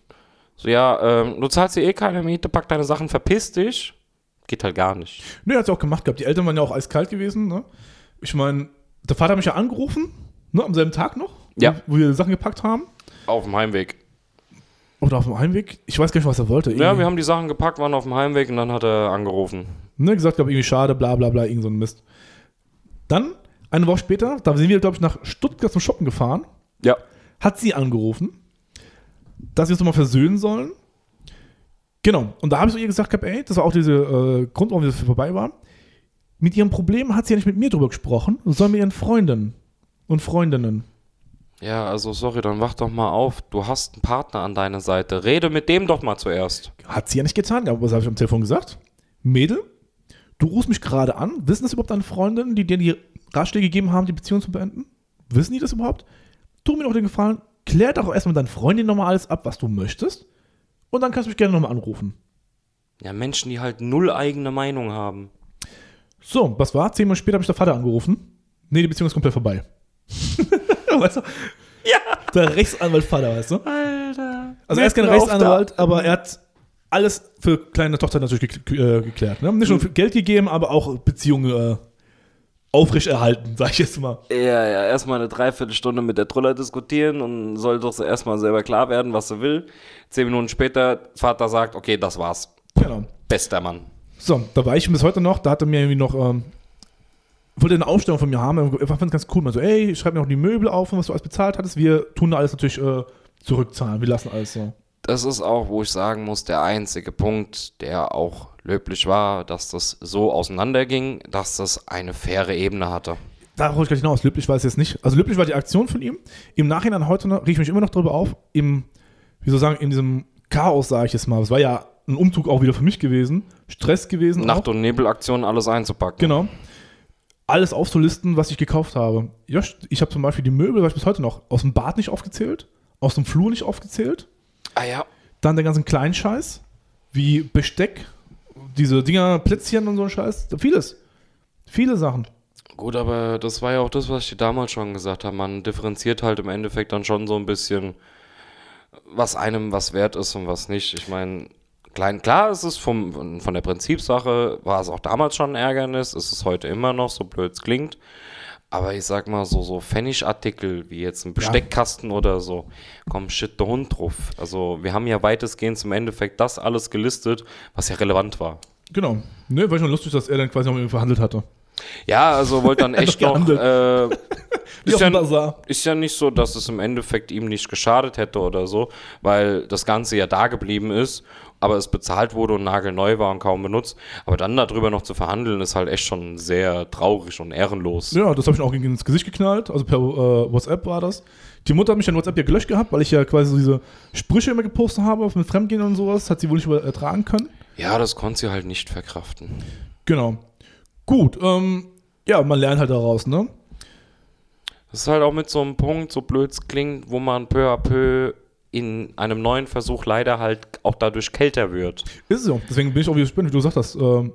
so ja, ähm, du zahlst dir eh keine Miete, pack deine Sachen, verpiss dich, geht halt gar nicht. Nee, hat sie auch gemacht gehabt. Die Eltern waren ja auch eiskalt gewesen. Ne? Ich meine, der Vater hat mich ja angerufen, ne, am selben Tag noch, Ja. wo wir Sachen gepackt haben. Auf dem Heimweg. Oder auf dem Heimweg. Ich weiß gar nicht, was er wollte. Ja, wir haben die Sachen gepackt, waren auf dem Heimweg und dann hat er angerufen. ne, gesagt, glaube irgendwie schade, bla bla bla, irgend so ein Mist. Dann, eine Woche später, da sind wir, glaube ich, nach Stuttgart zum Shoppen gefahren, Ja. Hat sie angerufen, dass wir uns nochmal versöhnen sollen. Genau. Und da habe ich zu ihr gesagt, gehabt, ey, das war auch dieser äh, Grund, warum wir vorbei waren. Mit ihrem Problem hat sie ja nicht mit mir drüber gesprochen, sondern mit ihren Freunden und Freundinnen. Ja, also sorry, dann wach doch mal auf. Du hast einen Partner an deiner Seite. Rede mit dem doch mal zuerst. Hat sie ja nicht getan, aber was habe ich am Telefon gesagt? Mädel, du rufst mich gerade an. Wissen das überhaupt deine Freundinnen, die dir die Ratschläge gegeben haben, die Beziehung zu beenden? Wissen die das überhaupt? Tu mir doch den Gefallen, klär doch erstmal mit deinen Freundinnen nochmal alles ab, was du möchtest. Und dann kannst du mich gerne nochmal anrufen. Ja, Menschen, die halt null eigene Meinung haben. So, was war? Zehn Minuten später habe ich der Vater angerufen. Nee, die Beziehung ist komplett vorbei. weißt du? Ja. Der Rechtsanwalt Vater, weißt du? Alter. Also er ist kein Rechtsanwalt, aber er hat alles für kleine Tochter natürlich äh, geklärt. Ne? Nicht nur für Geld gegeben, aber auch Beziehungen äh, aufrechterhalten, sag ich jetzt mal. Ja, ja, erstmal eine Dreiviertelstunde mit der Troller diskutieren und soll doch so erstmal selber klar werden, was sie will. Zehn Minuten später, Vater sagt, okay, das war's. Genau. Bester Mann. So, da war ich bis heute noch, da hat er mir irgendwie noch, ähm, wollte eine Ausstellung von mir haben, er fand es ganz cool, man so, ey, ich schreibe mir noch die Möbel auf und was du alles bezahlt hattest, wir tun da alles natürlich äh, zurückzahlen, wir lassen alles so. Das ist auch, wo ich sagen muss, der einzige Punkt, der auch löblich war, dass das so auseinanderging, dass das eine faire Ebene hatte. Darauf wollte ich gleich hinaus, löblich war es jetzt nicht. Also löblich war die Aktion von ihm. Im Nachhinein heute noch, rieche ich mich immer noch drüber auf, im, wie soll ich sagen, in diesem Chaos, sage ich jetzt mal. Es war ja ein Umzug auch wieder für mich gewesen, Stress gewesen. Nacht- auch. und Nebelaktion alles einzupacken. Genau. Alles aufzulisten, was ich gekauft habe. Josh, ich habe zum Beispiel die Möbel, weiß ich bis heute noch, aus dem Bad nicht aufgezählt, aus dem Flur nicht aufgezählt. Ah ja. Dann den ganzen kleinen Scheiß, wie Besteck, diese Dinger, Plätzchen und so ein Scheiß. Vieles. Viele Sachen. Gut, aber das war ja auch das, was ich dir damals schon gesagt habe. Man differenziert halt im Endeffekt dann schon so ein bisschen, was einem was wert ist und was nicht. Ich meine, klein, klar ist es vom, von der Prinzipsache, war es auch damals schon ein Ärgernis, ist es heute immer noch, so blöd es klingt. Aber ich sag mal, so, so Pfennigartikel wie jetzt ein Besteckkasten oder so, komm, shit, der Hund drauf. Also, wir haben ja weitestgehend im Endeffekt das alles gelistet, was ja relevant war. Genau. Ne, war schon lustig, dass er dann quasi noch mit ihm verhandelt hatte. Ja, also wollte dann echt noch. Äh, ist, ja, ist ja nicht so, dass es im Endeffekt ihm nicht geschadet hätte oder so, weil das Ganze ja da geblieben ist, aber es bezahlt wurde und nagelneu war und kaum benutzt. Aber dann darüber noch zu verhandeln, ist halt echt schon sehr traurig und ehrenlos. Ja, das habe ich auch gegen ins Gesicht geknallt. Also per äh, WhatsApp war das. Die Mutter hat mich an WhatsApp ja gelöscht gehabt, weil ich ja quasi so diese Sprüche immer gepostet habe mit Fremdgehen und sowas. Hat sie wohl nicht ertragen können. Ja, das konnte sie halt nicht verkraften. Genau. Gut, ähm, ja, man lernt halt daraus, ne? Das ist halt auch mit so einem Punkt, so blöd es klingt, wo man peu à peu in einem neuen Versuch leider halt auch dadurch kälter wird. Ist es so. Deswegen bin ich auch wieder gespannt, wie du gesagt hast. Ähm,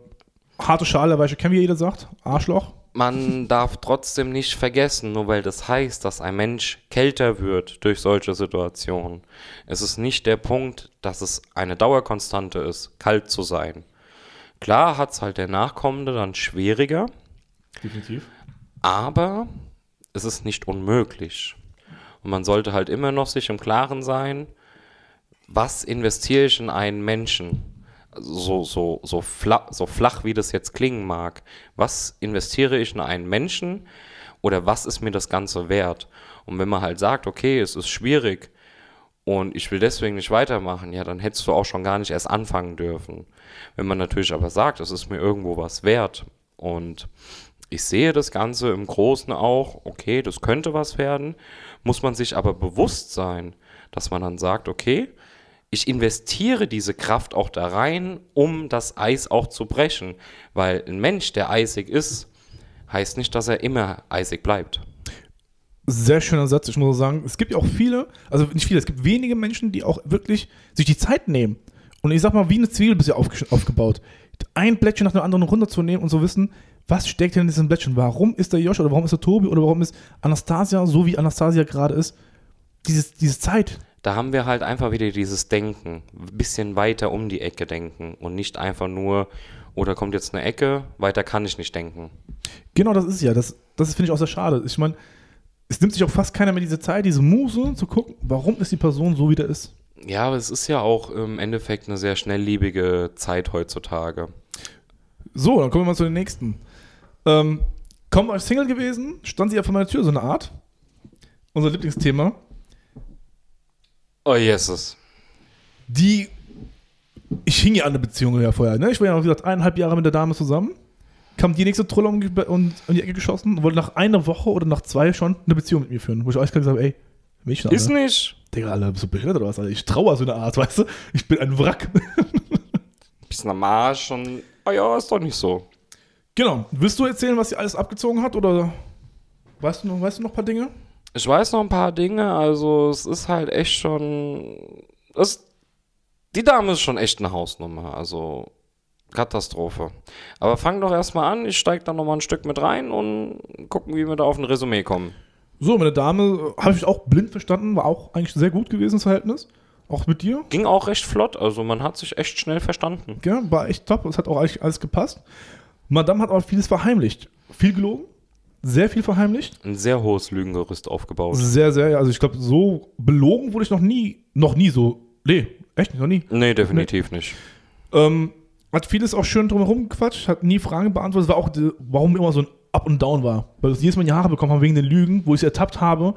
harte Schale, weiche kennen wie jeder sagt. Arschloch. Man darf trotzdem nicht vergessen, nur weil das heißt, dass ein Mensch kälter wird durch solche Situationen. Es ist nicht der Punkt, dass es eine Dauerkonstante ist, kalt zu sein. Klar hat es halt der Nachkommende dann schwieriger, Definitiv. aber es ist nicht unmöglich. Und man sollte halt immer noch sich im Klaren sein, was investiere ich in einen Menschen? So, so, so, flach, so flach, wie das jetzt klingen mag. Was investiere ich in einen Menschen oder was ist mir das Ganze wert? Und wenn man halt sagt, okay, es ist schwierig und ich will deswegen nicht weitermachen, ja, dann hättest du auch schon gar nicht erst anfangen dürfen. Wenn man natürlich aber sagt, es ist mir irgendwo was wert und ich sehe das Ganze im Großen auch, okay, das könnte was werden, muss man sich aber bewusst sein, dass man dann sagt, okay, ich investiere diese Kraft auch da rein, um das Eis auch zu brechen. Weil ein Mensch, der eisig ist, heißt nicht, dass er immer eisig bleibt. Sehr schöner Satz. Ich muss sagen, es gibt ja auch viele, also nicht viele, es gibt wenige Menschen, die auch wirklich sich die Zeit nehmen. Und ich sag mal, wie eine Zwiebel bist du aufge aufgebaut. Ein Blättchen nach dem anderen runterzunehmen und zu wissen, was steckt denn in diesem Blättchen? Warum ist der Josh oder warum ist der Tobi oder warum ist Anastasia so, wie Anastasia gerade ist? Dieses, diese Zeit. Da haben wir halt einfach wieder dieses Denken, ein bisschen weiter um die Ecke denken und nicht einfach nur, oder kommt jetzt eine Ecke, weiter kann ich nicht denken. Genau, das ist ja. Das, das finde ich auch sehr schade. Ich meine, es nimmt sich auch fast keiner mehr diese Zeit, diese Muße zu gucken, warum ist die Person so, wie der ist. Ja, aber es ist ja auch im Endeffekt eine sehr schnelllebige Zeit heutzutage. So, dann kommen wir mal zu den nächsten. Ähm, kaum euch Single gewesen, stand sie ja vor meiner Tür, so eine Art. Unser Lieblingsthema. Oh, Jesus. Die, ich hing ja an der Beziehung ja vorher, ne? Ich war ja, wie gesagt, eineinhalb Jahre mit der Dame zusammen. Kam die nächste Trolle um, die- um, um die Ecke geschossen und wollte nach einer Woche oder nach zwei schon eine Beziehung mit mir führen. Wo ich euch gesagt habe, ey, Mädchen, Ist nicht. Digga, bist du behindert oder was? Alter? Ich traue so eine Art, weißt du? Ich bin ein Wrack. Bisschen am Arsch und, oh ja, ist doch nicht so. genau. Willst du erzählen, was sie alles abgezogen hat oder weißt du noch, weißt du noch ein paar Dinge? Ich weiß noch ein paar Dinge, also es ist halt echt schon. Es, die Dame ist schon echt eine Hausnummer, also Katastrophe. Aber fang doch erstmal an, ich steig da nochmal ein Stück mit rein und gucken, wie wir da auf ein Resümee kommen. So, meine Dame äh, habe ich auch blind verstanden, war auch eigentlich sehr gut gewesen, das Verhältnis. Auch mit dir. Ging auch recht flott, also man hat sich echt schnell verstanden. Ja, war echt top. Es hat auch eigentlich alles gepasst. Madame hat auch vieles verheimlicht. Viel gelogen. Sehr viel verheimlicht. Ein sehr hohes Lügengerüst aufgebaut. Sehr, sehr. Also ich glaube, so belogen wurde ich noch nie. Noch nie so. Nee, echt nicht, noch nie. Nee, definitiv nicht. Ähm, hat vieles auch schön drumherum gequatscht, hat nie Fragen beantwortet. War auch, die, warum immer so ein Up und Down war. Weil wir jedes Mal in die Haare bekommen haben wegen den Lügen, wo ich sie ertappt habe,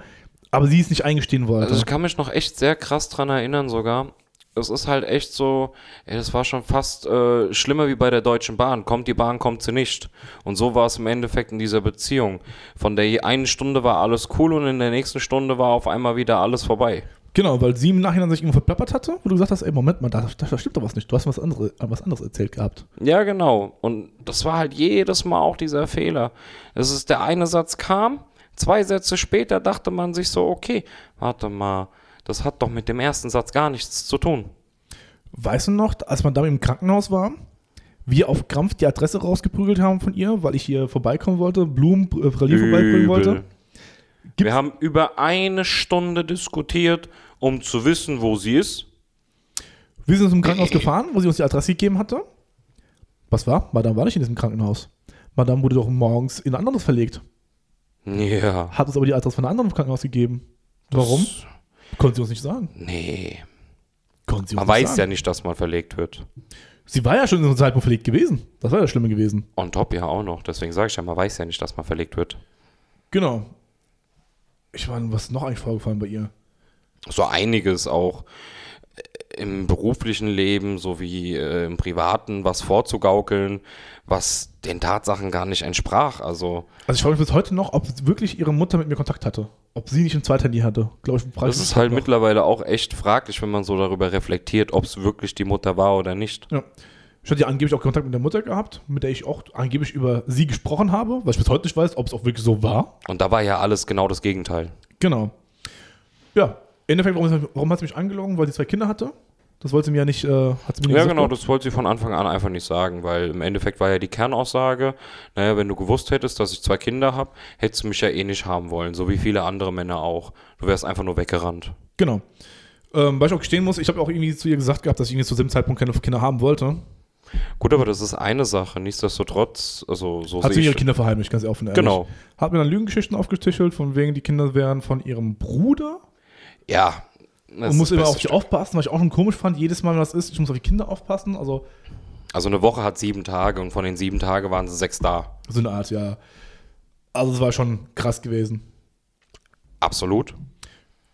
aber sie es nicht eingestehen wollte. Also ich kann mich noch echt sehr krass dran erinnern sogar. Es ist halt echt so, ey, das war schon fast äh, schlimmer wie bei der Deutschen Bahn. Kommt die Bahn, kommt sie nicht. Und so war es im Endeffekt in dieser Beziehung. Von der einen Stunde war alles cool und in der nächsten Stunde war auf einmal wieder alles vorbei. Genau, weil sie im Nachhinein sich irgendwo verplappert hatte, wo du gesagt hast, ey, Moment mal, da, da, da stimmt doch was nicht. Du hast was, andere, was anderes erzählt gehabt. Ja, genau. Und das war halt jedes Mal auch dieser Fehler. Es ist der eine Satz kam, zwei Sätze später dachte man sich so, okay, warte mal, das hat doch mit dem ersten Satz gar nichts zu tun. Weißt du noch, als man da im Krankenhaus war, wir auf Krampf die Adresse rausgeprügelt haben von ihr, weil ich hier vorbeikommen wollte, Blumen, äh, Pralinen vorbeibringen wollte? Übel. Wir haben über eine Stunde diskutiert, um zu wissen, wo sie ist. Wir sind zum Krankenhaus gefahren, wo sie uns die Adresse gegeben hatte. Was war? Madame war nicht in diesem Krankenhaus. Madame wurde doch morgens in ein anderes verlegt. Ja. Hat uns aber die Adresse von einem anderen Krankenhaus gegeben. Warum? Konnte sie uns nicht sagen. Nee. Konnte sie uns Man nicht weiß ja sagen. nicht, dass man verlegt wird. Sie war ja schon in einem Zeitpunkt verlegt gewesen. Das war ja das Schlimme gewesen. On top ja auch noch. Deswegen sage ich ja, man weiß ja nicht, dass man verlegt wird. Genau. Ich meine, was ist noch eigentlich vorgefallen bei ihr? So einiges auch äh, im beruflichen Leben sowie äh, im privaten was vorzugaukeln, was den Tatsachen gar nicht entsprach. Also Also ich frage mich bis heute noch, ob wirklich ihre Mutter mit mir Kontakt hatte. Ob sie nicht ein Zweithandy hatte. Glaube ich, das ist halt noch. mittlerweile auch echt fraglich, wenn man so darüber reflektiert, ob es wirklich die Mutter war oder nicht. Ja. Ich hatte ja angeblich auch Kontakt mit der Mutter gehabt, mit der ich auch angeblich über sie gesprochen habe, weil ich bis heute nicht weiß, ob es auch wirklich so war. Und da war ja alles genau das Gegenteil. Genau. Ja, im Endeffekt, warum, warum hat sie mich angelogen? Weil sie zwei Kinder hatte. Das wollte sie mir ja nicht, äh, hat sie mir Ja, gesagt genau, das wollte sie von Anfang an einfach nicht sagen, weil im Endeffekt war ja die Kernaussage, naja, wenn du gewusst hättest, dass ich zwei Kinder habe, hättest du mich ja eh nicht haben wollen, so wie viele andere Männer auch. Du wärst einfach nur weggerannt. Genau. Ähm, weil ich auch gestehen muss, ich habe auch irgendwie zu ihr gesagt gehabt, dass ich irgendwie zu dem Zeitpunkt keine Kinder haben wollte. Gut, aber das ist eine Sache, nichtsdestotrotz, also so Hat sie ihre. Kinder verheimlicht, ganz offen ehrlich. Genau. Hat mir dann Lügengeschichten aufgetischelt, von wegen die Kinder wären von ihrem Bruder. Ja. Und muss immer auf die aufpassen, was ich auch schon komisch fand. Jedes Mal, wenn das ist, ich muss auf die Kinder aufpassen. Also Also eine Woche hat sieben Tage und von den sieben Tagen waren sie sechs da. so eine Art, ja. Also es war schon krass gewesen. Absolut.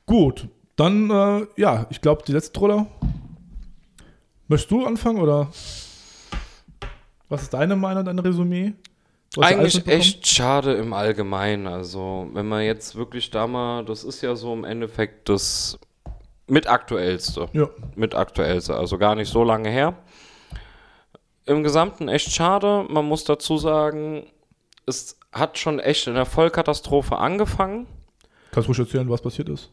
Gut, dann, äh, ja, ich glaube, die letzte Troller. Möchtest du anfangen oder was ist deine Meinung, dein Resümee? Eigentlich echt schade im Allgemeinen. Also, wenn man jetzt wirklich da mal, das ist ja so im Endeffekt das mit aktuellste. Ja, Mit aktuellste, also gar nicht so lange her. Im Gesamten echt schade. Man muss dazu sagen, es hat schon echt in der Vollkatastrophe angefangen. kannst du ruhig erzählen, was passiert ist?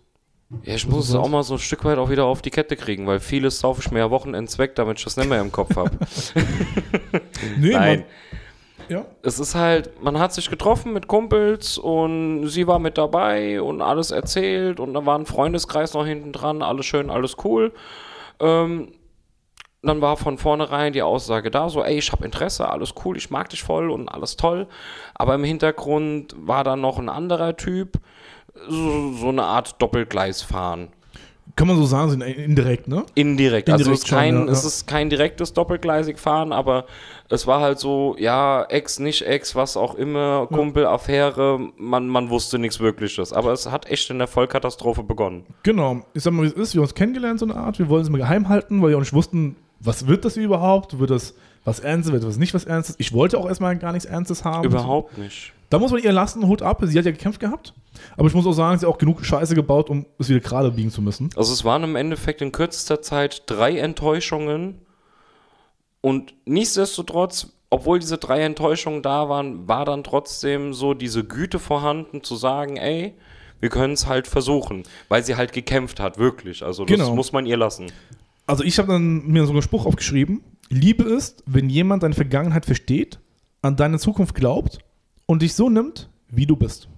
Ja, ich muss es das? auch mal so ein Stück weit auch wieder auf die Kette kriegen, weil vieles saufe ich mir ja Wochenends weg, damit ich das nicht mehr im Kopf habe. Nee, Nein. Mann. Ja, es ist halt, man hat sich getroffen mit Kumpels und sie war mit dabei und alles erzählt und da war ein Freundeskreis noch hinten dran, alles schön, alles cool. Ähm, dann war von vornherein die Aussage da, so, ey, ich habe Interesse, alles cool, ich mag dich voll und alles toll. Aber im Hintergrund war dann noch ein anderer Typ, so, so eine Art Doppelgleisfahren. kann man so sagen, sind indirekt, ne? Indirekt. Also Indirekt es ist, kein, schon, ja, es ja. ist kein direktes doppelgleisig fahren, aber es war halt so, ja, Ex, nicht Ex, was auch immer, Kumpel, Affäre, man, man wusste nichts Wirkliches. Aber es hat echt in der Vollkatastrophe begonnen. Genau. Ich sag mal, wie es ist. Wir haben uns kennengelernt, so eine Art. Wir wollen es mal geheim halten, weil wir auch nicht wussten, was wird das überhaupt? Wird das was Ernstes, wird das nicht was Ernstes? Ich wollte auch erstmal gar nichts Ernstes haben. Überhaupt nicht. Da muss man ihr lassen, Hut ab. Sie hat ja gekämpft gehabt. Aber ich muss auch sagen, sie hat auch genug Scheiße gebaut, um es wieder gerade biegen zu müssen. Also es waren im Endeffekt in kürzester Zeit drei Enttäuschungen und nichtsdestotrotz, obwohl diese drei Enttäuschungen da waren, war dann trotzdem so diese Güte vorhanden zu sagen, ey, wir können es halt versuchen, weil sie halt gekämpft hat, wirklich. Also das Genau. muss man ihr lassen. Also ich habe dann mir so einen Spruch aufgeschrieben. Liebe ist, wenn jemand deine Vergangenheit versteht, an deine Zukunft glaubt und dich so nimmt, wie du bist.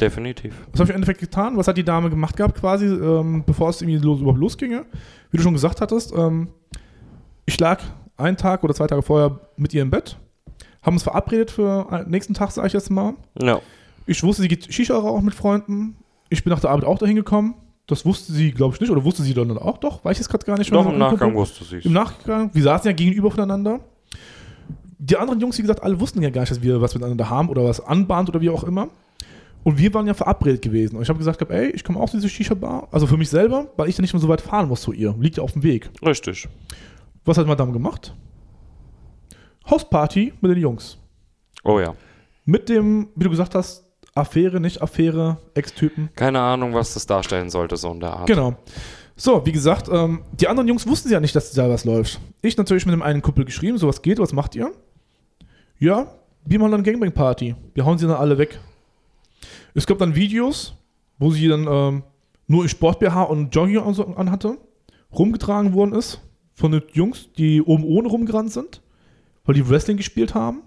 Definitiv. Was habe ich im Endeffekt getan? Was hat die Dame gemacht gehabt quasi, ähm, bevor es irgendwie los, überhaupt losginge? Wie du schon gesagt hattest, ähm, ich lag einen Tag oder zwei Tage vorher mit ihr im Bett, haben uns verabredet für den nächsten Tag, sage ich jetzt mal. Ja. Ich wusste, sie geht Shisha rauchen mit Freunden. Ich bin nach der Arbeit auch dahin gekommen. Das wusste sie, glaube ich, nicht. Oder wusste sie dann auch doch? Weiß ich es gerade gar nicht. Doch, Wenn im Nachgang wusste sie Im Nachgang, wir saßen ja gegenüber voneinander. Die anderen Jungs, wie gesagt, alle wussten ja gar nicht, dass wir was miteinander haben oder was anbahnt oder wie auch immer. Und wir waren ja verabredet gewesen. Und ich habe gesagt, gehabt, ey, ich komme auch zu dieser Shisha-Bar. Also für mich selber, weil ich dann nicht mehr so weit fahren muss zu ihr. Liegt ja auf dem Weg. Richtig. Was hat Madame gemacht? Hausparty mit den Jungs. Oh ja. Mit dem, wie du gesagt hast, Affäre, nicht Affäre, Ex-Typen. Keine Ahnung, was das darstellen sollte, so in der Art. Genau. So, wie gesagt, ähm, die anderen Jungs wussten ja nicht, dass da was läuft. Ich natürlich mit dem einen Kumpel geschrieben, so was geht, was macht ihr? Ja, wir machen dann Gangbang-Party. Wir hauen sie dann alle weg. Es gab dann Videos, wo sie dann ähm, nur in Sport-BH und Jogging anhatte, rumgetragen worden ist von den Jungs, die oben ohne rumgerannt sind, weil die Wrestling gespielt haben.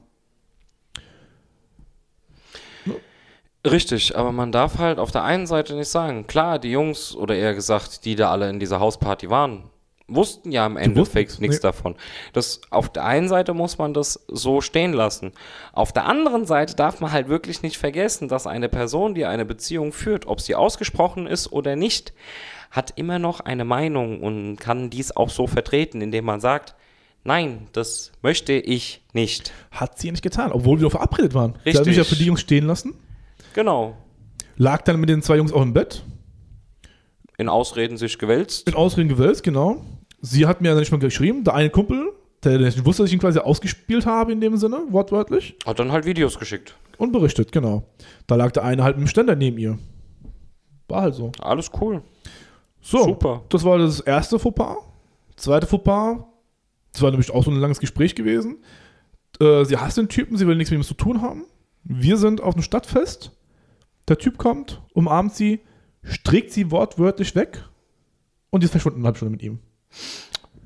Richtig, aber man darf halt auf der einen Seite nicht sagen, klar, die Jungs oder eher gesagt, die da alle in dieser Hausparty waren, wussten ja im Endeffekt nichts nee. davon. Das, auf der einen Seite muss man das so stehen lassen. Auf der anderen Seite darf man halt wirklich nicht vergessen, dass eine Person, die eine Beziehung führt, ob sie ausgesprochen ist oder nicht, hat immer noch eine Meinung und kann dies auch so vertreten, indem man sagt, nein, das möchte ich nicht. Hat sie nicht getan, obwohl wir verabredet waren. Sie hat Richtig. mich ja für die Jungs stehen lassen. Genau. Lag dann mit den zwei Jungs auch im Bett. In Ausreden sich gewälzt. In Ausreden gewälzt, genau. Sie hat mir dann nicht mal geschrieben, der eine Kumpel, der nicht wusste, dass ich ihn quasi ausgespielt habe in dem Sinne, wortwörtlich, Hat dann halt Videos geschickt. und berichtet, genau. Da lag der eine halt dem Ständer neben ihr. War halt so. Alles cool. So, Super. das war das erste Fauxpas. Zweite Fauxpas, Das war nämlich auch so ein langes Gespräch gewesen. Äh, sie hasst den Typen, sie will nichts mit ihm zu tun haben. Wir sind auf einem Stadtfest. Der Typ kommt, umarmt sie, streckt sie wortwörtlich weg und die ist verschwunden eine halbe Stunde mit ihm.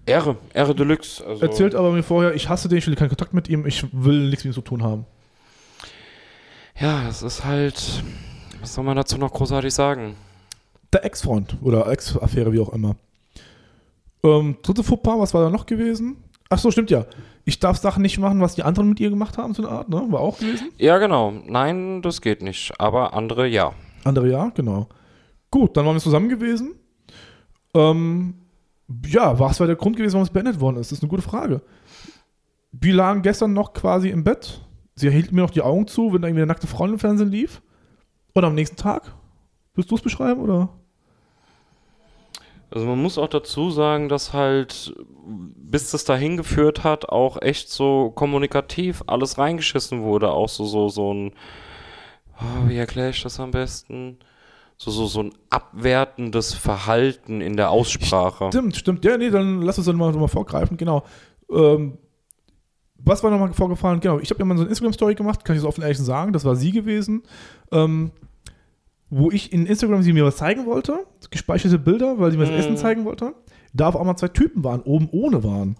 Ehre, Ehre Deluxe. Also, Erzählt aber mir vorher, ich hasse den, ich will keinen Kontakt mit ihm, ich will nichts mit ihm zu tun haben. Ja, es ist halt. Was soll man dazu noch großartig sagen? Der Ex-Freund oder Ex-Affäre, wie auch immer. Ähm, dritte Fauxpas, was war da noch gewesen? Ach so, stimmt ja. Ich darf Sachen nicht machen, was die anderen mit ihr gemacht haben, so eine Art, ne? War auch gewesen. Ja, genau. Nein, das geht nicht. Aber andere ja. Andere ja, genau. Gut, dann waren wir zusammen gewesen. Ähm, ja, was war der Grund gewesen, warum es beendet worden ist? Das ist eine gute Frage. Wir lagen gestern noch quasi im Bett. Sie hielt mir noch die Augen zu, wenn da irgendwie eine nackte Frau im Fernsehen lief. Und am nächsten Tag? Willst du es beschreiben, oder? Also man muss auch dazu sagen, dass halt, bis das dahin geführt hat, auch echt so kommunikativ alles reingeschissen wurde. Auch so, so, so ein, oh, wie erkläre ich das am besten? So, so, so ein abwertendes Verhalten in der Aussprache. Stimmt, stimmt. Ja, nee, dann lass uns dann mal, mal vorgreifen, genau. Ähm, was war nochmal vorgefallen? Genau, ich habe ja mal so eine Instagram-Story gemacht, kann ich so offen ehrlich sagen, das war sie gewesen. Ähm, wo ich in Instagram sie mir was zeigen wollte, gespeicherte Bilder, weil sie mir das Mhm. Essen zeigen wollte, da auf einmal zwei Typen waren, oben ohne waren.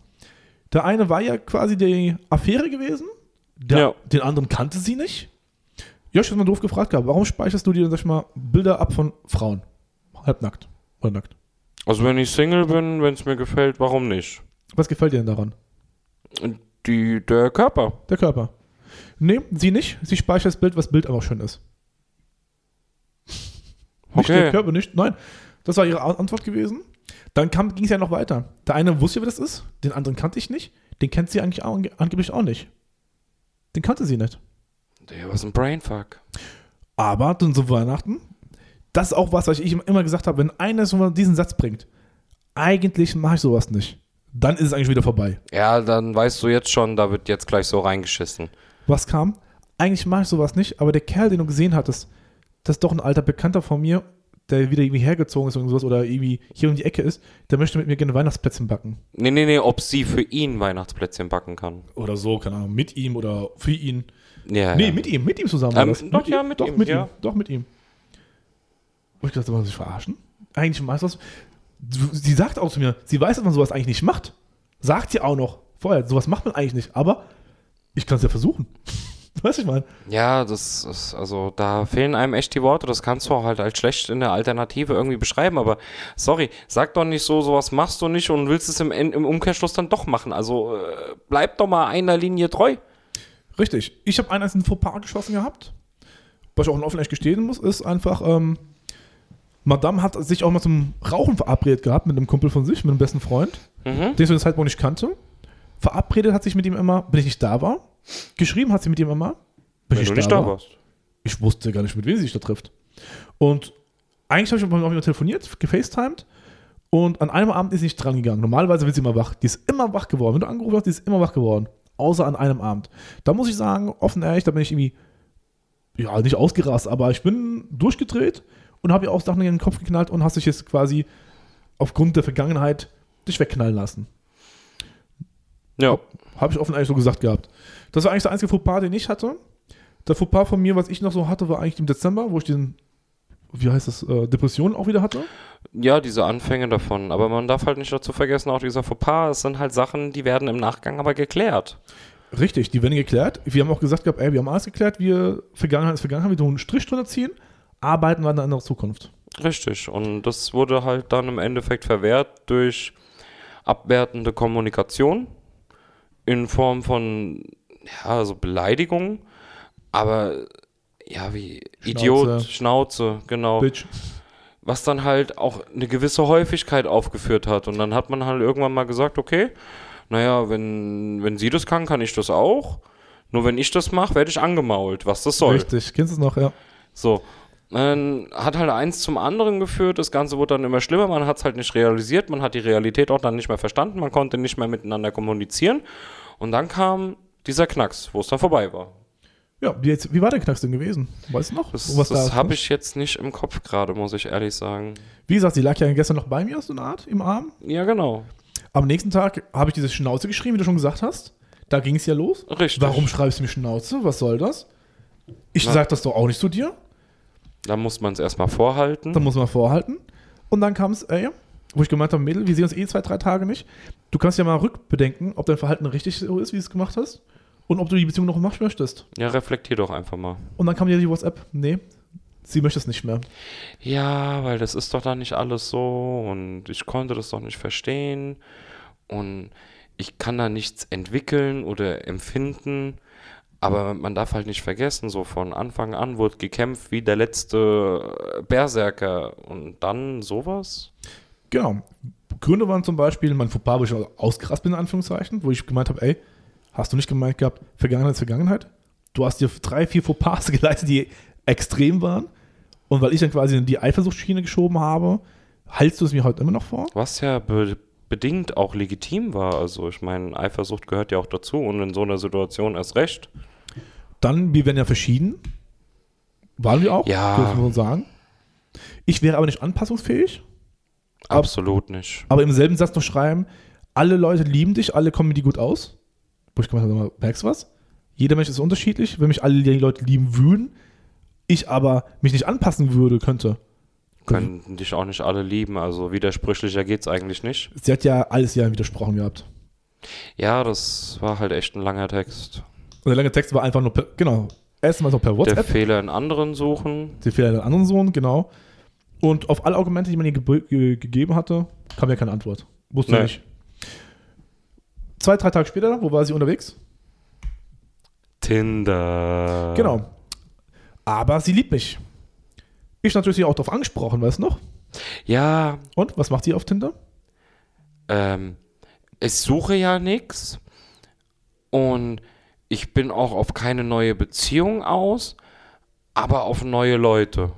Der eine war ja quasi die Affäre gewesen, der, Ja. den anderen kannte sie nicht. Josh hat mal doof gefragt gehabt, warum speicherst du dir, sag ich mal, Bilder ab von Frauen? Halbnackt oder nackt. Also wenn ich Single bin, wenn es mir gefällt, warum nicht? Was gefällt dir denn daran? Die, der Körper. Der Körper. Nee, sie nicht. Sie speichert das Bild, was Bild aber schön ist. Nicht Okay. der Körper, nicht. Nein. Das war ihre Antwort gewesen. Dann ging es ja noch weiter. Der eine wusste, wer das ist, den anderen kannte ich nicht. Den kennt sie eigentlich auch, ange- angeblich auch nicht. Den kannte sie nicht. Der was ein Brainfuck. Aber dann so Weihnachten, das ist auch was, was ich immer gesagt habe, wenn einer so diesen Satz bringt, eigentlich mache ich sowas nicht, dann ist es eigentlich wieder vorbei. Ja, dann weißt du jetzt schon, da wird jetzt gleich so reingeschissen. Was kam? Eigentlich mache ich sowas nicht, aber der Kerl, den du gesehen hattest, das ist doch ein alter Bekannter von mir, der wieder irgendwie hergezogen ist oder sowas oder irgendwie hier um die Ecke ist, der möchte mit mir gerne Weihnachtsplätzchen backen. Nee, nee, nee, ob sie für ihn Weihnachtsplätzchen backen kann. Oder so, keine Ahnung, mit ihm oder für ihn. Ja, Nee, ja. mit ihm, mit ihm zusammen. Ähm, das. doch, ja, mit doch, ihm, mit ja. ihm. Doch, mit ihm. Wo ich gedacht, wollen Sie sich verarschen? Eigentlich was. Du- Sie sagt auch zu mir, sie weiß, dass man sowas eigentlich nicht macht. Sagt sie auch noch vorher, sowas macht man eigentlich nicht, aber ich kann es ja versuchen. weißt du, ich meine? Ja, das ist, also da fehlen einem echt die Worte. Das kannst du auch halt als schlecht in der Alternative irgendwie beschreiben. Aber sorry, sag doch nicht so, sowas machst du nicht und willst es im, im Umkehrschluss dann doch machen. Also äh, bleib doch mal einer Linie treu. Richtig. Ich habe einen einzigen Fauxpas geschossen gehabt. Was ich auch offen ehrlich gestehen muss, ist einfach, ähm, Madame hat sich auch mal zum Rauchen verabredet gehabt mit einem Kumpel von sich, mit einem besten Freund, Mhm. den ich zu dem Zeitpunkt nicht kannte. Verabredet hat sich mit ihm immer, wenn ich nicht da war. Geschrieben hat sie mit ihm immer, Wenn du nicht da warst. Ich wusste gar nicht, mit wem sie sich da trifft. Und eigentlich habe ich mit ihm telefoniert, gefacetimed. Und an einem Abend ist sie nicht dran gegangen. Normalerweise wird sie immer wach. Die ist immer wach geworden. Wenn du angerufen hast, die ist immer wach geworden. Außer an einem Abend. Da muss ich sagen, offen ehrlich, da bin ich irgendwie, ja, nicht ausgerast, aber ich bin durchgedreht und habe ihr auch Sachen in den Kopf geknallt und hast dich jetzt quasi aufgrund der Vergangenheit dich wegknallen lassen. Ja. Habe ich offen ehrlich so gesagt gehabt. Das war eigentlich der einzige Fauxpas, den ich hatte. Der Fauxpas von mir, was ich noch so hatte, war eigentlich im Dezember, wo ich den, wie heißt das, äh, Depressionen auch wieder hatte. ja, diese Anfänge davon. Aber man darf halt nicht dazu vergessen, auch dieser Fauxpas, es sind halt Sachen, die werden im Nachgang aber geklärt. Richtig, die werden geklärt. Wir haben auch gesagt gehabt, ey, wir haben alles geklärt, wir Vergangenheit ist Vergangenheit, wir tun einen Strich drunter ziehen, arbeiten wir an einer Zukunft. Richtig. Und das wurde halt dann im Endeffekt verwehrt durch abwertende Kommunikation in Form von, ja, also Beleidigungen, aber ja, wie Schnauze. Idiot, Schnauze, genau. Bitch. Was dann halt auch eine gewisse Häufigkeit aufgeführt hat. Und dann hat man halt irgendwann mal gesagt, okay, naja, wenn, wenn sie das kann, kann ich das auch. Nur wenn ich das mache, werde ich angemault, was das soll. Richtig, kennst du es noch, ja. So. Dann hat halt eins zum anderen geführt, das Ganze wurde dann immer schlimmer, man hat es halt nicht realisiert, man hat die Realität auch dann nicht mehr verstanden, man konnte nicht mehr miteinander kommunizieren. Und dann kam dieser Knacks, wo es dann vorbei war. Ja, wie, jetzt, wie war der Knacks denn gewesen? Weißt du noch? Das, Was das da habe ich jetzt nicht im Kopf gerade, muss ich ehrlich sagen. Wie gesagt, sie lag ja gestern noch bei mir, so eine Art, im Arm. Ja, genau. Am nächsten Tag habe ich diese Schnauze geschrieben, wie du schon gesagt hast. Da ging es ja los. Richtig. Warum schreibst du mir Schnauze? Was soll das? Ich Na. sag das doch auch nicht zu dir. Da muss man es erstmal vorhalten. Da muss man vorhalten. Und dann kam es, ey, wo ich gemeint habe, Mädel, wir sehen uns eh zwei, drei Tage nicht. Du kannst ja mal rückbedenken, ob dein Verhalten richtig so ist, wie du es gemacht hast. Und ob du die Beziehung noch machen möchtest. Ja, reflektier doch einfach mal. Und dann kam dir die WhatsApp, nee, sie möchte es nicht mehr. Ja, weil das ist doch dann nicht alles so und ich konnte das doch nicht verstehen und ich kann da nichts entwickeln oder empfinden. Aber man darf halt nicht vergessen, so von Anfang an wurde gekämpft wie der letzte Berserker und dann sowas. Genau. Gründe waren zum Beispiel mein Fauxpas, wo ich ausgerastet bin, in Anführungszeichen, wo ich gemeint habe, ey, hast du nicht gemeint gehabt, Vergangenheit ist Vergangenheit? Du hast dir drei, vier Fauxpas geleistet, die extrem waren. Und weil ich dann quasi in die Eifersuchtsschiene geschoben habe, hältst du es mir heute immer noch vor? Was ja be bedingt auch legitim war. Also ich meine, Eifersucht gehört ja auch dazu und in so einer Situation erst recht. Dann, wir werden ja verschieden. Waren wir auch, Ja. dürfen wir sagen. Ich wäre aber nicht anpassungsfähig, Ab- Absolut nicht. aber im selben Satz noch schreiben, alle Leute lieben dich, alle kommen mit dir gut aus. Wo ich gemeint habe, merkst du was? Jeder Mensch ist unterschiedlich. Wenn mich alle die Leute lieben würden, ich aber mich nicht anpassen würde, könnte. Können dich auch nicht alle lieben, also widersprüchlicher geht's eigentlich nicht. Sie hat ja alles ja widersprochen gehabt. Ja, das war halt echt ein langer Text. Und der lange Text war einfach nur, per, genau, erstmal so per Der WhatsApp, Fehler in anderen suchen. der Fehler der anderen Sohn, genau. Und auf alle Argumente, die man ihr ge ge gegeben hatte, kam ja keine Antwort. Wusste Nee. nicht. Zwei, drei Tage später, wo war sie unterwegs? Tinder. Genau. Aber sie liebt mich. Ich natürlich auch darauf angesprochen, weißt du noch? Ja, Und was macht sie auf Tinder? ähm, ich suche ja nichts und ich bin auch auf keine neue Beziehung aus, aber auf neue Leute.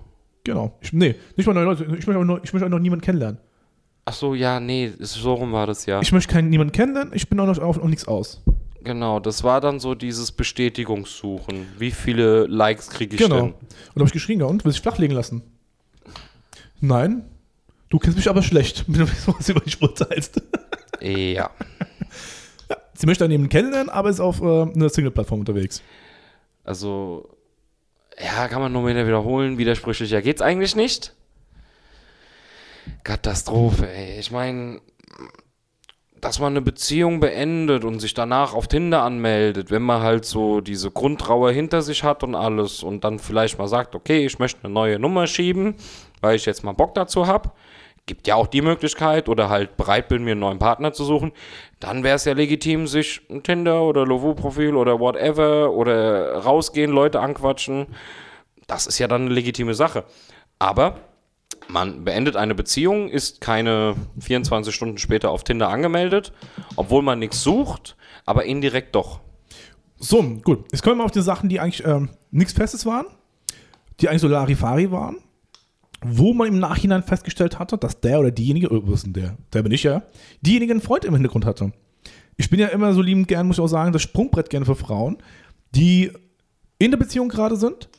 Genau. Ich, nee, nicht mal neue Leute. Ich möchte, auch noch, ich möchte auch noch niemanden kennenlernen. Ach so, ja, nee, so rum war das ja. Ich möchte keinen, niemanden kennenlernen. Ich bin auch noch auf, auf nichts aus. genau, das war dann so dieses Bestätigungssuchen. Wie viele Likes kriege ich Genau. denn? Und da habe ich geschrien, ja, und? Willst du dich flachlegen lassen? Nein. Du kennst mich aber schlecht, wenn du was über mich urteilst. Ja. Sie möchte einen kennenlernen, aber ist auf äh, einer Single-Plattform unterwegs. Also, ja, kann man nur wieder wiederholen. Widersprüchlicher geht's eigentlich nicht. Katastrophe, ey. Ich meine, dass man eine Beziehung beendet und sich danach auf Tinder anmeldet, wenn man halt so diese Grundtrauer hinter sich hat und alles und dann vielleicht mal sagt, okay, ich möchte eine neue Nummer schieben, weil ich jetzt mal Bock dazu habe. Gibt ja auch die Möglichkeit oder halt bereit bin, mir einen neuen Partner zu suchen. Dann wäre es ja legitim, sich ein Tinder oder Lovoo-Profil oder whatever oder rausgehen, Leute anquatschen. Das ist ja dann eine legitime Sache. Aber man beendet eine Beziehung, ist keine 24 Stunden später auf Tinder angemeldet, obwohl man nichts sucht, aber indirekt doch. So, gut. Jetzt kommen wir auf die Sachen, die eigentlich ähm, nichts Festes waren, die eigentlich so Larifari waren, wo man im Nachhinein festgestellt hatte, dass der oder diejenige, äh, was ist denn der? Der bin ich ja, diejenige einen Freund im Hintergrund hatte. Ich bin ja immer so liebend gern, muss ich auch sagen, das Sprungbrett gerne für Frauen, die in der Beziehung gerade sind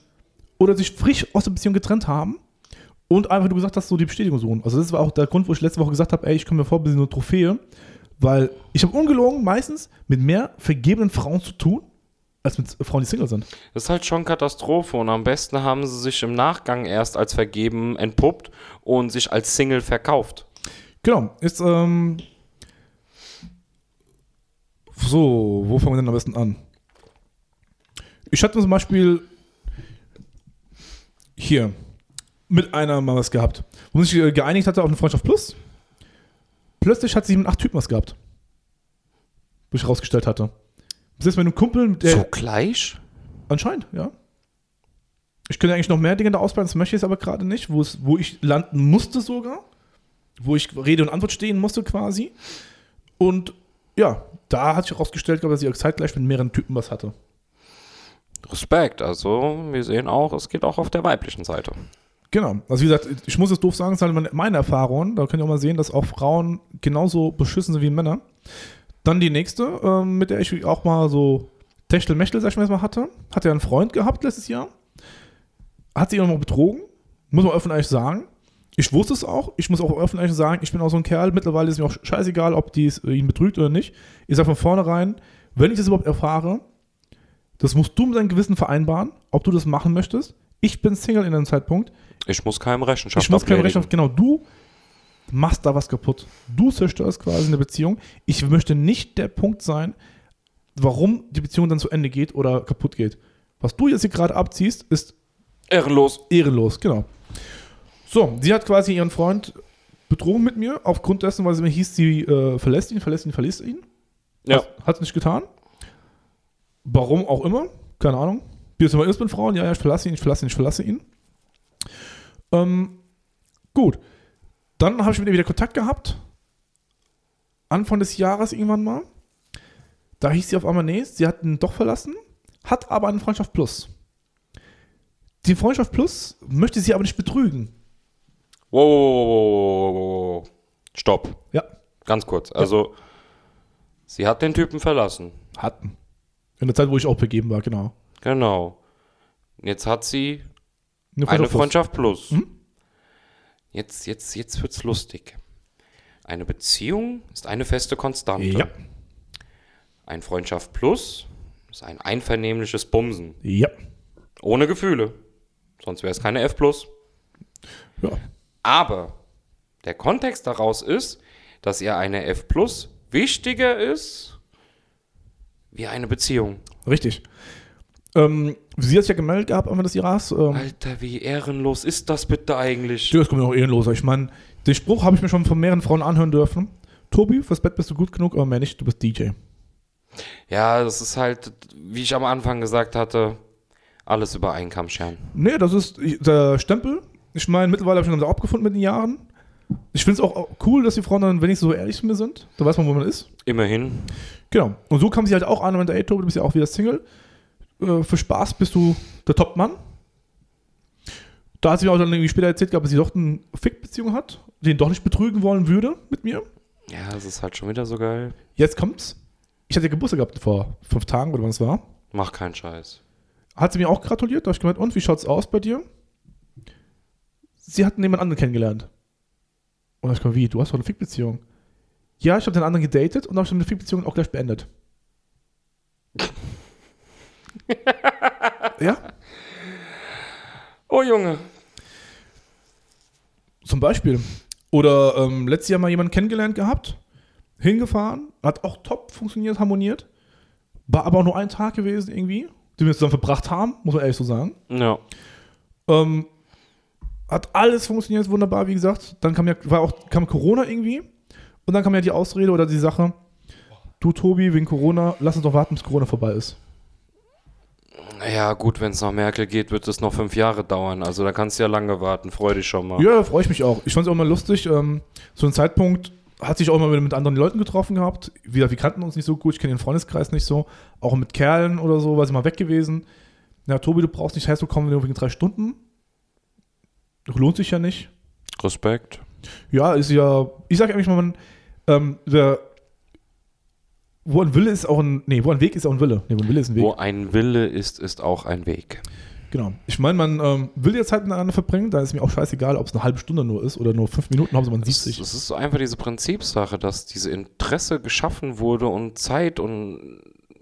oder sich frisch aus der Beziehung getrennt haben und einfach, du gesagt hast, so die Bestätigung suchen. Also das war auch der Grund, wo ich letzte Woche gesagt habe, ey, ich komme mir vor, wie so eine Trophäe, weil ich habe ungelogen meistens mit mehr vergebenen Frauen zu tun, als mit Frauen, die Single sind. Das ist halt schon Katastrophe und am besten haben sie sich im Nachgang erst als vergeben entpuppt und sich als Single verkauft. Genau, ist, ähm, so, wo fangen wir denn am besten an? Ich hatte zum Beispiel hier mit einer mal was gehabt, wo man sich äh, geeinigt hatte auf eine Freundschaft Plus. Plötzlich hat sie mit acht Typen was gehabt. Wo ich rausgestellt hatte. Bis jetzt mit einem Kumpel, mit der so gleich? Anscheinend, ja. Ich könnte eigentlich noch mehr Dinge da ausbauen, das möchte ich jetzt aber gerade nicht, wo, es, wo ich landen musste sogar. Wo ich Rede und Antwort stehen musste quasi. Und ja, da hat sich herausgestellt, dass sie auch zeitgleich mit mehreren Typen was hatte. Respekt, also wir sehen auch, es geht auch auf der weiblichen Seite. Genau. Also wie gesagt, ich muss es doof sagen, das ist halt meine- Erfahrung. Da könnt ihr auch mal sehen, dass auch Frauen genauso beschissen sind wie Männer. Dann die nächste, ähm, mit der ich auch mal so Techtel-Mechtel, sag ich mal, hatte. Hat ja einen Freund gehabt letztes Jahr. Hat sie auch noch betrogen. Muss man offen ehrlich sagen. Ich wusste es auch. Ich muss auch öffentlich sagen, ich bin auch so ein Kerl. Mittlerweile ist mir auch scheißegal, ob die äh, ihn betrügt oder nicht. Ich sage von vornherein, wenn ich das überhaupt erfahre, das musst du mit deinem Gewissen vereinbaren, ob du das machen möchtest. Ich bin Single in einem Zeitpunkt. Ich muss keinem Rechenschaft Ich muss keine ablegen. Rechenschaft, genau, du machst da was kaputt. Du zerstörst quasi eine Beziehung. Ich möchte nicht der Punkt sein, warum die Beziehung dann zu Ende geht oder kaputt geht. Was du jetzt hier gerade abziehst, ist Ehrenlos. ehrenlos, genau. So, sie hat quasi ihren Freund betrogen mit mir, aufgrund dessen, weil sie mir hieß, sie äh, verlässt ihn, verlässt ihn, verlässt ihn. Ja. Hat, hat nicht getan. Warum auch immer, keine Ahnung. Wie es immer ist mit Frauen, ja, ja, ich verlasse ihn, ich verlasse ihn, ich verlasse ihn. Ähm, gut. Dann habe ich mit ihr wieder Kontakt gehabt. Anfang des Jahres irgendwann mal. Da hieß sie auf einmal, nee, sie hat ihn doch verlassen, hat aber eine Freundschaft Plus. Die Freundschaft Plus möchte sie aber nicht betrügen. Wow, wow, wow, wow, wow. Stopp. Ja, Ganz kurz. Also, sie hat den Typen verlassen. hatten. In der Zeit, wo ich auch begeben war, genau. Genau. Jetzt hat sie Eine eine Plus. Freundschaft plus. Mhm. Jetzt, jetzt, jetzt wird's lustig. Eine Beziehung ist eine feste Konstante. Ja, Ein Freundschaft plus ist ein einvernehmliches Bumsen. ja, Ohne Gefühle. Sonst wäre es keine F plus. ja. Aber der Kontext daraus ist, dass ihr eine F plus wichtiger ist wie eine Beziehung. Richtig. Ähm, sie hat sich ja gemeldet gehabt Anfang des Jahres. Ähm, Alter, wie ehrenlos ist das bitte eigentlich? das kommt mir auch ehrenloser. Ich meine, den Spruch habe ich mir schon von mehreren Frauen anhören dürfen. Tobi, fürs Bett bist du gut genug, aber mehr nicht, du bist DJ. Ja, das ist halt, wie ich am Anfang gesagt hatte, alles über einen Kamm scheren. Nee, das ist der Stempel. Ich meine, mittlerweile habe ich schon damit abgefunden mit den Jahren. Ich finde es auch cool, dass die Frauen dann wenigstens so ehrlich zu mir sind. Da weiß man, wo man ist. Immerhin. Genau. Und so kam sie halt auch an und meinte, ey Tobi, du bist ja auch wieder Single. Äh, für Spaß bist du der Topmann. Da hat sie mir auch dann irgendwie später erzählt, gehabt, dass sie doch eine Fick-Beziehung hat, den doch nicht betrügen wollen würde mit mir. Ja, das ist halt schon wieder so geil. Jetzt kommt's. Ich hatte ja Geburtstag gehabt vor fünf Tagen oder wann es war. Mach keinen Scheiß. Hat sie mir auch gratuliert. Da habe ich gemeint, und wie schaut's aus bei dir? Sie hatten jemand anderen kennengelernt. Und da ich gemeint, wie, du hast doch eine Fick-Beziehung. Ja, ich habe den anderen gedatet und habe die Fick-Beziehung auch gleich beendet. ja, Oh Junge. zum Beispiel. Oder ähm, letztes Jahr mal jemanden kennengelernt gehabt, hingefahren, hat auch top funktioniert, harmoniert. War aber auch nur ein Tag gewesen irgendwie, den wir zusammen verbracht haben, muss man ehrlich so sagen. Ja. Ähm, hat alles funktioniert wunderbar, wie gesagt. Dann kam ja, war auch, kam Corona irgendwie. Und dann kam ja die Ausrede oder die Sache, du Tobi, wegen Corona, lass uns doch warten, bis Corona vorbei ist. Ja, gut, wenn es nach Merkel geht, wird es noch fünf Jahre dauern. Also da kannst du ja lange warten. Freu dich schon mal. Ja, freue ich mich auch. Ich fand es auch mal lustig. Ähm, so ein Zeitpunkt hat sich auch immer wieder mit anderen Leuten getroffen gehabt. Wieder, wir kannten uns nicht so gut, ich kenne den Freundeskreis nicht so. Auch mit Kerlen oder so, war sie mal weg gewesen. Ja, Tobi, du brauchst nicht wenn du wegen drei Stunden. Lohnt sich ja nicht. Respekt. Ja, ist ja, ich sage eigentlich mal, man, ähm, der, wo ein Wille ist auch ein, nee, wo ein Weg ist auch ein Wille. Nee, wo ein Wille ist ein Weg. Wo ein Wille ist, ist auch ein Weg. Genau. Ich meine, man ähm, will jetzt Zeit miteinander verbringen, da ist mir auch scheißegal, ob es eine halbe Stunde nur ist oder nur fünf Minuten, Hauptsache man sieht sich. es ist so einfach diese Prinzipsache, dass diese Interesse geschaffen wurde und Zeit und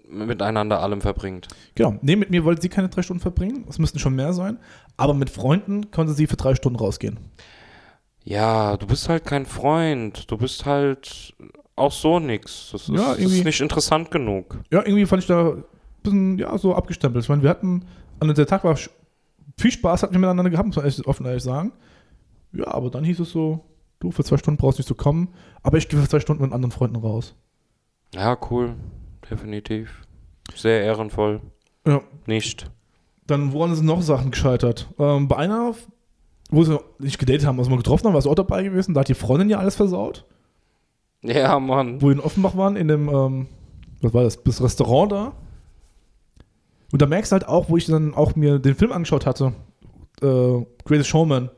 miteinander allem verbringt. Genau. Nee, mit mir wollte sie keine drei Stunden verbringen, es müssten schon mehr sein, aber mit Freunden konnte sie für drei Stunden rausgehen. Ja, du bist halt kein Freund. Du bist halt auch so nix. Das ist, Ja, ist nicht interessant genug. Ja, irgendwie fand ich da ein bisschen, ja, so abgestempelt. Ich meine, wir hatten, an der Tag war viel Spaß hatten wir miteinander gehabt, muss man offen ehrlich sagen. Ja, aber dann hieß es so, du, für zwei Stunden brauchst du nicht zu kommen, aber ich gehe für zwei Stunden mit anderen Freunden raus. Ja, cool. Definitiv. Sehr ehrenvoll. Ja. Nicht. Dann woran sind noch Sachen gescheitert? Ähm, bei einer, wo sie nicht gedatet haben, was wir getroffen haben, war es auch dabei gewesen, da hat die Freundin ja alles versaut. Ja, Mann. wo wir in Offenbach waren, in dem, ähm, was war das, das Restaurant da. Und da merkst du halt auch, wo ich dann auch mir den Film angeschaut hatte, äh, Greatest Showman,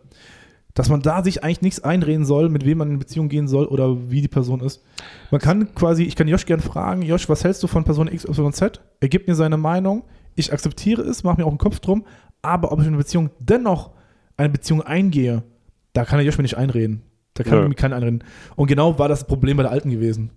dass man da sich eigentlich nichts einreden soll, mit wem man in Beziehung gehen soll oder wie die Person ist. Man kann quasi, ich kann Josh gern fragen, Josh, was hältst du von Person XYZ? Er gibt mir seine Meinung, ich akzeptiere es, mache mir auch einen Kopf drum, aber ob ich in eine Beziehung dennoch eine Beziehung eingehe, Da kann der Josh mir nicht einreden. Da kann mir keiner einreden. Und genau war das Problem bei der Alten gewesen.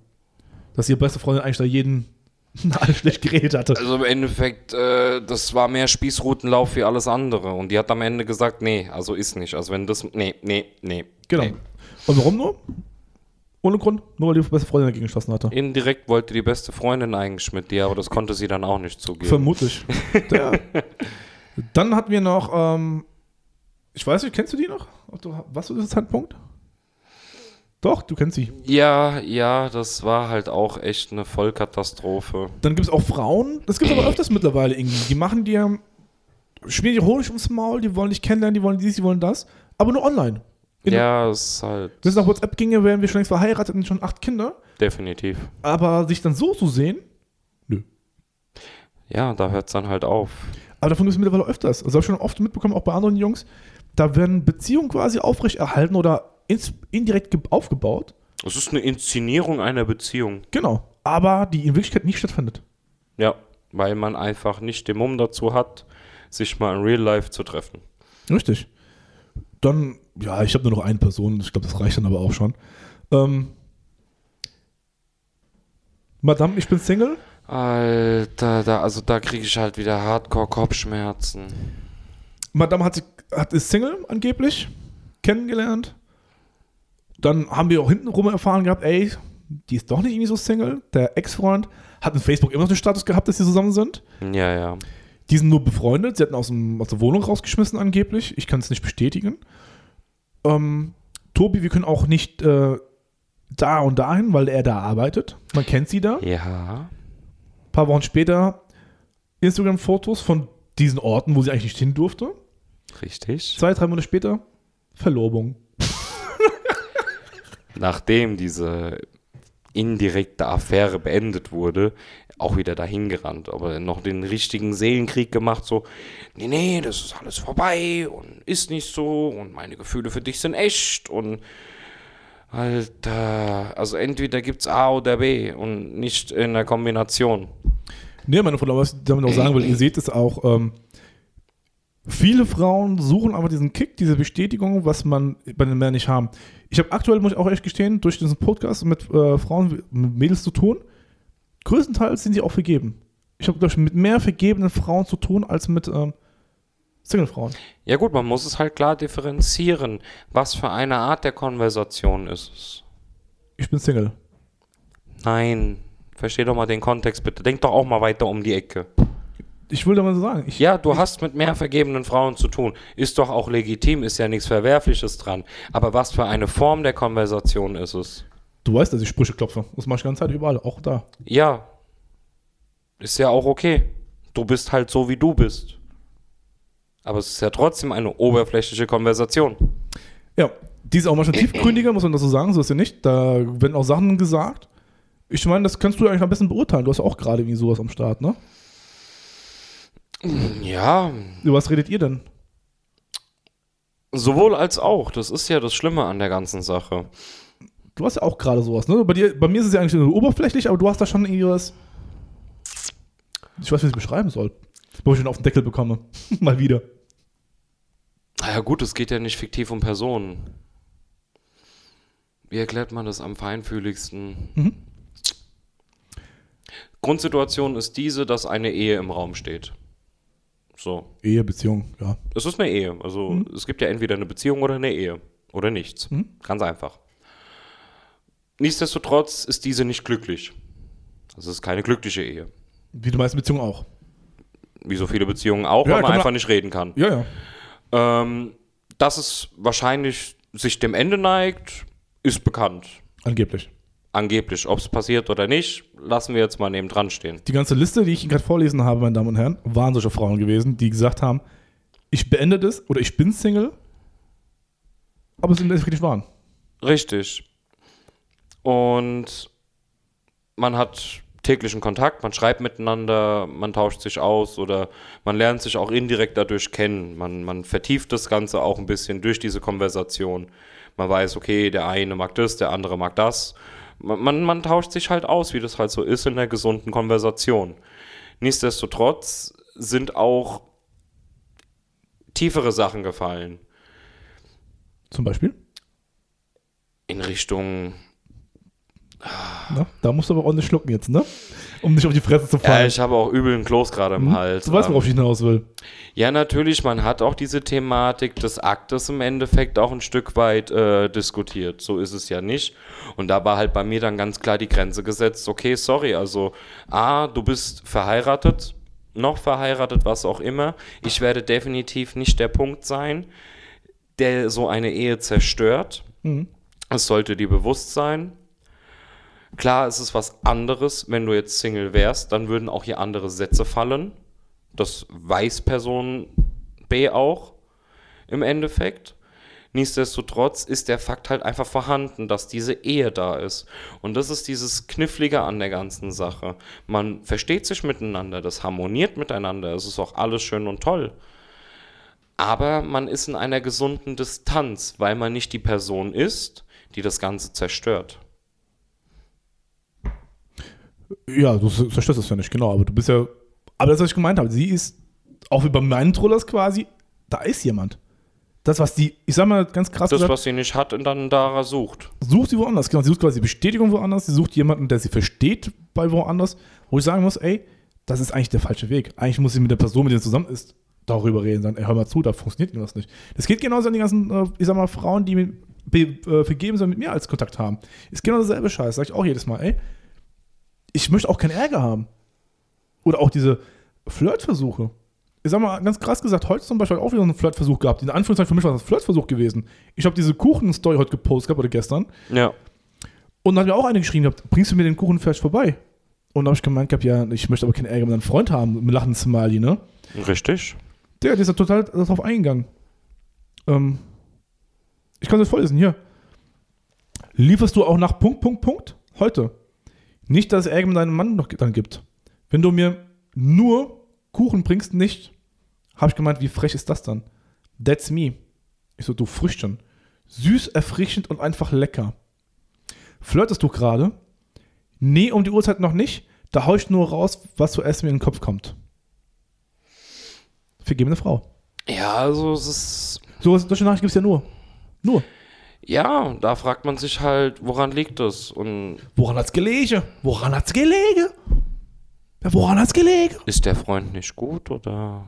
Dass ihre beste Freundin eigentlich da jeden alles schlecht geredet hatte. Also im Endeffekt, äh, das war mehr Spießrutenlauf wie alles andere. Und die hat am Ende gesagt, nee, also ist nicht. Also wenn das, nee, nee, nee. Genau. Nee. Und warum nur? Ohne Grund, nur weil die beste Freundin dagegen geschossen hatte. Indirekt wollte die beste Freundin eigentlich mit dir, aber das konnte sie dann auch nicht zugeben. Vermutlich. ja. Dann hatten wir noch, ähm, ich weiß nicht, kennst du die noch? Ob du- Was war das Zeitpunkt? Doch, du kennst sie. Ja, ja, das war halt auch echt eine Vollkatastrophe. Dann gibt es auch Frauen, das gibt es aber öfters mittlerweile irgendwie. Die machen dir, schmieren dir Honig ums Maul, die wollen dich kennenlernen, die wollen dies, die wollen das, aber nur online. Genau. Ja, es ist halt Wenn es nach WhatsApp ginge, wären wir schon längst verheiratet und schon acht Kinder. definitiv. Aber sich dann so zu sehen, Ja, da hört es dann halt auf. aber davon gibt es mittlerweile öfters. Also habe ich schon oft mitbekommen, auch bei anderen Jungs, da werden Beziehungen quasi aufrechterhalten oder indirekt ge- aufgebaut. Es ist eine Inszenierung einer Beziehung. Genau. Aber die in Wirklichkeit nicht stattfindet. Ja, weil man einfach nicht den Mumm dazu hat, sich mal in Real Life zu treffen. Richtig. Dann, ja, ich habe nur noch eine Person, ich glaube, das reicht dann aber auch schon. Ähm, Madame, ich bin Single. Alter, da, also da kriege ich halt wieder Hardcore-Kopfschmerzen. Madame hat, sich- hat, ist Single angeblich, kennengelernt. Dann haben wir auch hintenrum erfahren gehabt, ey, die ist doch nicht irgendwie so Single. Der Ex-Freund hat in Facebook immer noch den Status gehabt, dass sie zusammen sind. Ja, ja. Die sind nur befreundet. Sie hatten aus, dem, aus der Wohnung rausgeschmissen angeblich. Ich kann es nicht bestätigen. Ähm, Tobi, wir können auch nicht äh, da und dahin, weil er da arbeitet. Man kennt sie da. Ja. Ein paar Wochen später Instagram-Fotos von diesen Orten, wo sie eigentlich nicht hin durfte. Richtig. Zwei, drei Monate später Verlobung. Nachdem diese indirekte Affäre beendet wurde, auch wieder dahin gerannt, aber noch den richtigen Seelenkrieg gemacht, so, nee, nee, das ist alles vorbei und ist nicht so und meine Gefühle für dich sind echt und Alter, also entweder gibt's A oder B und nicht in der Kombination. Nee, meine Frau, was ich damit auch sagen will, ihr seht es auch, ähm, viele Frauen suchen aber diesen Kick, diese Bestätigung, was man bei den Männern nicht haben. Ich habe aktuell, muss ich auch echt gestehen, durch diesen Podcast mit äh, Frauen, mit Mädels zu tun. Größtenteils sind sie auch vergeben. Ich habe, glaube ich, mit mehr vergebenen Frauen zu tun als mit ähm, Single-Frauen. Ja gut, man muss es halt klar differenzieren. Was für eine Art der Konversation ist es? Ich bin Single. Nein, versteh doch mal den Kontext bitte. Denk doch auch mal weiter um die Ecke. Ich will da mal so sagen, ich, Ja, du hast mit mehr vergebenen Frauen zu tun. Ist doch auch legitim, ist ja nichts Verwerfliches dran. Aber was für eine Form der Konversation ist es? du weißt, dass ich Sprüche klopfe. Das mache ich die ganze Zeit überall, auch da. Ja, ist ja auch okay. Du bist halt so, wie du bist. Aber es ist ja trotzdem eine oberflächliche Konversation. Ja, die ist auch manchmal tiefgründiger, muss man das so sagen, so ist ja nicht. Da werden auch Sachen gesagt. Ich meine, das kannst du eigentlich am besten beurteilen. Du hast ja auch gerade irgendwie sowas am Start, ne? Ja, Über was redet ihr denn? sowohl als auch. Das ist ja das Schlimme an der ganzen Sache. Du hast ja auch gerade sowas, ne? Bei, dir, bei mir ist es ja eigentlich nur oberflächlich, aber du hast da schon irgendwie was. Ich weiß, wie ich es beschreiben soll. Wo ich schon auf den Deckel bekomme. Mal wieder. Na ja gut, es geht ja nicht fiktiv um Personen. Wie erklärt man das am feinfühligsten? Mhm. Grundsituation ist diese, dass eine Ehe im Raum steht. So. Ehe, Beziehung, ja. Es ist eine Ehe. Also es gibt ja entweder eine Beziehung oder eine Ehe. Oder nichts. Ganz einfach. Nichtsdestotrotz ist diese nicht glücklich. Also es ist keine glückliche Ehe. Wie die meisten Beziehungen auch. Wie so viele Beziehungen auch, Ja, weil man- einfach nicht reden kann. Ja, ja. Ähm, dass es wahrscheinlich sich dem Ende neigt, ist bekannt. Angeblich. Angeblich. Ob es passiert oder nicht, lassen wir jetzt mal neben dran stehen. Die ganze Liste, die ich Ihnen gerade vorlesen habe, meine Damen und Herren, waren solche Frauen gewesen, die gesagt haben, ich beende das oder ich bin Single, aber es Endeffekt nicht waren. Richtig. Und man hat täglichen Kontakt, man schreibt miteinander, man tauscht sich aus oder man lernt sich auch indirekt dadurch kennen. Man, man vertieft das Ganze auch ein bisschen durch diese Konversation. Man weiß, okay, der eine mag das, der andere mag das. Man, man, man tauscht sich halt aus, wie das halt so ist in der gesunden Konversation. Nichtsdestotrotz sind auch tiefere Sachen gefallen. Zum Beispiel. In Richtung. Ne? Da musst du aber ordentlich schlucken jetzt, ne? Um nicht auf die Fresse zu Ja, fallen. ich habe auch übel einen Kloß gerade im Hals. du weißt, worauf Ähm, ich hinaus will. Ja, natürlich, man hat auch diese Thematik des Aktes im Endeffekt auch ein Stück weit äh, diskutiert. So ist es ja nicht. Und da war halt bei mir dann ganz klar die Grenze gesetzt, okay, sorry, also A, du bist verheiratet, noch verheiratet, was auch immer. Ich werde definitiv nicht der Punkt sein, der so eine Ehe zerstört. Mhm. Es sollte dir bewusst sein. Klar, es ist was anderes, wenn du jetzt Single wärst, dann würden auch hier andere Sätze fallen. Das weiß Person B auch im Endeffekt. Nichtsdestotrotz ist der Fakt halt einfach vorhanden, dass diese Ehe da ist. Und das ist dieses Knifflige an der ganzen Sache. Man versteht sich miteinander, das harmoniert miteinander, es ist auch alles schön und toll. Aber man ist in einer gesunden Distanz, weil man nicht die Person ist, die das Ganze zerstört. Ja, du zerstörst es ja nicht, genau. Aber du bist ja. Aber das, was ich gemeint habe, sie ist, auch wie bei meinen Trollers quasi, da ist jemand. Das, was die, ich sag mal ganz krass Das, gesagt, was sie nicht hat und dann da sucht. sucht sie woanders. Genau, sie sucht quasi Bestätigung woanders. Sie sucht jemanden, der sie versteht bei woanders. Wo ich sagen muss, ey, das ist eigentlich der falsche Weg. Eigentlich muss sie mit der Person, mit der sie zusammen ist, darüber reden. Sagen, ey, hör mal zu, da funktioniert irgendwas nicht. Das geht genauso an die ganzen, äh, ich sag mal, Frauen, die mit, be, äh, vergeben sind, mit mir als Kontakt haben. Ist genau dasselbe Scheiß. Sag ich auch jedes Mal, ey, ich möchte auch keinen Ärger haben. Oder auch diese Flirtversuche. Ich sag mal, ganz krass gesagt, heute zum Beispiel auch wieder einen Flirtversuch gehabt. In Anführungszeichen für mich war das ein Flirtversuch gewesen. Ich habe diese Kuchen-Story heute gepostet gehabt oder gestern. Ja. Und dann hat mir auch eine geschrieben gehabt, bringst du mir den Kuchen vielleicht vorbei? Und da habe ich gemeint gehabt, ja, ich möchte aber keinen Ärger mit einem Freund haben, mit einem lachenden Smiley, ne? Richtig. Der, der ist ja total darauf eingegangen. Ähm, ich kann das vorlesen, hier. Lieferst du auch nach Punkt, Punkt, Punkt? Heute. Nicht, dass es Ärger mit deinem Mann noch dann gibt. Wenn du mir nur Kuchen bringst, nicht, habe ich gemeint, wie frech ist das dann? That's me. Ich so, du Früchtchen. Süß, erfrischend und einfach lecker. Flirtest du gerade? Nee, um die Uhrzeit noch nicht. Da hau ich nur raus, was zuerst mir in den Kopf kommt. Vergebene Frau. Ja, also es ist. So, solche Nachrichten gibt es ja nur. Nur. Ja, da fragt man sich halt, woran liegt das? Und Woran hat's gelegen? Woran hat's gelegen? Ja, woran hat's gelegen? ist der Freund nicht gut oder.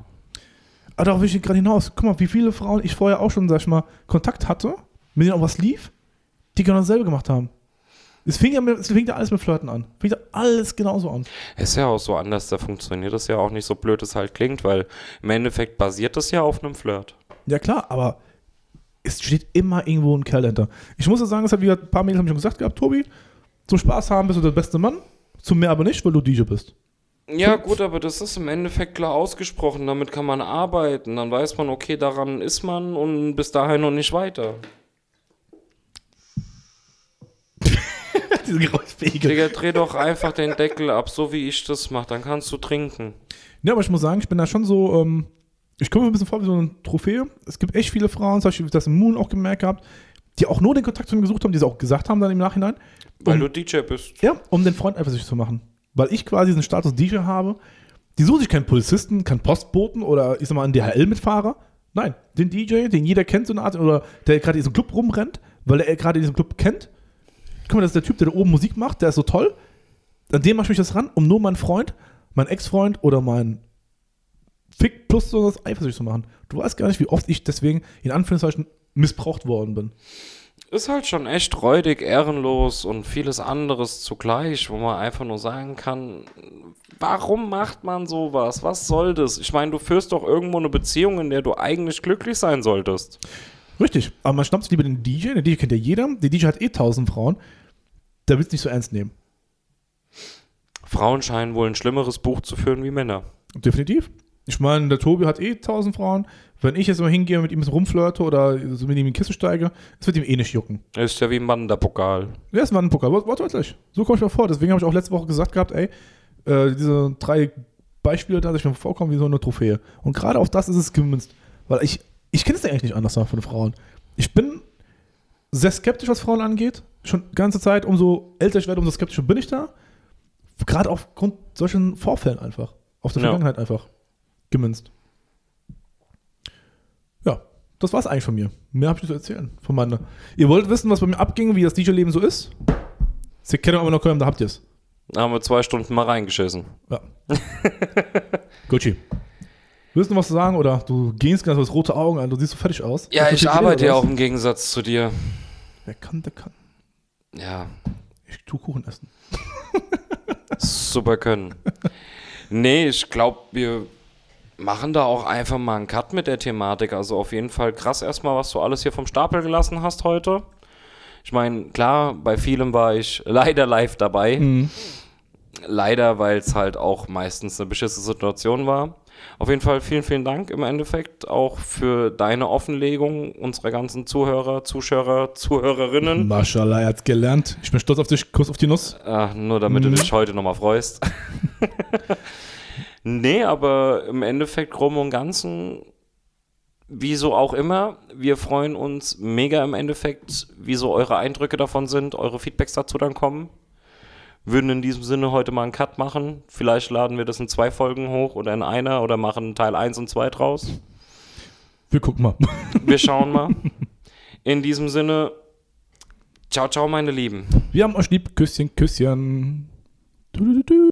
Aber darauf will ich gerade hinaus. Guck mal, wie viele Frauen ich vorher auch schon, sag ich mal, Kontakt hatte, mit denen auch was lief, die genau dasselbe gemacht haben. Es fing ja, mit, es fing ja alles mit Flirten an. Fing ja alles genauso an. Ist ja auch so anders, da funktioniert das ja auch nicht so blöd es halt klingt, weil im Endeffekt basiert das ja auf einem Flirt. Ja, klar, aber es steht immer irgendwo ein Kerl dahinter. Ich muss ja sagen, das hat wieder ein paar Mädels haben schon gesagt gehabt, Tobi, zum Spaß haben bist du der beste Mann, zum mehr aber nicht, weil du DJ bist. Ja, gut, aber das ist im Endeffekt klar ausgesprochen. Damit kann man arbeiten. Dann weiß man, okay, daran ist man und bis dahin noch nicht weiter. Diese Geräuschpegel. Digga, dreh doch einfach den Deckel ab, so wie ich das mache. Dann kannst du trinken. Ja, aber ich muss sagen, ich bin da schon so, ähm, ich komme mir ein bisschen vor wie so eine Trophäe. Es gibt echt viele Frauen, zum Beispiel das im Moon auch gemerkt gehabt, die auch nur den Kontakt zu mir gesucht haben, die es auch gesagt haben dann im Nachhinein. Weil Um- du DJ bist. Ja, um den Freund eifersüchtig zu machen. Weil ich quasi diesen Status DJ habe. Die suchen sich keinen Polizisten, keinen Postboten oder ich sag mal einen DHL-Mitfahrer. Nein, den DJ, den jeder kennt, so eine Art, oder der gerade in diesem Club rumrennt, weil er gerade in diesem Club kennt. Guck mal, das ist der Typ, der da oben Musik macht, der ist so toll. An dem mache ich mich das ran, um nur meinen Freund, meinen Ex-Freund oder meinen Fick plus so was eifersüchtig zu machen. Du weißt gar nicht, wie oft ich deswegen in Anführungszeichen missbraucht worden bin. Ist halt schon echt räudig, ehrenlos und vieles anderes zugleich, wo man einfach nur sagen kann, warum macht man sowas? Was soll das? Ich meine, du führst doch irgendwo eine Beziehung, in der du eigentlich glücklich sein solltest. Richtig, aber man schnappt sich lieber den DJ, der DJ kennt ja jeder, der DJ hat eh tausend Frauen, der will es nicht so ernst nehmen. Frauen scheinen wohl ein schlimmeres Buch zu führen wie Männer. Definitiv. Ich meine, der Tobi hat eh tausend Frauen. Wenn ich jetzt mal hingehe und mit ihm so rumflirte oder so mit ihm in die Kiste steige, es wird ihm eh nicht jucken. Ist ja wie ein Wanderpokal. Ja, es war ein Pokal, wort- wortwörtlich. So komme ich mir vor. Deswegen habe ich auch letzte Woche gesagt gehabt, ey, äh, diese drei Beispiele, da sich mir vorkommen wie so eine Trophäe. Und gerade auf das ist es gemünzt. Weil ich, ich kenne es ja eigentlich nicht anders von Frauen. Ich bin sehr skeptisch, was Frauen angeht. Schon die ganze Zeit, umso älter ich werde, umso skeptischer bin ich da. Gerade aufgrund solchen Vorfällen einfach. Auf der Ja. Vergangenheit einfach. Gemünzt. Ja, das war's eigentlich von mir. Mehr habe ich zu erzählen. Von meiner. Ihr wollt wissen, was bei mir abging, wie das DJ-Leben so ist? Sie kennen aber noch Köln, da habt ihr es. Da haben wir zwei Stunden mal reingeschissen. Ja. Gucci. Willst du noch was sagen oder du gehst ganz mit rote Augen an, du siehst so fertig aus. Ja, ich arbeite ja auch was? im Gegensatz zu dir. Wer kann, der kann. Ja, Ich tu Kuchen essen. super können. Nee, ich glaube, wir machen da auch einfach mal einen Cut mit der Thematik. Also auf jeden Fall krass erstmal, was du alles hier vom Stapel gelassen hast heute. Ich meine, klar, bei vielem war ich leider live dabei. Mhm. Leider, weil es halt auch meistens eine beschissene Situation war. Auf jeden Fall vielen, vielen Dank im Endeffekt auch für deine Offenlegung unserer ganzen Zuhörer, Zuschauer, Zuhörerinnen. Maschallah, er hat's gelernt. Ich bin stolz auf dich. Kuss auf die Nuss. Äh, nur damit du Mhm. dich heute nochmal freust. nee, aber im Endeffekt Groben und Ganzen, wieso auch immer, wir freuen uns mega im Endeffekt, wieso eure Eindrücke davon sind, eure Feedbacks dazu dann kommen. Würden in diesem Sinne heute mal einen Cut machen. Vielleicht laden wir das in zwei Folgen hoch oder in einer oder machen Teil 1 und 2 draus. Wir gucken mal. Wir schauen mal. In diesem Sinne, ciao, ciao, meine Lieben. Wir haben euch lieb. Küsschen, Küsschen. Du, du, du, du.